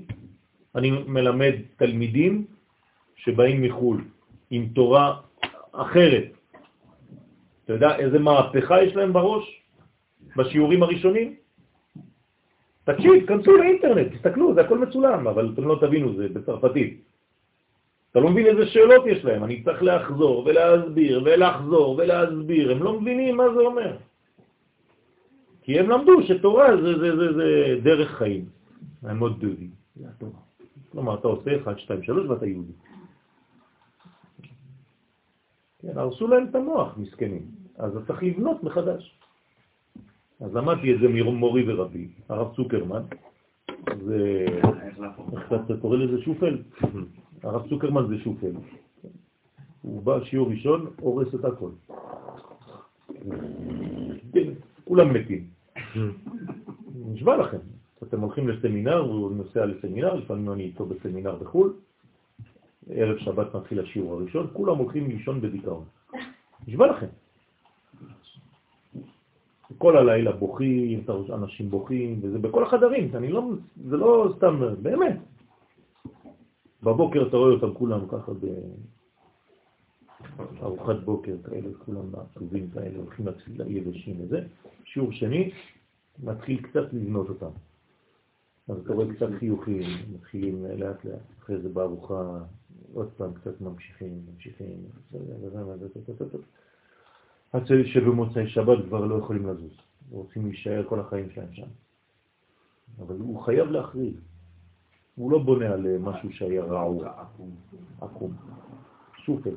אני מלמד תלמידים שבאים מחו"ל עם תורה אחרת. אתה יודע איזה מהפכה יש להם בראש בשיעורים הראשונים? תקשיב, כנסו לאינטרנט, תסתכלו, זה הכל מצולם, אבל אתם לא תבינו, זה בצרפתית. אתה לא מבין איזה שאלות יש להם, אני צריך לחזור ולהסביר ולחזור ולהסביר, הם לא מבינים מה זה אומר. כי הם למדו שתורה זה, זה, זה, זה דרך חיים, המוד דודי, זה התורה. כלומר, אתה עושה 1, 2, 3 ואתה יהודי. כן, הרסו להם את המוח, מסכנים. אז אתה צריך לבנות מחדש. אז למדתי את זה ממורי ורבי, הרב צוקרמן. זה... איך אתה קורא לזה שופל? הרב צוקרמן זה שופל. הוא בא שיעור ראשון, הורס את הכל. כן, כולם מתים. נשבע לכם. אתם הולכים לסמינר, הוא נוסע לסמינר, לפעמים אני איתו בסמינר בחו"ל, ערב שבת מתחיל השיעור הראשון, כולם הולכים לישון בדיכאון. נשבע לכם. כל הלילה בוכים, אנשים בוכים, וזה בכל החדרים, אני לא, זה לא סתם, באמת. בבוקר אתה רואה אותם כולם ככה בארוחת בוקר כאלה, כולם עצובים כאלה, הולכים לתפילה יבשים וזה. שיעור שני, מתחיל קצת לבנות אותם. אז אתה רואה קצת חיוכים, מתחילים לאט לאט, אחרי זה בארוחה עוד פעם קצת ממשיכים, ממשיכים, עד שבמוצאי שבת כבר לא יכולים לזוז, רוצים להישאר כל החיים שלהם שם. אבל הוא חייב להכריז. הוא לא בונה על משהו שהיה רעוע, עקום, שופל,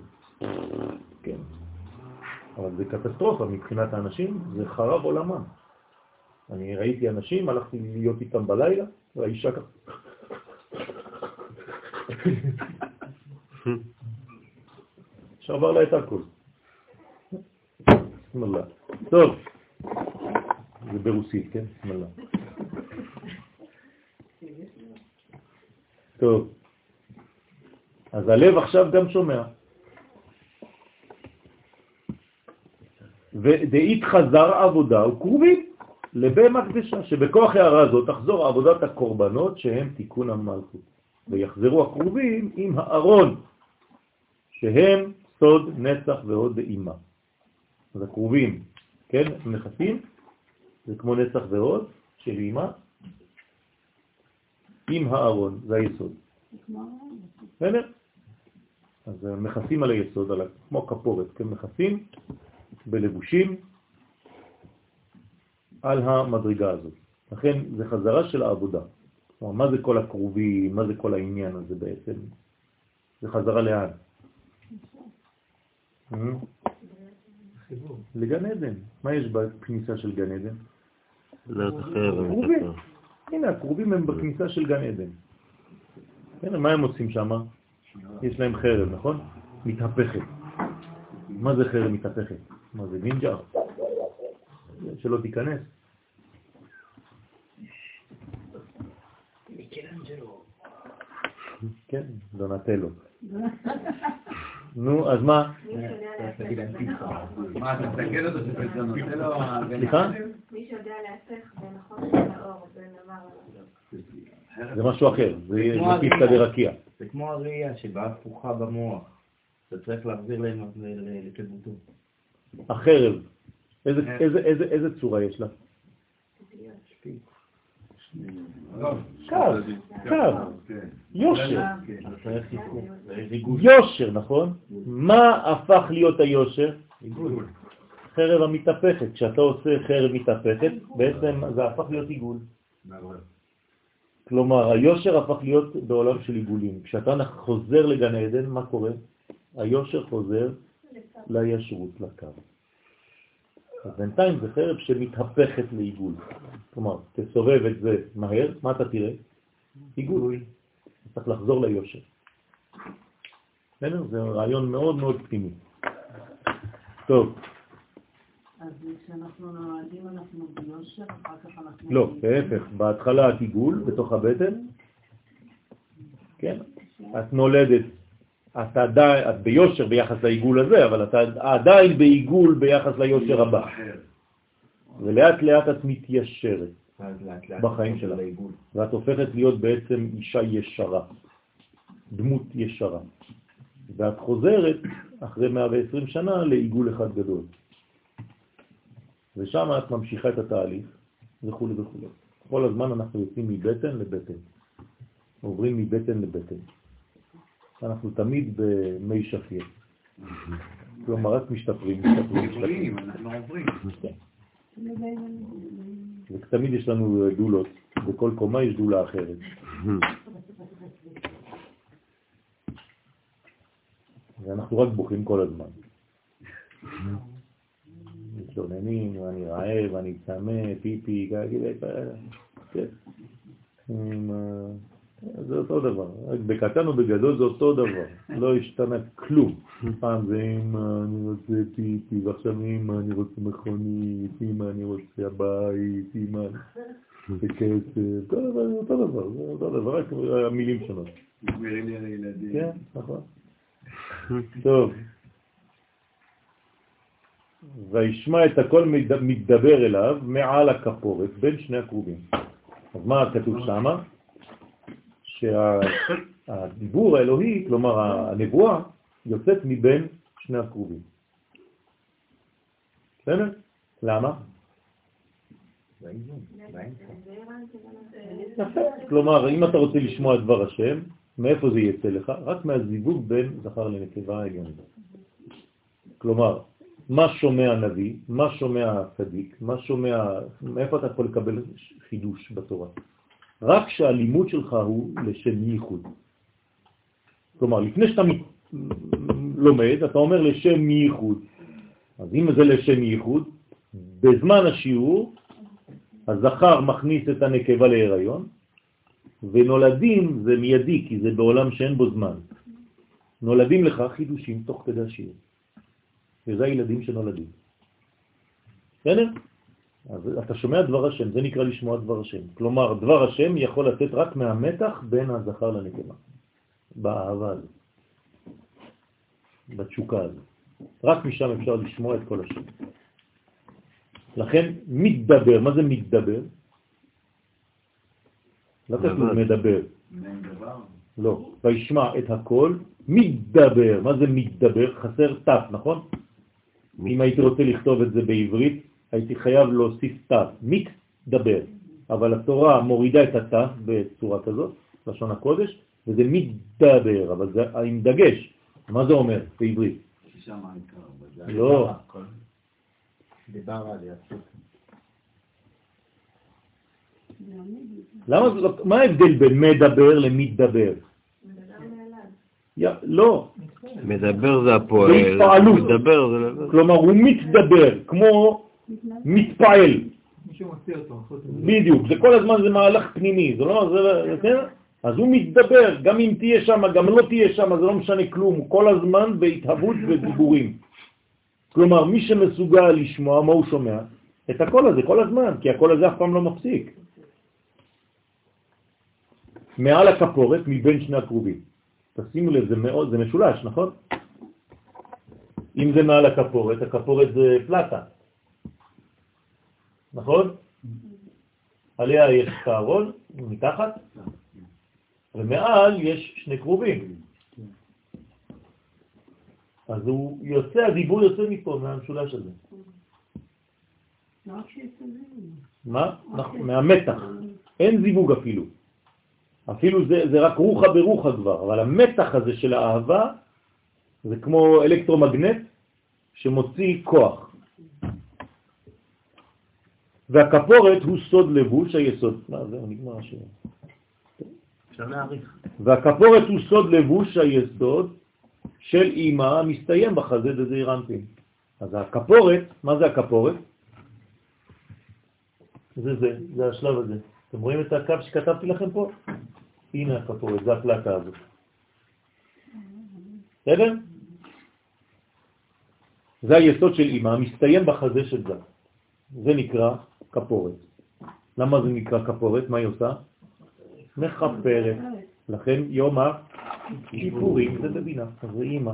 כן. אבל זה קטסטרופה מבחינת האנשים, זה חרב עולמם. אני ראיתי אנשים, הלכתי להיות איתם בלילה, והאישה ככה... שבר לה את הכל. סמלה. טוב, זה ברוסית, כן? סמלה. טוב, אז הלב עכשיו גם שומע. ודאית חזר עבודה וקרובים לבהמה קדשה, שבכוח הערה זאת תחזור עבודת הקורבנות שהם תיקון המלכות, ויחזרו הקרובים עם הארון שהם סוד, נצח ועוד אימה. אז הקרובים, כן, נכסים, זה כמו נצח ועוד של אימה, עם הארון, זה היסוד. בסדר? אז מכסים על היסוד, על, כמו כפורת, כן, מכסים בלבושים על המדרגה הזאת. לכן זה חזרה של העבודה. כלומר, מה זה כל הקרובים, מה זה כל העניין הזה בעצם? זה חזרה לאן? לגן עדן. מה יש בכניסה של גן עדן?
אחר.
הנה, הקרובים הם בכניסה של גן עדן. מה הם עושים שם? יש להם חרב, נכון? מתהפכת. מה זה חרב מתהפכת? מה זה נינג'ה? שלא תיכנס. כן, דונטלו. נו, אז מה?
מה, אתה מסתכל אותו שזה דונטלו?
סליחה?
מי שיודע להפך בין החושך לאור, בין המר
זה משהו אחר, זה פיסטה דרקיע.
זה כמו הראייה שבאה הפוכה במוח. אתה צריך להחזיר להם לכדותו.
החרב, איזה צורה יש לה? קו, קו, יושר. יושר, נכון? מה הפך להיות היושר? חרב המתהפכת. כשאתה עושה חרב מתהפכת, בעצם זה הפך להיות עיגול. כלומר, היושר הפך להיות בעולם של עיגולים. כשאתה חוזר לגן עדן, מה קורה? היושר חוזר לישרות, לקו. אז בינתיים זה חרב שמתהפכת לעיגול. כלומר, תסובב את זה מהר, מה אתה תראה? עיגול. צריך לחזור ליושר. בסדר? זה רעיון מאוד מאוד פנימי. טוב.
אז כשאנחנו נולדים אנחנו ביושר, אחר כך אנחנו...
לא, להפך, בהתחלה את עיגול בתוך הבטן, כן, את נולדת, את עדיין, את ביושר ביחס לעיגול הזה, אבל את עדיין בעיגול ביחס ליושר הבא. ולאט לאט את מתיישרת בחיים שלך, ואת הופכת להיות בעצם אישה ישרה, דמות ישרה. ואת חוזרת אחרי 120 שנה לעיגול אחד גדול. ושם את ממשיכה את התהליך וכו' וכו'. כל הזמן אנחנו יוצאים מבטן לבטן, עוברים מבטן לבטן. אנחנו תמיד במי שפיר. כלומר, רק משתפרים, משתפרים, משתפרים. אנחנו עוברים. כן. ותמיד יש לנו דולות, בכל קומה יש דולה אחרת. ואנחנו רק בוכים כל הזמן. מתלוננים, אני רעב, אני צמא, פיפי, כן. זה אותו דבר, רק בקטן או בגדול זה אותו דבר, לא השתנה כלום. פעם זה אמא, אני רוצה פיפי, ועכשיו אמא, אני רוצה מכונית, אמא, אני רוצה הבית, אמא, וכסף, אותו דבר, אותו דבר, זה אותו דבר, רק המילים שונות.
נגמרים לי על הילדים.
כן, נכון. טוב. וישמע את הכל מתדבר אליו מעל הכפורת בין שני הקרובים. אז מה כתוב שם? שהדיבור האלוהי, כלומר הנבואה, יוצאת מבין שני הקרובים. בסדר? למה? יפה. כלומר, אם אתה רוצה לשמוע את דבר השם, מאיפה זה יצא לך? רק מהזיווג בין זכר לנקבה העליונית. כלומר, מה שומע הנביא, מה שומע הצדיק, מה שומע, מאיפה אתה יכול לקבל חידוש בתורה? רק שהלימוד שלך הוא לשם ייחוד. כלומר, לפני שאתה לומד, אתה אומר לשם ייחוד. אז אם זה לשם ייחוד, בזמן השיעור, הזכר מכניס את הנקבה להיריון, ונולדים זה מיידי, כי זה בעולם שאין בו זמן. נולדים לך חידושים תוך כדי השיעור. וזה הילדים שנולדים. בסדר? אז אתה שומע דבר השם, זה נקרא לשמוע דבר השם. כלומר, דבר השם יכול לתת רק מהמתח בין הזכר לנקבה, באהבה הזאת, בתשוקה הזאת. רק משם אפשר לשמוע את כל השם. לכן מתדבר, מה זה מתדבר? לא כתוב מדבר. לא, וישמע את הכל, מתדבר. מה זה מתדבר? חסר תף, נכון? אם הייתי רוצה לכתוב את זה בעברית, הייתי חייב להוסיף תו, מתדבר. אבל התורה מורידה את התא בצורה כזאת, לשון הקודש, וזה מתדבר, אבל זה עם דגש. מה זה אומר בעברית?
ששם העיקר.
לא.
דיבר על יצוק.
למה, זה לא- מה ההבדל בין מדבר למתדבר? לא,
מדבר זה הפועל. מדבר זה...
כלומר הוא מתדבר, כמו מתפעל.
החוץ מזה.
בדיוק, זה כל הזמן זה מהלך פנימי, זה לא, זה, זה, כן? אז הוא מתדבר, גם אם תהיה שם, גם לא תהיה שם, זה לא משנה כלום, הוא כל הזמן בהתהוות ודיבורים. כלומר, מי שמסוגל לשמוע, מה הוא שומע? את הקול הזה כל הזמן, כי הקול הזה אף פעם לא מפסיק. מעל הכפורת, מבין שני הקרובים. תשימו לב, זה מאוד, זה משולש, נכון? אם זה מעל הכפורת, הכפורת זה פלטה, נכון? עליה יש קערון, מתחת, ומעל יש שני קרובים. אז הוא יוצא, הדיבור יוצא מפה, מהמשולש הזה. מה? נכון, מהמתח. אין זיווג אפילו. אפילו זה, זה רק רוחה ברוחה כבר, אבל המתח הזה של האהבה זה כמו אלקטרומגנט שמוציא כוח. והכפורת הוא סוד לבוש היסוד. מה, זהו, נגמר.
אפשר להעריך.
והכפורת הוא סוד לבוש היסוד של אימא המסתיים בחזה דזעיר אנפין. אז הכפורת, מה זה הכפורת? זה זה, זה השלב הזה. אתם רואים את הקו שכתבתי לכם פה? הנה הכפורת, זה הפלטה הזאת. בסדר? זה היסוד של אימא, מסתיים בחזה של זה. זה נקרא כפורת. למה זה נקרא כפורת? מה היא עושה? מחפרת. לכן יום הכיפורים זה בבינה, זה. אימא.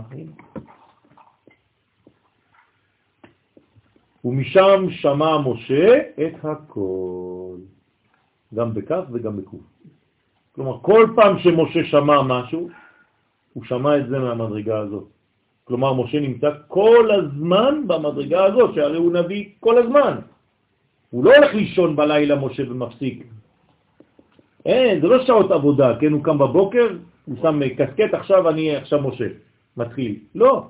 ומשם שמע משה את הכל, גם בכף וגם בקוף. כלומר, כל פעם שמשה שמע משהו, הוא שמע את זה מהמדרגה הזאת. כלומר, משה נמצא כל הזמן במדרגה הזאת, שהרי הוא נביא כל הזמן. הוא לא הולך לישון בלילה, משה, ומפסיק. אין, זה לא שעות עבודה, כן? הוא קם בבוקר, הוא שם קסקט, עכשיו אני, עכשיו משה, מתחיל. לא.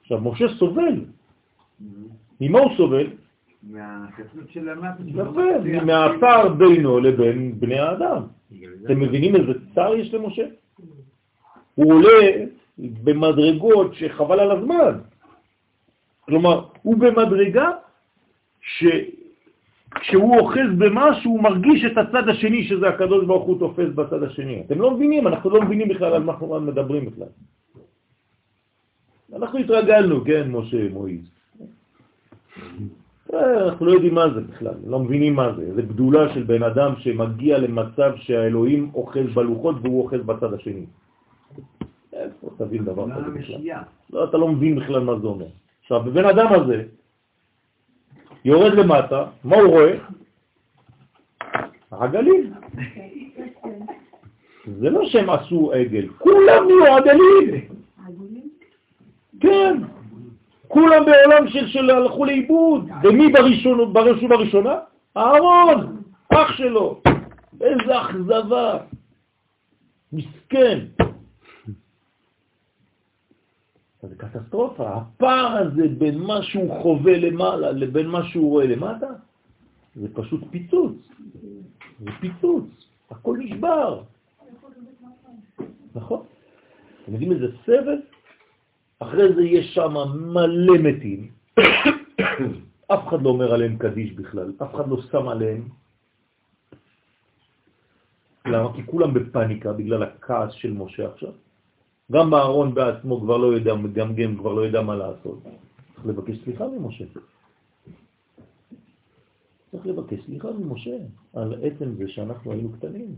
עכשיו, משה סובל. ממה הוא סובל? יפה, מהפער בינו לבין בני האדם. אתם מבינים איזה צער יש למשה? הוא עולה במדרגות שחבל על הזמן. כלומר, הוא במדרגה שכשהוא אוחז במשהו, הוא מרגיש את הצד השני, שזה הקדוש ברוך הוא תופס בצד השני. אתם לא מבינים, אנחנו לא מבינים בכלל על מה אנחנו מדברים בכלל. אנחנו התרגלנו, כן, משה מועיז. אה, אנחנו לא יודעים מה זה בכלל, לא מבינים מה זה. זה גדולה של בן אדם שמגיע למצב שהאלוהים אוחז בלוחות והוא אוחז בצד השני. איפה תבין דבר כזה בכלל? לא, אתה לא מבין בכלל מה זה אומר. עכשיו, בבן אדם הזה, יורד למטה, מה הוא רואה? עגלים. זה לא שהם עשו עגל, כולם נהיו עגלים. כן, כולם בעולם של, של הלכו לאיבוד. ומי בראשון, בראשון בראשונה? אהרון, אח שלו. איזה אכזבה. מסכן. זה קטסטרופה. הפער הזה בין מה שהוא חווה למעלה לבין מה שהוא רואה למטה, זה פשוט פיצוץ. זה פיצוץ. הכל נשבר. נכון? אתם יודעים איזה סבל? אחרי זה יש שם מלא מתים. אף אחד לא אומר עליהם קדיש בכלל, אף אחד לא שם עליהם. למה? כי כולם בפניקה בגלל הכעס של משה עכשיו. גם אהרון בעצמו כבר לא יודע, מגמגם, כבר לא יודע מה לעשות. צריך לבקש סליחה ממשה. צריך לבקש סליחה ממשה על עצם זה שאנחנו היינו קטנים.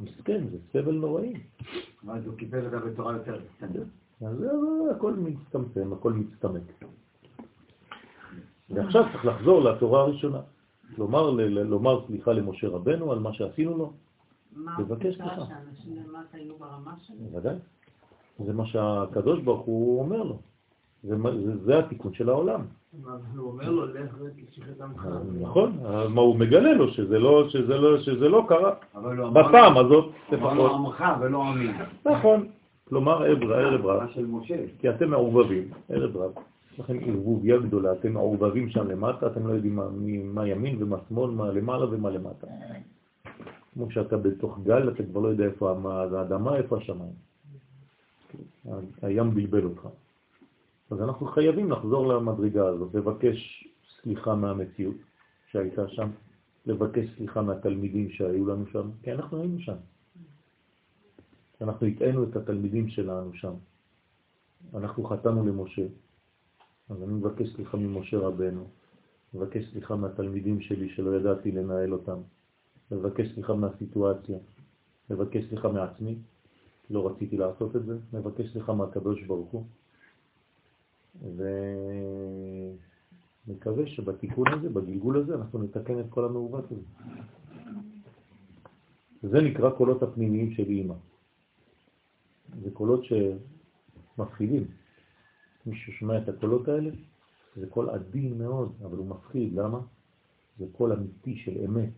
מסכן, זה סבל נוראי.
אז הוא קיבל את זה בצורה יותר קטנה.
אז הכל מצטמצם, הכל מצטמק. ועכשיו צריך לחזור לתורה הראשונה. לומר סליחה למשה רבנו על מה שעשינו לו,
מה התחושה
סליחה.
שאנשים למטה היו ברמה שלהם?
בוודאי. זה מה שהקדוש ברוך הוא אומר לו. זה, מה- זה, זה התיקון של העולם.
הוא אומר לו, לך ותשחט עמך.
נכון, מה הוא מגלה לו שזה לא, שזה לא, שזה לא קרה.
הוא
בפעם הזאת,
הוא
לפחות.
עמך ולא עמי.
נכון. כלומר, ערב ערב רב. כי אתם מעורבבים, ערב רב, יש לכם ערבוביה גדולה, אתם מעורבבים שם למטה, אתם לא יודעים מה ימין ומה שמאל, מה למעלה ומה למטה. כמו שאתה בתוך גל, אתה כבר לא יודע איפה האדמה, איפה השמיים. הים בלבל אותך. אז אנחנו חייבים לחזור למדרגה הזאת, לבקש סליחה מהמציאות שהייתה שם, לבקש סליחה מהתלמידים שהיו לנו שם, כי אנחנו היינו שם. אנחנו הטענו את התלמידים שלנו שם. אנחנו חתמנו למשה, אז אני מבקש סליחה ממשה רבנו, מבקש סליחה מהתלמידים שלי שלא ידעתי לנהל אותם, מבקש סליחה מהסיטואציה, מבקש סליחה מעצמי, לא רציתי לעשות את זה, מבקש סליחה מהקדוש ברוך הוא, ומקווה שבתיקון הזה, בגלגול הזה, אנחנו נתקן את כל המעוות הזה. זה נקרא קולות הפנימיים של אימא. זה קולות שמפחידים. מי ששומע את הקולות האלה, זה קול עדין מאוד, אבל הוא מפחיד. למה? זה קול אמיתי של אמת.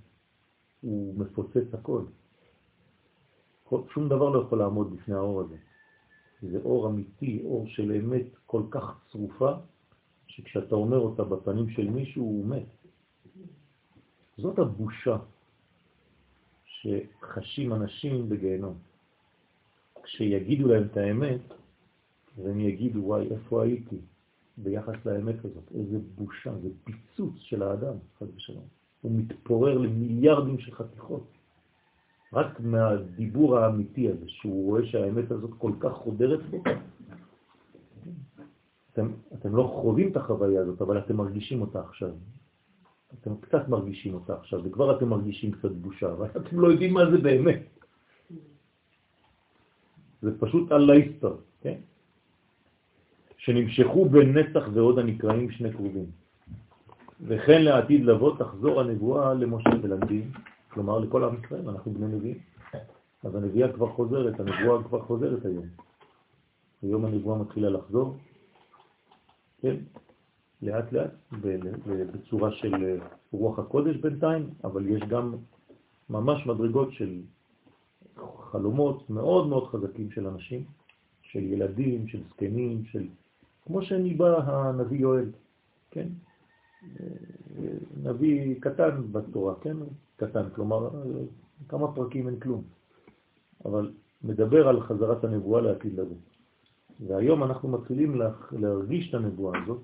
הוא מפוצץ הכל. כל, שום דבר לא יכול לעמוד בפני האור הזה. זה אור אמיתי, אור של אמת כל כך צרופה, שכשאתה אומר אותה בפנים של מישהו, הוא מת. זאת הבושה שחשים אנשים בגיהנום. כשיגידו להם את האמת, והם יגידו, וואי, איפה הייתי ביחס לאמת הזאת? איזה בושה, זה פיצוץ של האדם, חד ושלום. הוא מתפורר למיליארדים של חתיכות. רק מהדיבור האמיתי הזה, שהוא רואה שהאמת הזאת כל כך חודרת בו. אתם, אתם לא חווים את החוויה הזאת, אבל אתם מרגישים אותה עכשיו. אתם קצת מרגישים אותה עכשיו, וכבר אתם מרגישים קצת בושה, אבל אתם לא יודעים מה זה באמת. זה פשוט אללה כן? שנמשכו בנצח ועוד הנקראים שני קרובים. וכן לעתיד לבוא תחזור הנבואה למשה ולנביאים, כלומר לכל עם ישראל, אנחנו בני נביאים. אז הנביאה כבר חוזרת, הנבואה כבר חוזרת היום. היום הנבואה מתחילה לחזור, כן, לאט לאט, בצורה של רוח הקודש בינתיים, אבל יש גם ממש מדרגות של חלומות מאוד מאוד חזקים של אנשים, של ילדים, של זקנים, של... כמו שניבא הנביא יואל, כן? נביא קטן בתורה, כן? קטן, כלומר, כמה פרקים אין כלום. אבל מדבר על חזרת הנבואה לעתיד לבוא. והיום אנחנו מתחילים להרגיש את הנבואה הזאת.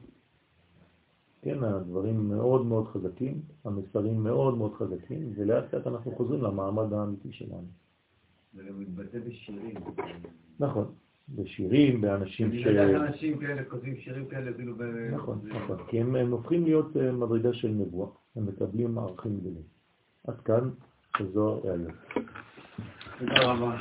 כן, הדברים מאוד מאוד חזקים, המסרים מאוד מאוד חזקים, ולאט לאט אנחנו חוזרים למעמד האמיתי שלנו.
זה גם מתבטא בשירים.
נכון, בשירים, באנשים ש...
אני יודע אנשים כאלה כותבים שירים כאלה כאילו ב...
נכון, נכון, כי הם הופכים להיות אה, מדרגה של נבואה, הם מקבלים מערכים גדולים. עד כאן, שזו העניין.
תודה רבה.